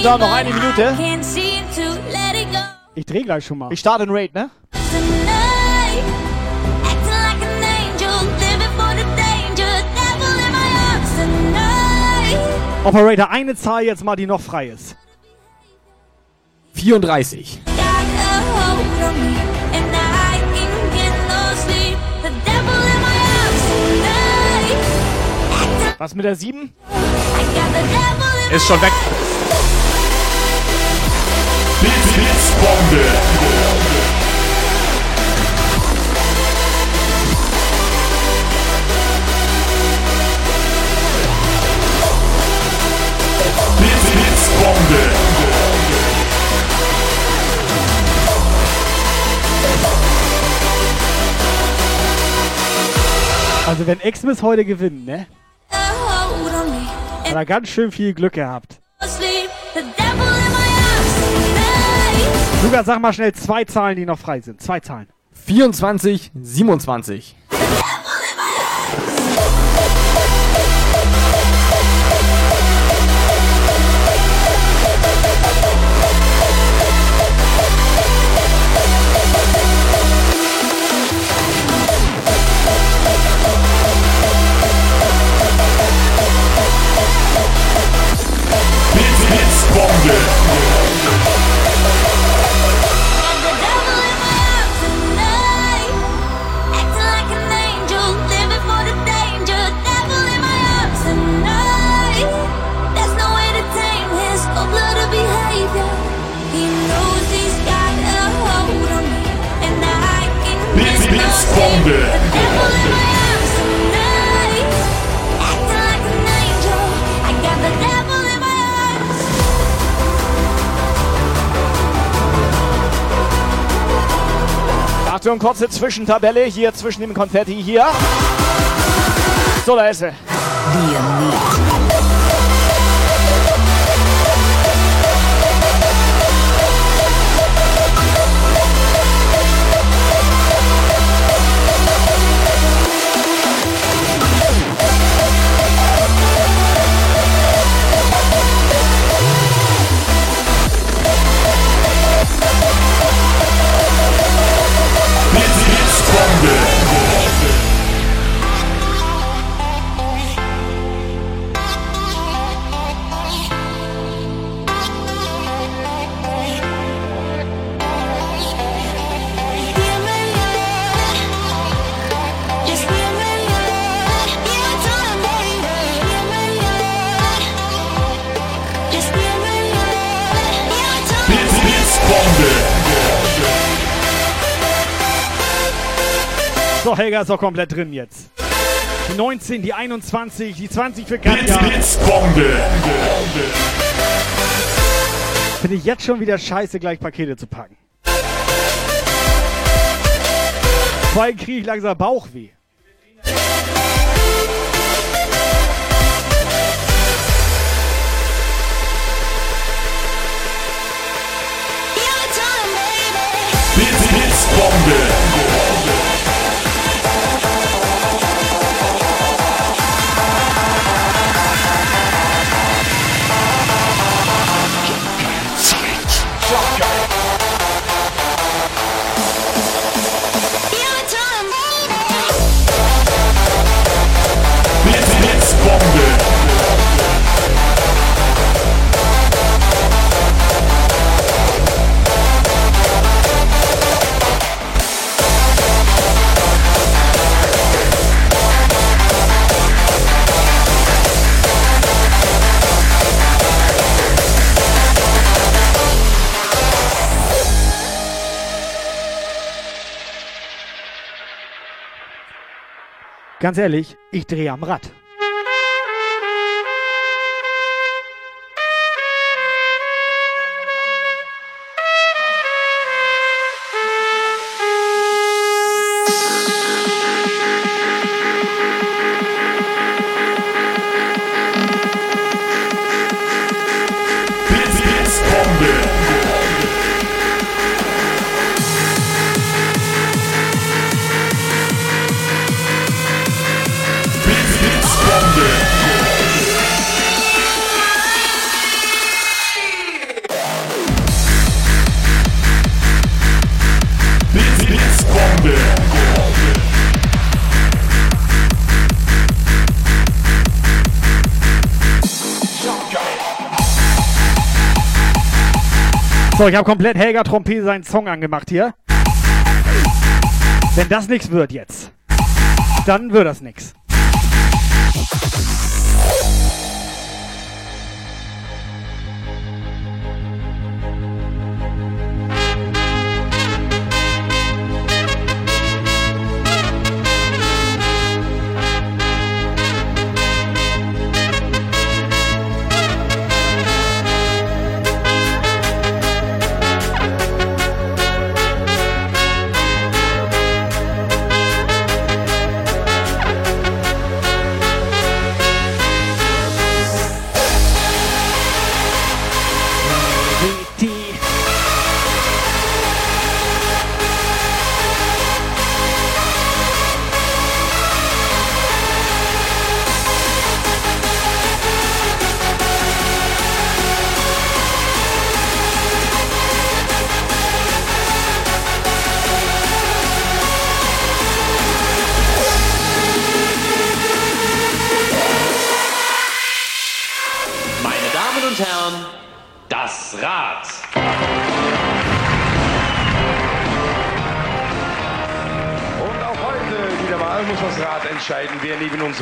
is So, me, Countdown, noch eine Minute. Ich drehe gleich schon mal. Ich starte den Raid, ne? Operator, eine Zahl jetzt mal, die noch frei ist. 34. Got a hold on me, and I can get no sleep. The devil in my arms tonight. Was mit der 7? I got the devil in Ist schon weg. Bits, Bits, Bombe. Bits, Bits, Bombe. Also wenn Xmas heute gewinnt, ne? Hat er ganz schön viel Glück gehabt. Lukas, sag mal schnell zwei Zahlen, die noch frei sind. Zwei Zahlen. 24, 27. Bits, Bits, Bombe. Achtung, kurze Zwischentabelle hier zwischen dem Konfetti hier. So, da ist er. So, Helga ist doch komplett drin jetzt. Die 19, die 21, die 20 für Katja. Blitzbombe. Finde ich jetzt schon wieder scheiße, gleich Pakete zu packen. Vor allem kriege ich langsam Bauchweh. Ganz ehrlich, ich drehe am Rad. So, ich habe komplett Helga Trompete seinen Song angemacht hier. Wenn das nichts wird jetzt, dann wird das nichts.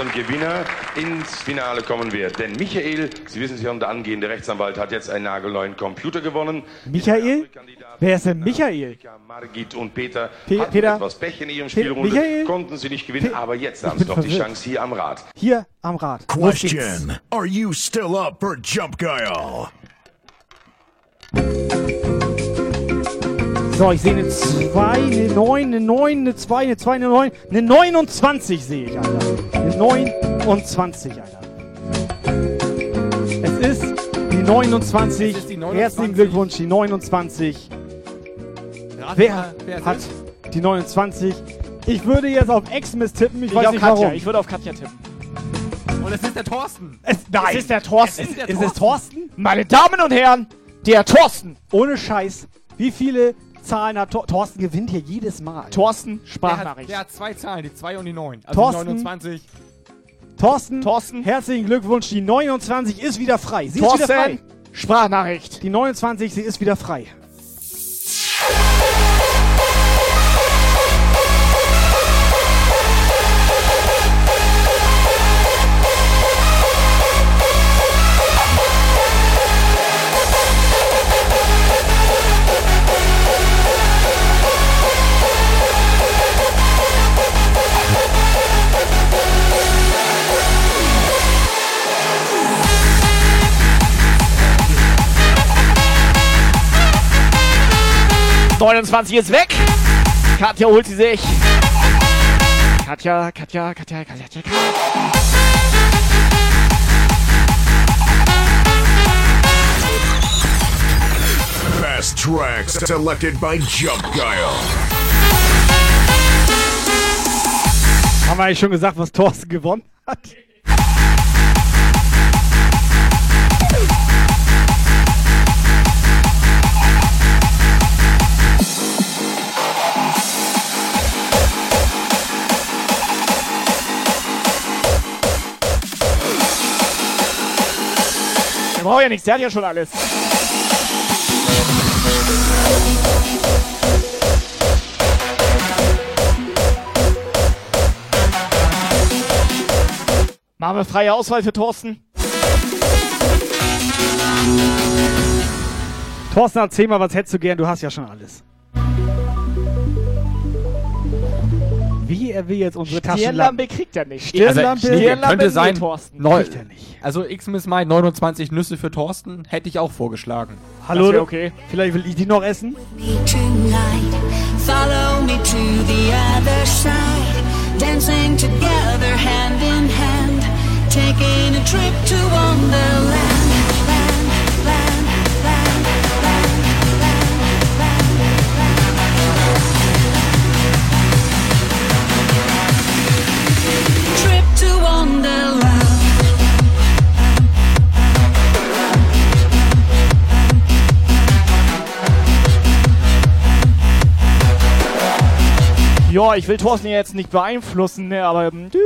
Unserem Gewinner ins Finale kommen wird. Denn Michael, Sie wissen es ja, der angehende Rechtsanwalt hat jetzt einen nagelneuen Computer gewonnen. Michael? Wer ist denn Michael? Margit und Peter Pe- hatten Peter? etwas Pech in ihrem Pe- Spielrunde, Michael? konnten sie nicht gewinnen, aber jetzt haben sie doch die verwirrt. Chance hier am Rad. Hier am Rad. Question. Are you still up for Jump Guile? So, ich sehe eine 2, eine 9, eine 9, eine 2, eine 2, eine 9, eine 29 sehe ich, Alter. Eine 29, Alter. Es ist die 29. Es ist die 29. Herzlichen Glückwunsch, die 29. Rat Wer, mal, wer hat ist. die 29? Ich würde jetzt auf Xmas tippen, ich, Ich weiß auf nicht Katja. warum. Ich würde auf Katja tippen. Und es ist der Thorsten. Es, nein. Es ist der Thorsten. Es ist der Ist es Thorsten? Meine Damen und Herren, der Thorsten. Ohne Scheiß. Wie viele Zahlen hat Thor Thorsten gewinnt hier jedes Mal? Thorsten, Der hat, Sprachnachricht. der hat zwei Zahlen, die 2 und die 9. Also Thorsten. 29. Thorsten, Thorsten. herzlichen Glückwunsch. Die 29 ist wieder frei. Sie ist wieder frei. Thorsten, Sprachnachricht. Die 29, sie ist wieder frei. 29 ist weg. Katja holt sie sich. Katja, Katja, Katja, Katja, Katja. Best tracks selected by Jump Guile. Haben wir eigentlich schon gesagt, was Thorsten gewonnen hat? Der braucht ja nichts, der hat ja schon alles. Machen wir freie Auswahl für Thorsten. Thorsten, erzähl mal, was hättest du gern? Du hast ja schon alles. Wie er will jetzt unsere Stirnlampe Taschenlampe. kriegt er nicht. Stirnlampe, Also, Stirnlampe könnte sein. Thorsten. Neu, Kriegt er nicht. also X-Miss Mai 29 Nüsse für Thorsten hätte ich auch vorgeschlagen. Hallo, okay. vielleicht will ich die noch essen? tonight. Follow me to the other side. Dancing together hand in hand. Taking a trip to Wonderland. Ja, ich will Thorsten jetzt nicht beeinflussen, ne, aber. ähm, du,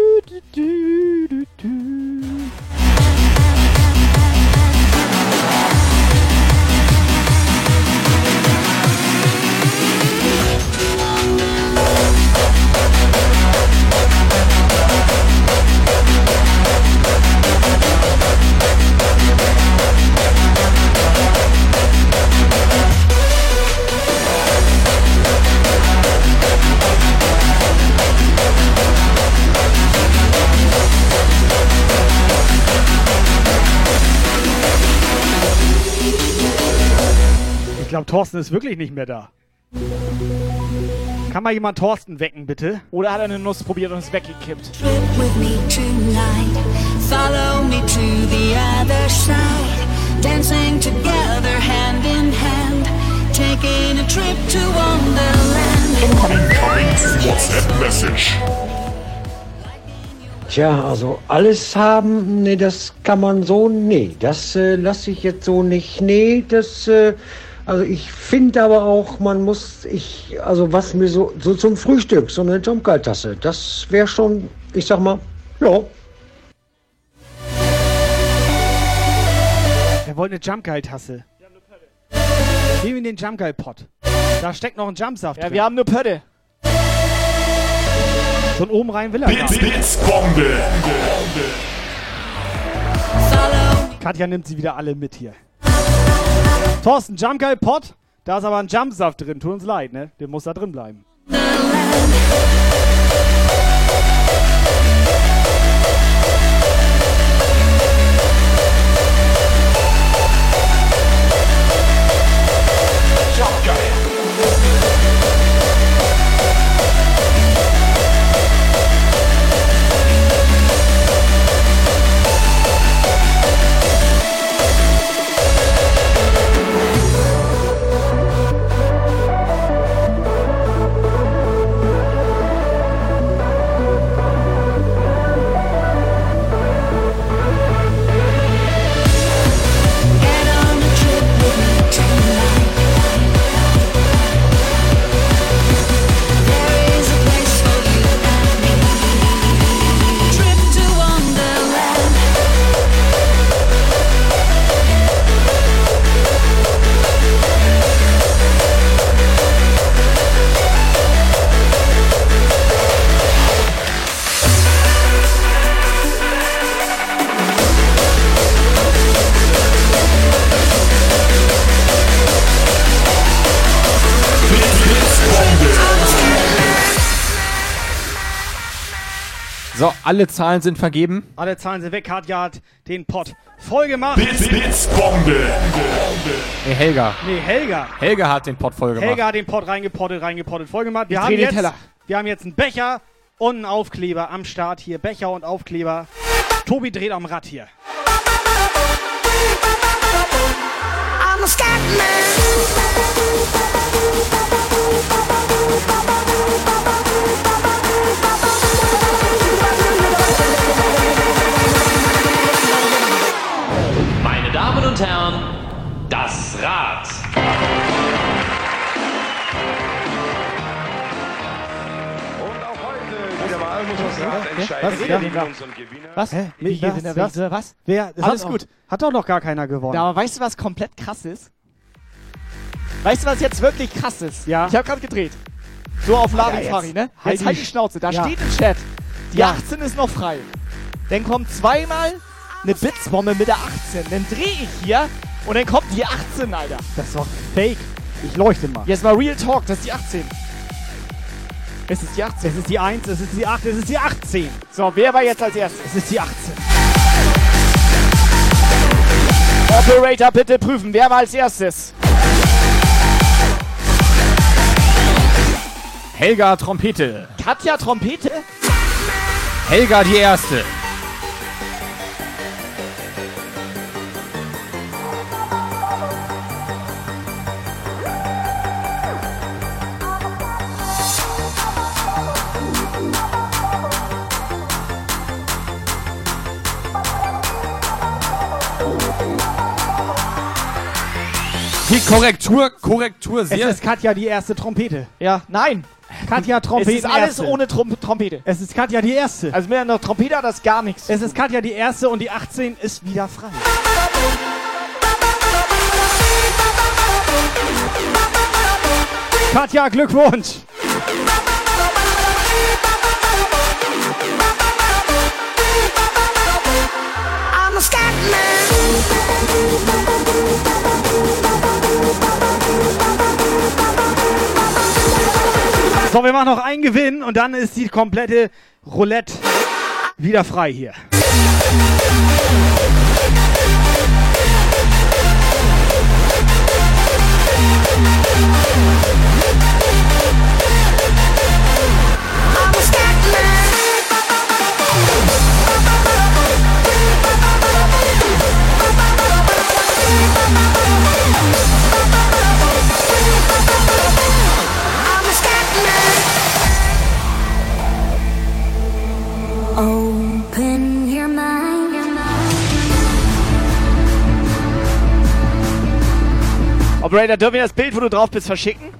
Thorsten ist wirklich nicht mehr da. Kann mal jemand Thorsten wecken, bitte? Oder hat er eine Nuss probiert und ist weggekippt? Trip with me tonight. Follow me to the other side. Dancing together hand in hand. Taking a trip to Wonderland. Incoming WhatsApp Message. Tja, also alles haben, nee, das kann man so, nee, das äh, lasse ich jetzt so nicht, nee, das, äh, also ich finde aber auch, man muss, ich, also was mir so, so zum Frühstück, so eine Jumpgeil-Tasse, das wäre schon, ich sag mal, ja, Er wollte eine Jumpgeil-Tasse. Gib ihm den Jumpgeil-Pot. Da steckt noch ein Jumpsaft Ja, drin. wir haben eine Pötte. So ein oben rein will er Bits, nicht. Bits, Bombe. Katja nimmt sie wieder alle mit hier. Thorsten, Jumpgeil-Pot. Da ist aber ein Jumpsaft drin. Tut uns leid, ne? Der muss da drin bleiben. Alle Zahlen sind vergeben. Alle Zahlen sind weg. Katja hat den Pott voll gemacht. Blitz, Blitzbombe. Nee, Helga. Nee, Helga. Helga hat den Pott voll gemacht. Helga hat den Pott reingepottet, reingepottet, voll gemacht. Wir Ich haben, jetzt, Teller. wir haben jetzt einen Becher und einen Aufkleber am Start hier. Becher und Aufkleber. Tobi dreht am Rad hier. I'm a Meine Damen und Herren, das Rad. Wieder mal muss das Rad entscheiden. Was? Ja. neben unseren Gewinner? Was? Hä? Wie Was? er? Was? Was? Wer? Das Alles hat gut. Hat doch noch gar keiner gewonnen. Ja, aber weißt du, was komplett krass ist? Weißt du, was jetzt wirklich krass ist? Ja. Ich habe gerade gedreht. So auf Ja, Larifari, jetzt ne? halt Jetzt halt die die Schnauze. Da Ja. steht im Chat, die Ja. 18 ist noch frei. Dann kommt zweimal eine Blitzbombe mit der 18. Dann drehe ich hier und dann kommt die 18, Alter. Das ist doch fake. Ich leuchte mal. Jetzt mal Real Talk, das ist die 18. Es ist die 18. Es ist die 1, es ist die 8, es ist die 18. So, wer war jetzt als erstes? Es ist die 18. Operator, bitte prüfen, wer war als erstes? Helga Trompete. Katja Trompete? Helga die Erste. Die Korrektur, Korrektur Es sehr. ist Katja die erste Trompete. Ja, nein. Katja Trompete. es ist alles erste. ohne Trom Trompete. Es ist Katja die erste. Also mit einer Trompete hat das gar nichts. Es ist Katja die erste und die 18 ist wieder frei. Katja, Glückwunsch! I'm a So, wir machen noch einen Gewinn und dann ist die komplette Roulette wieder frei hier. Operator, dürfen wir das Bild, wo du drauf bist, verschicken?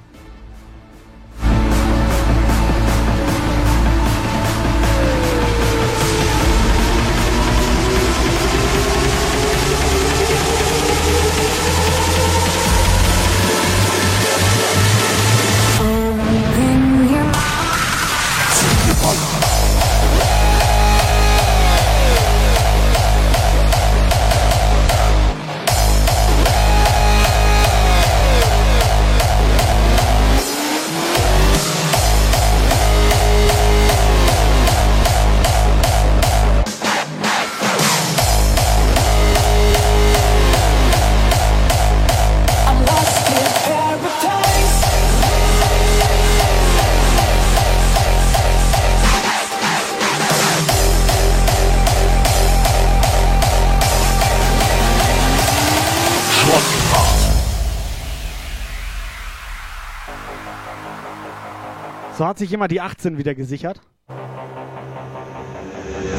Hat sich jemand die 18 wieder gesichert.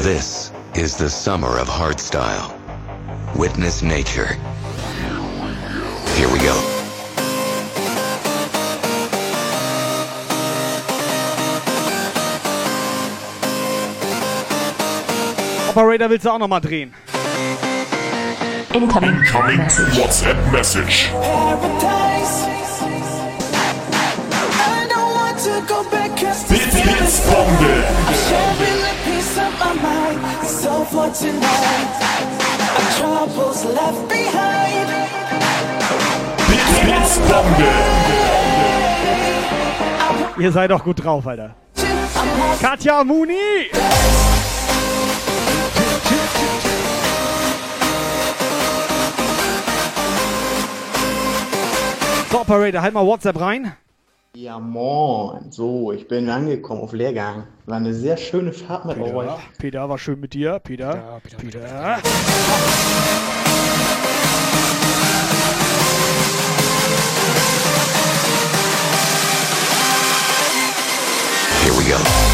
This is the summer of hardstyle. Witness nature. Here we go. Operator, willst du auch nochmal drehen? Incoming WhatsApp Message. up my mind. So for tonight, our troubles left behind. Blitzbombe. Ihr seid doch gut drauf, Alter. Katja Muni! So, Operator, halt mal WhatsApp rein. Ja, moin. So, ich bin angekommen auf Lehrgang. War eine sehr schöne Fahrt mit euch. Peter, Peter, war schön mit dir. Peter, Peter, Peter. Here we go.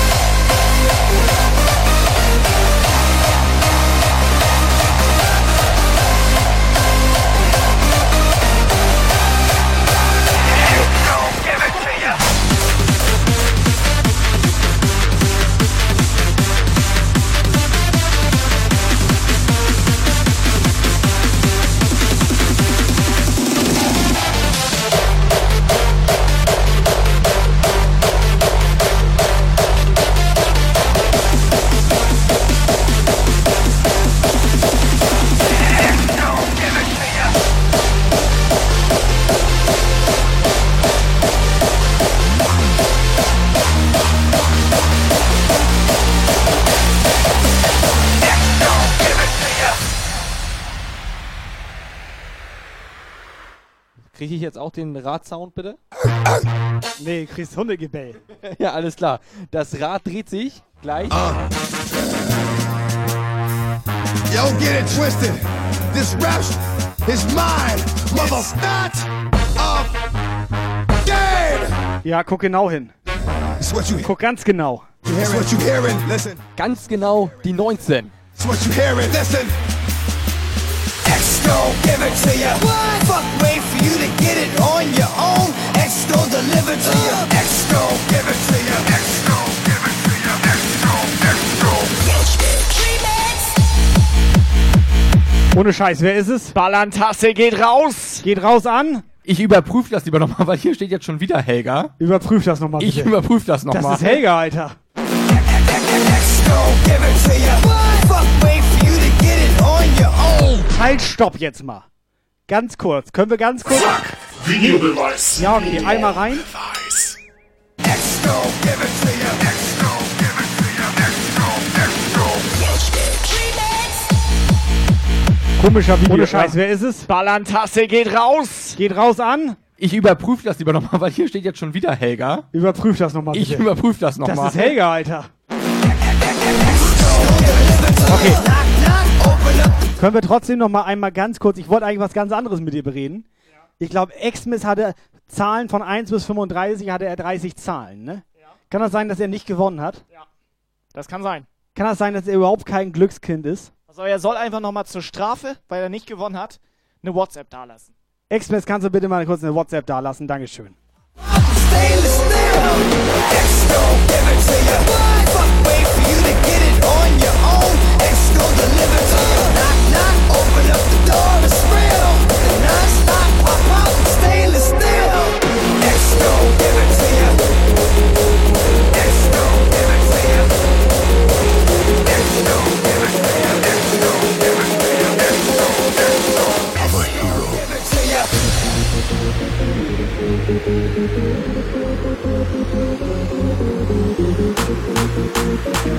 Kriege ich jetzt auch den Radsound bitte? Nee, kriegst Hundegebell. ja, alles klar. Das Rad dreht sich gleich. Yo, get it twisted. This rap is mine, mother not of game. Ja, guck genau hin. Guck ganz genau. It's what you hearing. Listen. Ganz genau die 19. You gon' give it to ya. What? Fuck, wait for you to get it on your own. X gon' deliver to ya. X gon' give it to ya. X gon' give it to X gon' Ohne Scheiß, wer ist es? Ballantasse geht raus. Geht raus an. Ich überprüfe das lieber nochmal, weil hier steht jetzt schon wieder Helga. Überprüf das nochmal bitte. Ich überprüfe das nochmal. Das ist Helga, Alter. gon' give it to ya. What? Fuck, wait Halt, stopp jetzt mal. Ganz kurz. Können wir ganz kurz. Videobeweis. Ja, okay, einmal rein. Give it to give it to gon' Komischer Video. Ohne Scheiß, wer ist es? Ballantasse geht raus. Geht raus an. Ich überprüfe das lieber nochmal, weil hier steht jetzt schon wieder Helga. Überprüf das nochmal. Ich überprüfe das nochmal. Das ist Helga, Alter. Okay. Können wir trotzdem noch mal einmal ganz kurz, ich wollte eigentlich was ganz anderes mit dir bereden. Ich glaube, Xmas hatte Zahlen von 1 bis 35, hatte er 30 Zahlen, ne? Kann das sein, dass er nicht gewonnen hat? Das kann sein. Kann das sein, dass er überhaupt kein Glückskind ist? Also er soll einfach nochmal zur Strafe, weil er nicht gewonnen hat, eine WhatsApp dalassen. Xmas, kannst du bitte mal kurz eine WhatsApp dalassen? Dankeschön. We'll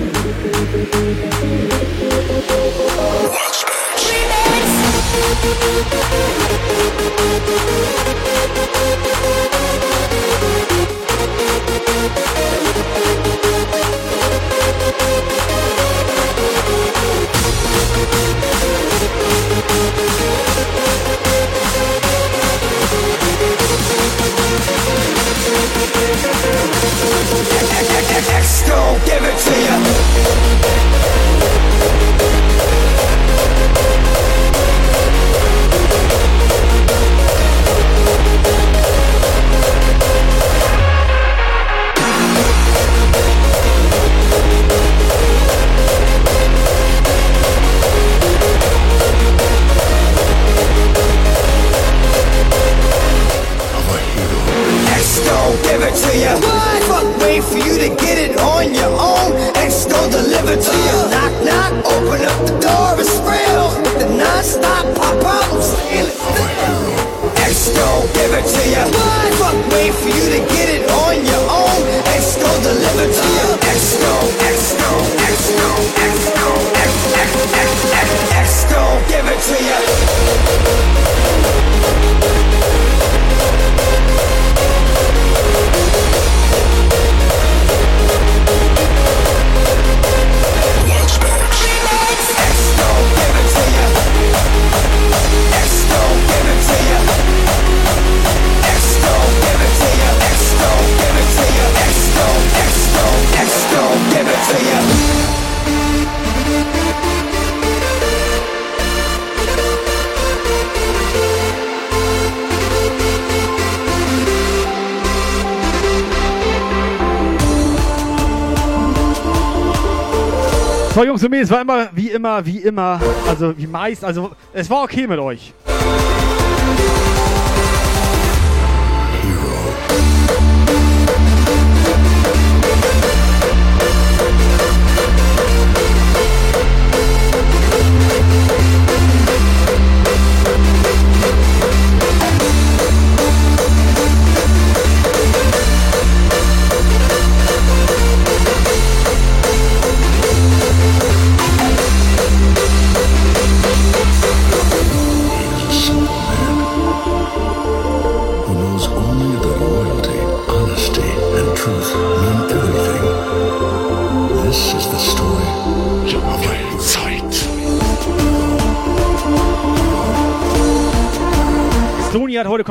X gon' give it to ya. It to ya. What? Fuck, wait for you to get it on your own. X gon' deliver to ya. Knock, knock, open up the door, it's real. With the non-stop pop out, I'm it. X gon' give it to ya. What? Fuck, wait for you to get it on your own. X gon' deliver to ya. X gon' X gon' X gon' X gon' X X X X X gon' give it to ya. So, Jungs und Mädels, war immer, wie immer, wie immer, also wie meist, also es war okay mit euch.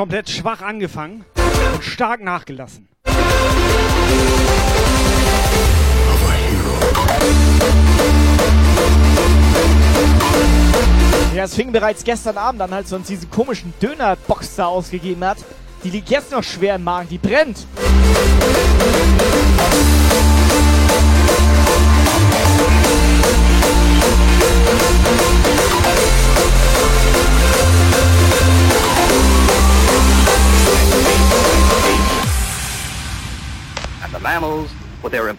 Komplett schwach angefangen und stark nachgelassen. Ja, es fing bereits gestern Abend an, als uns diese komischen Dönerbox da ausgegeben hat. Die liegt jetzt noch schwer im Magen, die brennt. And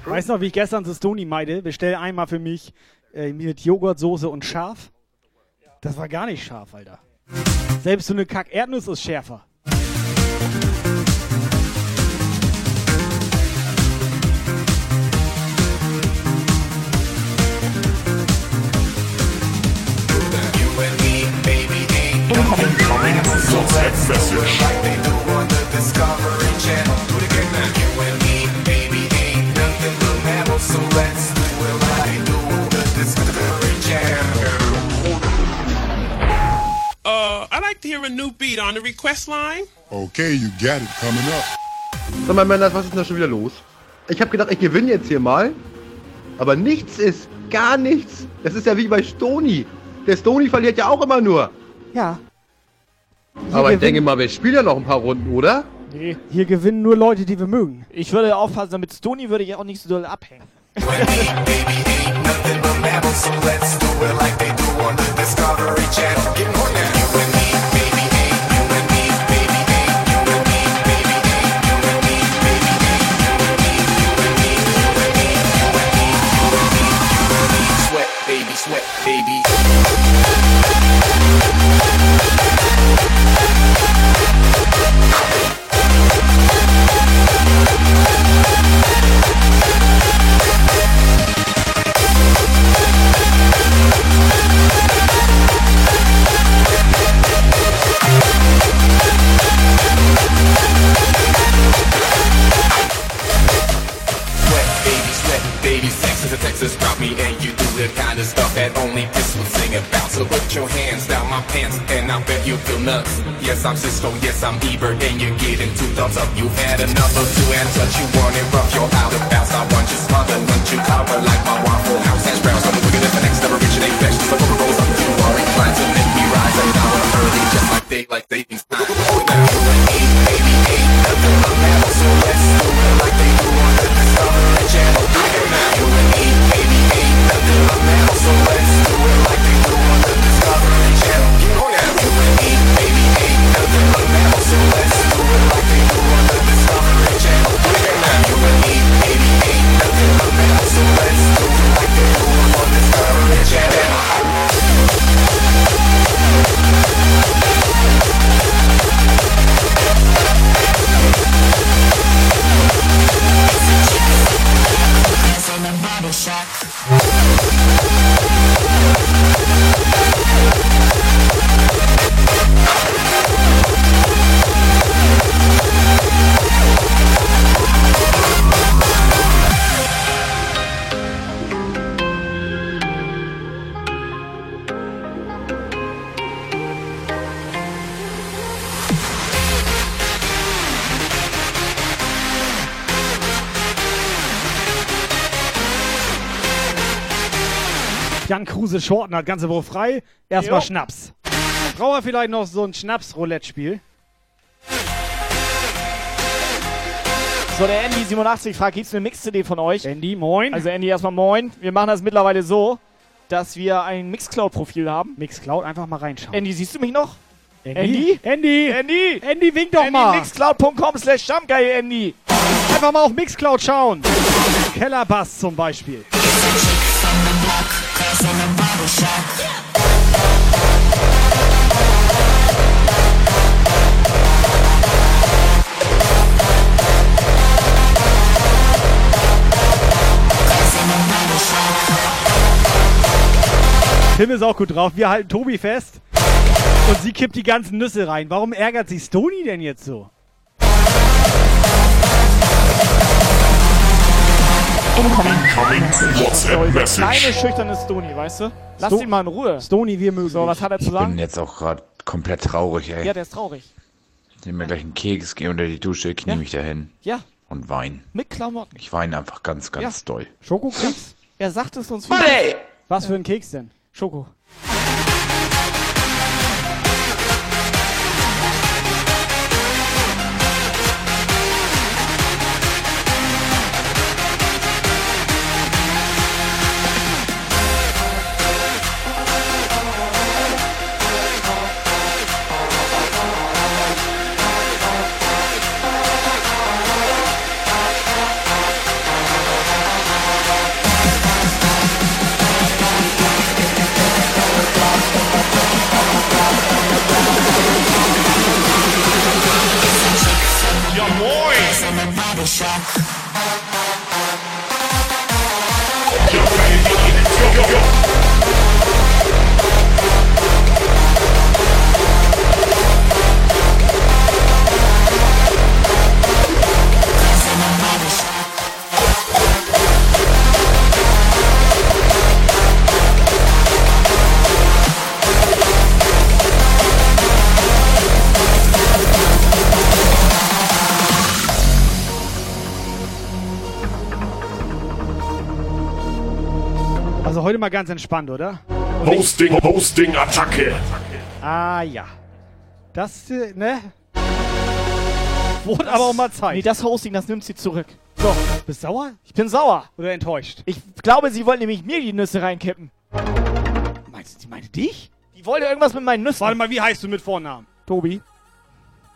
Weißt du noch, wie ich gestern zu Stony meinte? Bestell einmal für mich äh, mit Joghurtsoße und scharf. Das war gar nicht scharf, Alter. Selbst so eine Kack-Erdnuss ist schärfer. Uh, I'd like to hear a new beat on the request line. Okay, you got it coming up. Sag mal, Männer, was ist denn da schon wieder los? Ich habe gedacht, ich gewinne jetzt hier mal. Aber nichts ist, gar nichts. Das ist ja wie bei Stony. Der Stony verliert ja auch immer nur. Ja. Aber ich denke mal, wir spielen ja noch ein paar Runden, oder? Nee. Hier gewinnen nur Leute, die wir mögen. Ich würde aufpassen, damit Stony würde ich auch nicht so doll abhängen. It Texas drop me and you do the kind of stuff that only this will sing about. So put your hands down my pants and I bet you feel nuts. Yes, I'm Cisco, yes, I'm Ebert, and you're getting two thumbs up. You've had enough of two and touch. You want it rough, you're out of bounds. I want you smothered, want you covered like my waffle house. Hash browns, I'm wicked if the next an flesh. Just like Coca rolls up, you are inclined to make me rise. And now I'm early, just like daylight savings time. Now So let's do it like Kruse Shorten hat ganze Woche frei. Erstmal. Schnaps. Braucht er vielleicht noch so ein Schnaps-Roulette-Spiel? So, der Andy87 fragt, gibt's eine Mix-CD von euch? Andy, moin. Also Andy, erstmal moin. Wir machen das mittlerweile so, dass wir ein Mixcloud-Profil haben. Mixcloud, einfach mal reinschauen. Andy, siehst du mich noch? Andy? Andy? Andy? Andy, wink doch Andy, mal. Mixcloud.com slash Jumpgeil, Andy. Einfach mal auf Mixcloud schauen. Kellerbass zum Beispiel. Tim ist auch gut drauf. Wir halten Tobi fest. Und sie kippt die ganzen Nüsse rein. Warum ärgert sich Stony denn jetzt so? So, der kleine, schüchterne Stony, weißt du? Lass Sto- ihn mal in Ruhe. Stony, wir mögen So, was hat er zu Ich bin sagen? jetzt auch gerade komplett traurig, ey. Ja, der ist traurig. Ich nehme mir gleich einen Keks, gehe unter die Dusche, knie Ja. mich dahin Ja, und wein. mit Klamotten. Ich weine einfach ganz, ganz Ja. doll. Schokokeks? Er sagt es uns Money! Was für ein Keks denn? Schoko. Mal ganz entspannt, oder? Hosting, Hosting, Attacke. Ah ja. Das, äh, ne? Wurde aber auch mal Zeit. Nee, das Hosting, das nimmt sie zurück. So, bist sauer? Ich bin sauer. Oder enttäuscht? Ich glaube, sie wollte nämlich mir die Nüsse reinkippen. Meinst du, sie meinte dich? Die wollte irgendwas mit meinen Nüssen. Warte mal, wie heißt du mit Vornamen? Tobi.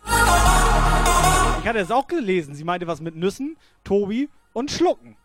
Ich hatte es auch gelesen. Sie meinte was mit Nüssen, Tobi und Schlucken.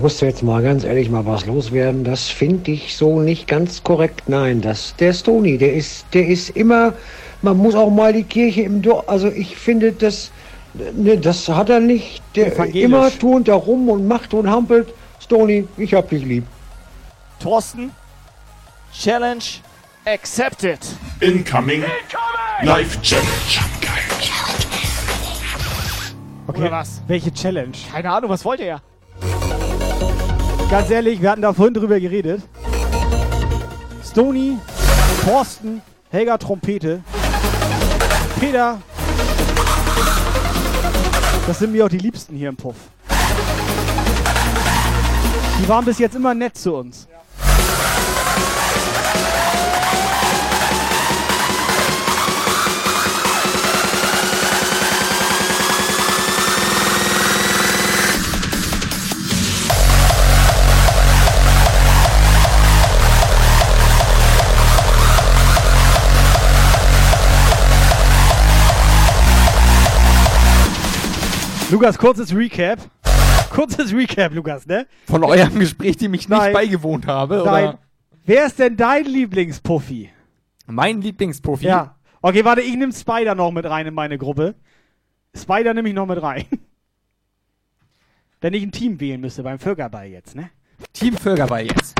Also ich muss jetzt mal ganz ehrlich mal was loswerden. Das finde ich so nicht ganz korrekt. Nein, das der Stony, der ist, der ist immer. Man muss auch mal die Kirche im Dorf. Also ich finde das, ne, das hat er nicht. Der immer turnt da rum und macht und hampelt. Stony, ich hab dich lieb. Thorsten. Challenge accepted. Incoming Live Challenge. Okay, Oder was? welche Challenge? Keine Ahnung, was wollte er? Ganz ehrlich, wir hatten da vorhin drüber geredet. Stony, Thorsten, Helga Trompete, Peter. Das sind mir auch die Liebsten hier im Puff. Die waren bis jetzt immer nett zu uns. Lukas, kurzes Recap. Kurzes Recap, Lukas, ne? Von eurem Gespräch, dem ich nicht Nein. beigewohnt habe, Nein. oder? Wer ist denn dein Lieblingspuffi? Mein Lieblingsprofi. Ja. Okay, warte, ich nehme Spider noch mit rein in meine Gruppe. Spider nehme ich noch mit rein. Wenn ich ein Team wählen müsste beim Völkerball jetzt, ne? Team Völkerball jetzt.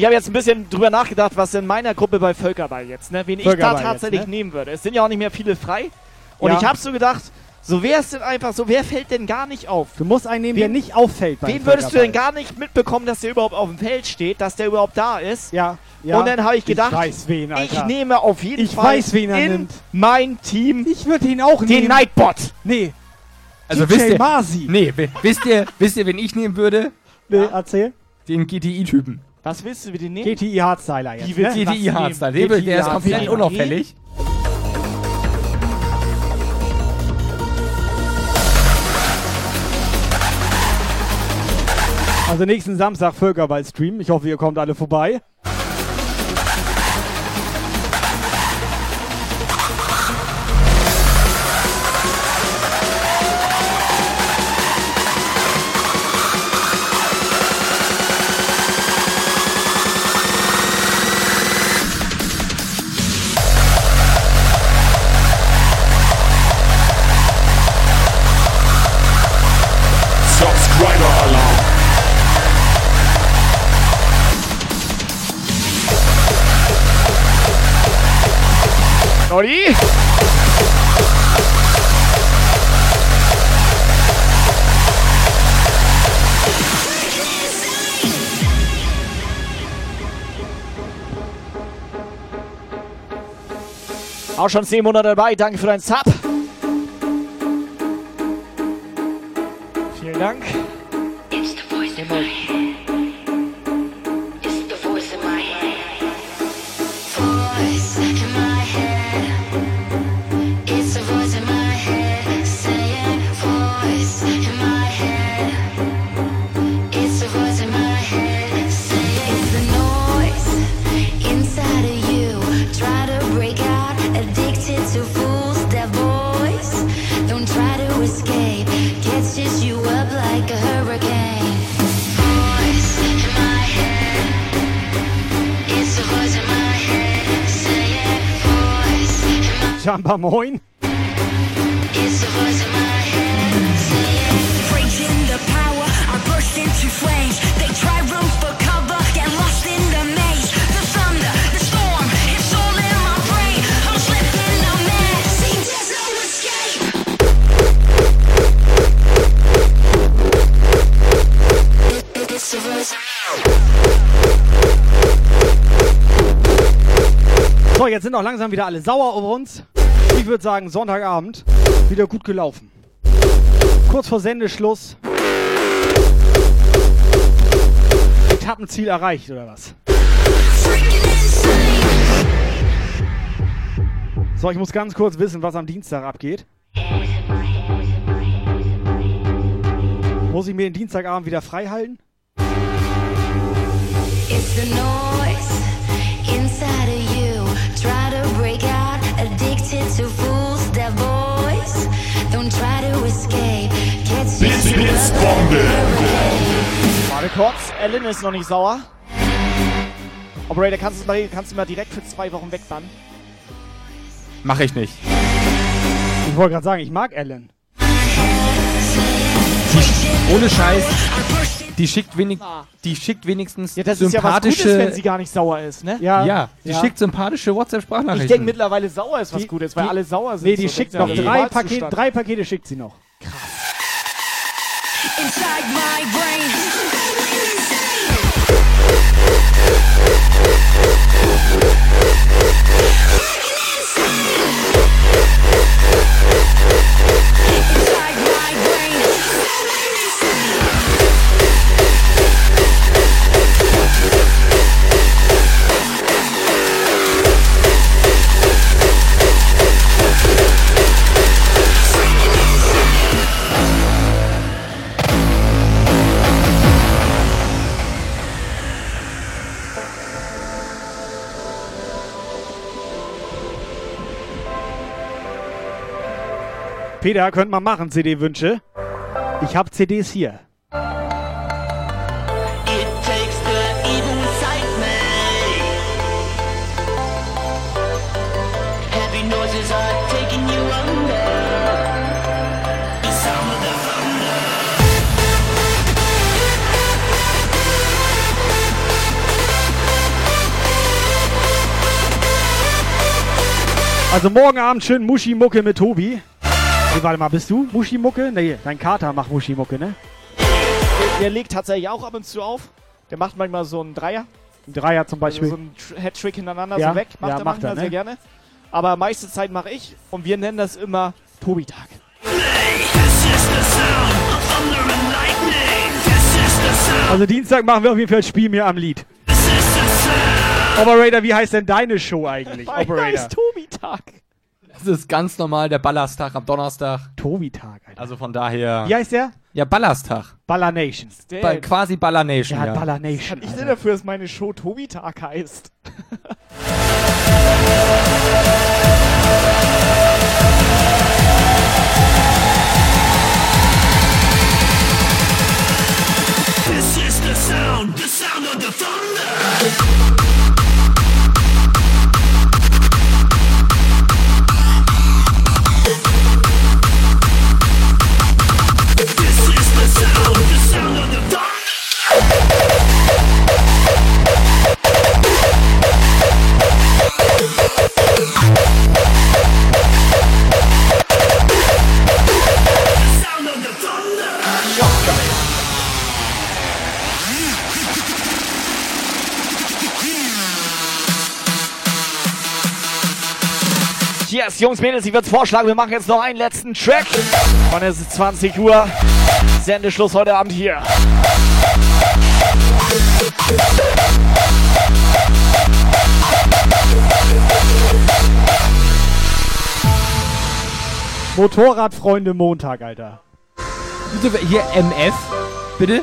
Ich habe jetzt ein bisschen drüber nachgedacht, was in meiner Gruppe bei Völkerball jetzt, ne? Wen ich Völkerball da jetzt, tatsächlich ne? nehmen würde. Es sind ja auch nicht mehr viele frei. Und Ja. ich habe so gedacht, so wer ist denn einfach so, wer fällt denn gar nicht auf? Du musst einen nehmen, der Wen- nicht auffällt Wen würdest du denn gar nicht mitbekommen, dass der überhaupt auf dem Feld steht, dass der überhaupt da ist? Ja, ja. Und dann habe ich gedacht, ich weiß wen, Alter. ich nehme auf jeden Ich Fall weiß, wen er in nimmt. mein Team Ich würde ihn auch den nehmen. Nightbot. Nee. Also DJ wisst ihr, Masi. nee, wi- wisst ihr, wisst ihr, wen ich nehmen würde? Nee, erzähl. Den GTI-Typen. Was willst du mit den nehmen? GTI Hardstyler jetzt. Die willst ne? GTI nehmen? Hardstyle. Der, GTI der ist komplett unauffällig. Also nächsten Samstag Völkerball-Stream. Ich hoffe, ihr kommt alle vorbei. Auch schon 10 Monate dabei. Danke für deinen Sub. Vielen Dank. The voice. So, jetzt sind auch langsam wieder alle sauer auf uns. Ich würde sagen, Sonntagabend wieder gut gelaufen. Kurz vor Sendeschluss. Etappenziel erreicht, oder was? So, ich muss ganz kurz wissen, was am Dienstag abgeht. Muss ich mir den Dienstagabend wieder frei halten? It's the noise up Blitzbombe. Warte kurz. Ellen ist noch nicht sauer. Operator, kannst du, mal, kannst du mal direkt für zwei Wochen wegbannen? Mach ich nicht. Ich wollte gerade sagen, ich mag Ellen. Die, ohne Scheiß. Die schickt, wenig, die schickt wenigstens Ja, das ist ja was sympathische. Gutes, wenn sie gar nicht sauer ist, ne? ja, die ja. schickt sympathische Ich WhatsApp-Sprachnachrichten. denke mittlerweile sauer ist was Die- Gutes, weil die- alle sauer sind. Nee, die so schickt noch drei. Pakete, drei Pakete schickt sie noch. Inside my brain. Peter, könnt mal machen, CD-Wünsche. Ich hab CDs hier. Also morgen Abend schön Muschi-Mucke mit Tobi. Nee, warte mal, bist du Muschi-Mucke? Nee, dein Kater macht Muschi-Mucke, ne? Der, legt tatsächlich auch ab und zu auf. Der macht manchmal so einen Dreier. Ein Dreier zum Beispiel. Also so einen Tr- Hattrick hintereinander Ja, so weg. Macht ja, er macht manchmal er, ne? sehr gerne. Aber meiste Zeit mache ich. Und wir nennen das immer Tobi-Tag. Also Dienstag machen wir auf jeden Fall Spiel mir am Lied. Operator, wie heißt denn deine Show eigentlich? Operator. ist Tobi-Tag. Das ist ganz normal der Ballerstag am Donnerstag. Tobi-Tag, Alter. Also von daher. Wie heißt der? Ja, Ballerstag. Baller Nation. Ba quasi Baller Nation, Ja, ja. Baller Nation. Ich denn dafür, dass meine Show Tobi-Tag heißt. This is the sound, the sound of the thunder. Yes, Jungs, Mädels, ich würde vorschlagen, wir machen jetzt noch einen letzten Track. Und es ist 20 Uhr. Sendeschluss heute Abend hier. Motorradfreunde Montag, Alter. Bitte, hier MF. Bitte?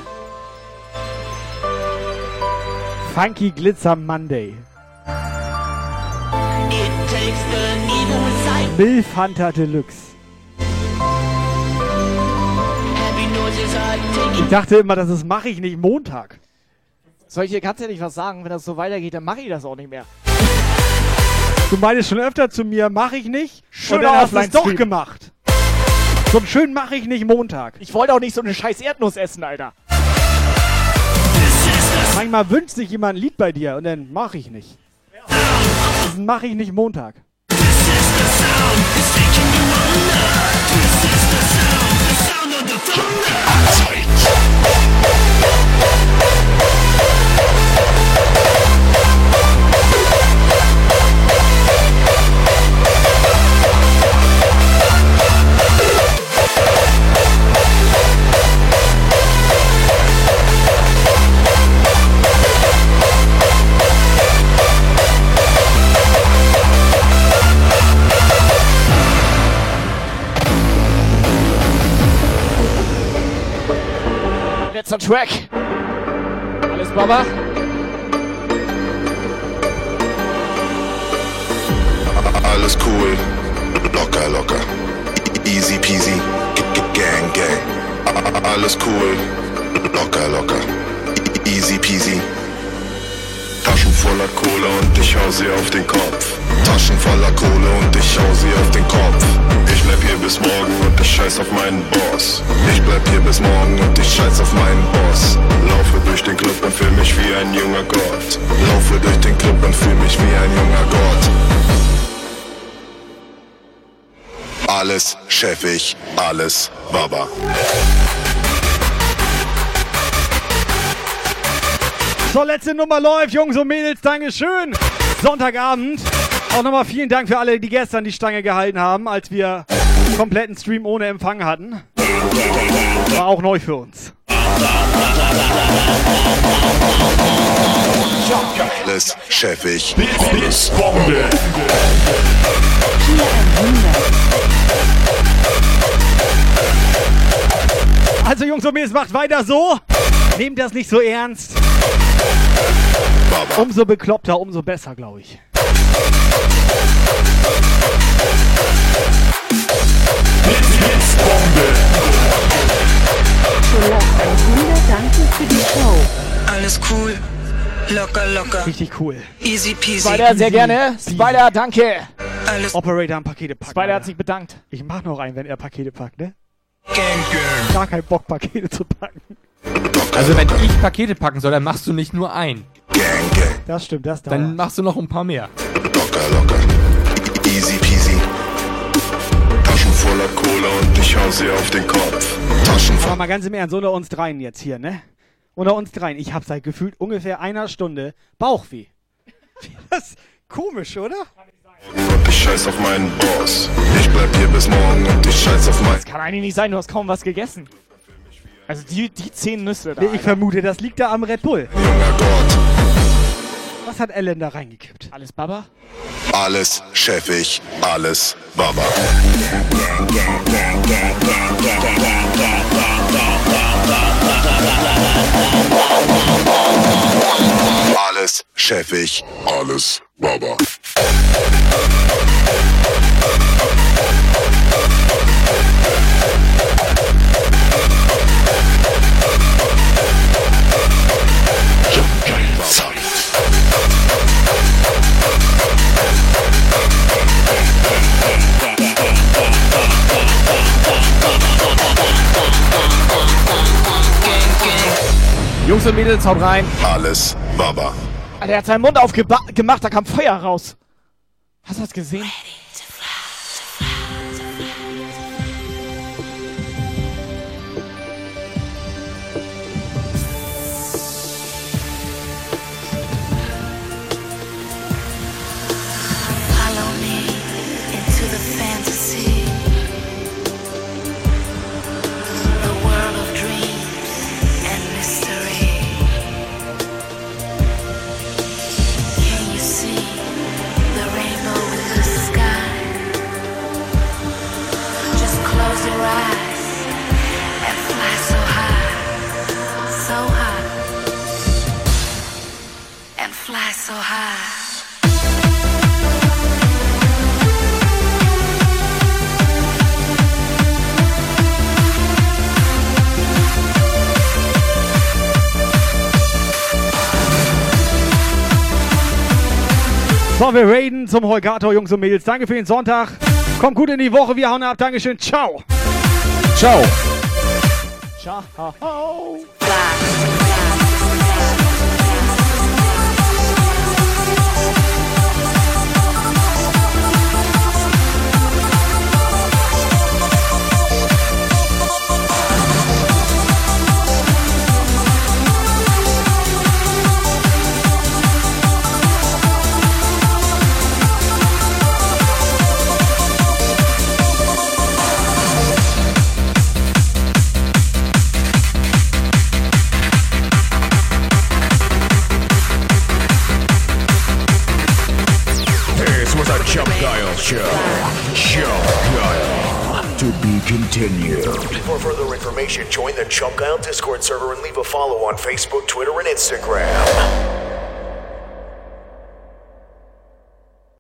Funky Glitzer Monday. Milf Hunter Deluxe. Ich dachte immer, das ist mache ich nicht Montag. Soll ich dir ganz ehrlich was sagen? Wenn das so weitergeht, dann mache ich das auch nicht mehr. Du meintest schon öfter zu mir, mache ich nicht. Schöner und dann hast du es doch gemacht. So einen schönen mache ich nicht Montag. Ich wollte auch nicht so eine scheiß Erdnuss essen, Alter. Manchmal wünscht sich jemand ein Lied bei dir und dann mache ich nicht. Das mache ich nicht Montag. Letzter Track. Alles Baba. Alles cool, locker, locker. Easy peasy, G- g- gang, gang. Alles cool, locker, locker. Easy peasy. Taschen voller Kohle und ich hau sie auf den Kopf. Taschen voller Kohle und ich hau sie auf den Kopf. Ich bleib hier bis morgen und ich scheiß auf meinen Boss. Ich bleib hier bis morgen und ich scheiß auf meinen Boss. Laufe durch den Club und fühl mich wie ein junger Gott. Laufe durch den Club und fühl mich wie ein junger Gott. Alles chefig, alles Baba. So, letzte Nummer läuft, Jungs und Mädels, Dankeschön. Sonntagabend. Auch nochmal vielen Dank für alle, die gestern die Stange gehalten haben, als wir kompletten Stream ohne Empfang hatten. War auch neu für uns. Alles chefig, Alles Bombe. Also, Jungs und Mädels, macht weiter so. Nehmt das nicht so ernst. Umso bekloppter, umso besser, glaube ich. Danke für die Show. Alles cool. Locker, locker. Richtig cool. Easy peasy. Spider, sehr gerne. Spider, danke. Alles Operator am Pakete packen. Spider hat sich bedankt. Ich mach noch einen, wenn er Pakete packt, ne? Gang, gang. Gar keinen Bock, Pakete zu packen. Also wenn ich Pakete packen soll, dann machst du nicht nur ein. Das stimmt, das dauert. Dann machst du noch ein paar mehr. Voller Kohle und ich hau sie auf den Kopf. Taschen Aber mal ganz im Ernst, unter uns dreien jetzt hier, ne? Unter uns dreien. Ich hab seit gefühlt ungefähr einer Stunde Bauchweh. Das ist komisch, oder? und ich scheiß auf meinen Boss. Ich bleib hier bis morgen und ich scheiß auf mein. Das kann eigentlich nicht sein, du hast kaum was gegessen. Also die, die zehn Nüsse da. Nee, ich Alter. vermute, das liegt da am Red Bull. Was hat Ellen da reingekippt? Alles Baba? Alles chefig, alles Baba. Alles chefig, alles Baba. Jungs und Mädels, haut rein. Alles Baba. Alter, er hat seinen Mund aufgemacht, da kam Feuer raus. Hast du das gesehen? Follow so high. So, wir raiden zum Holgator, Jungs und Mädels. Danke für den Sonntag. Kommt gut in die Woche. Wir hauen ab. Dankeschön. Ciao. Ciao. Ciao. This continued. For further information, join the Chump Guile Discord server and leave a follow on Facebook, Twitter, and Instagram.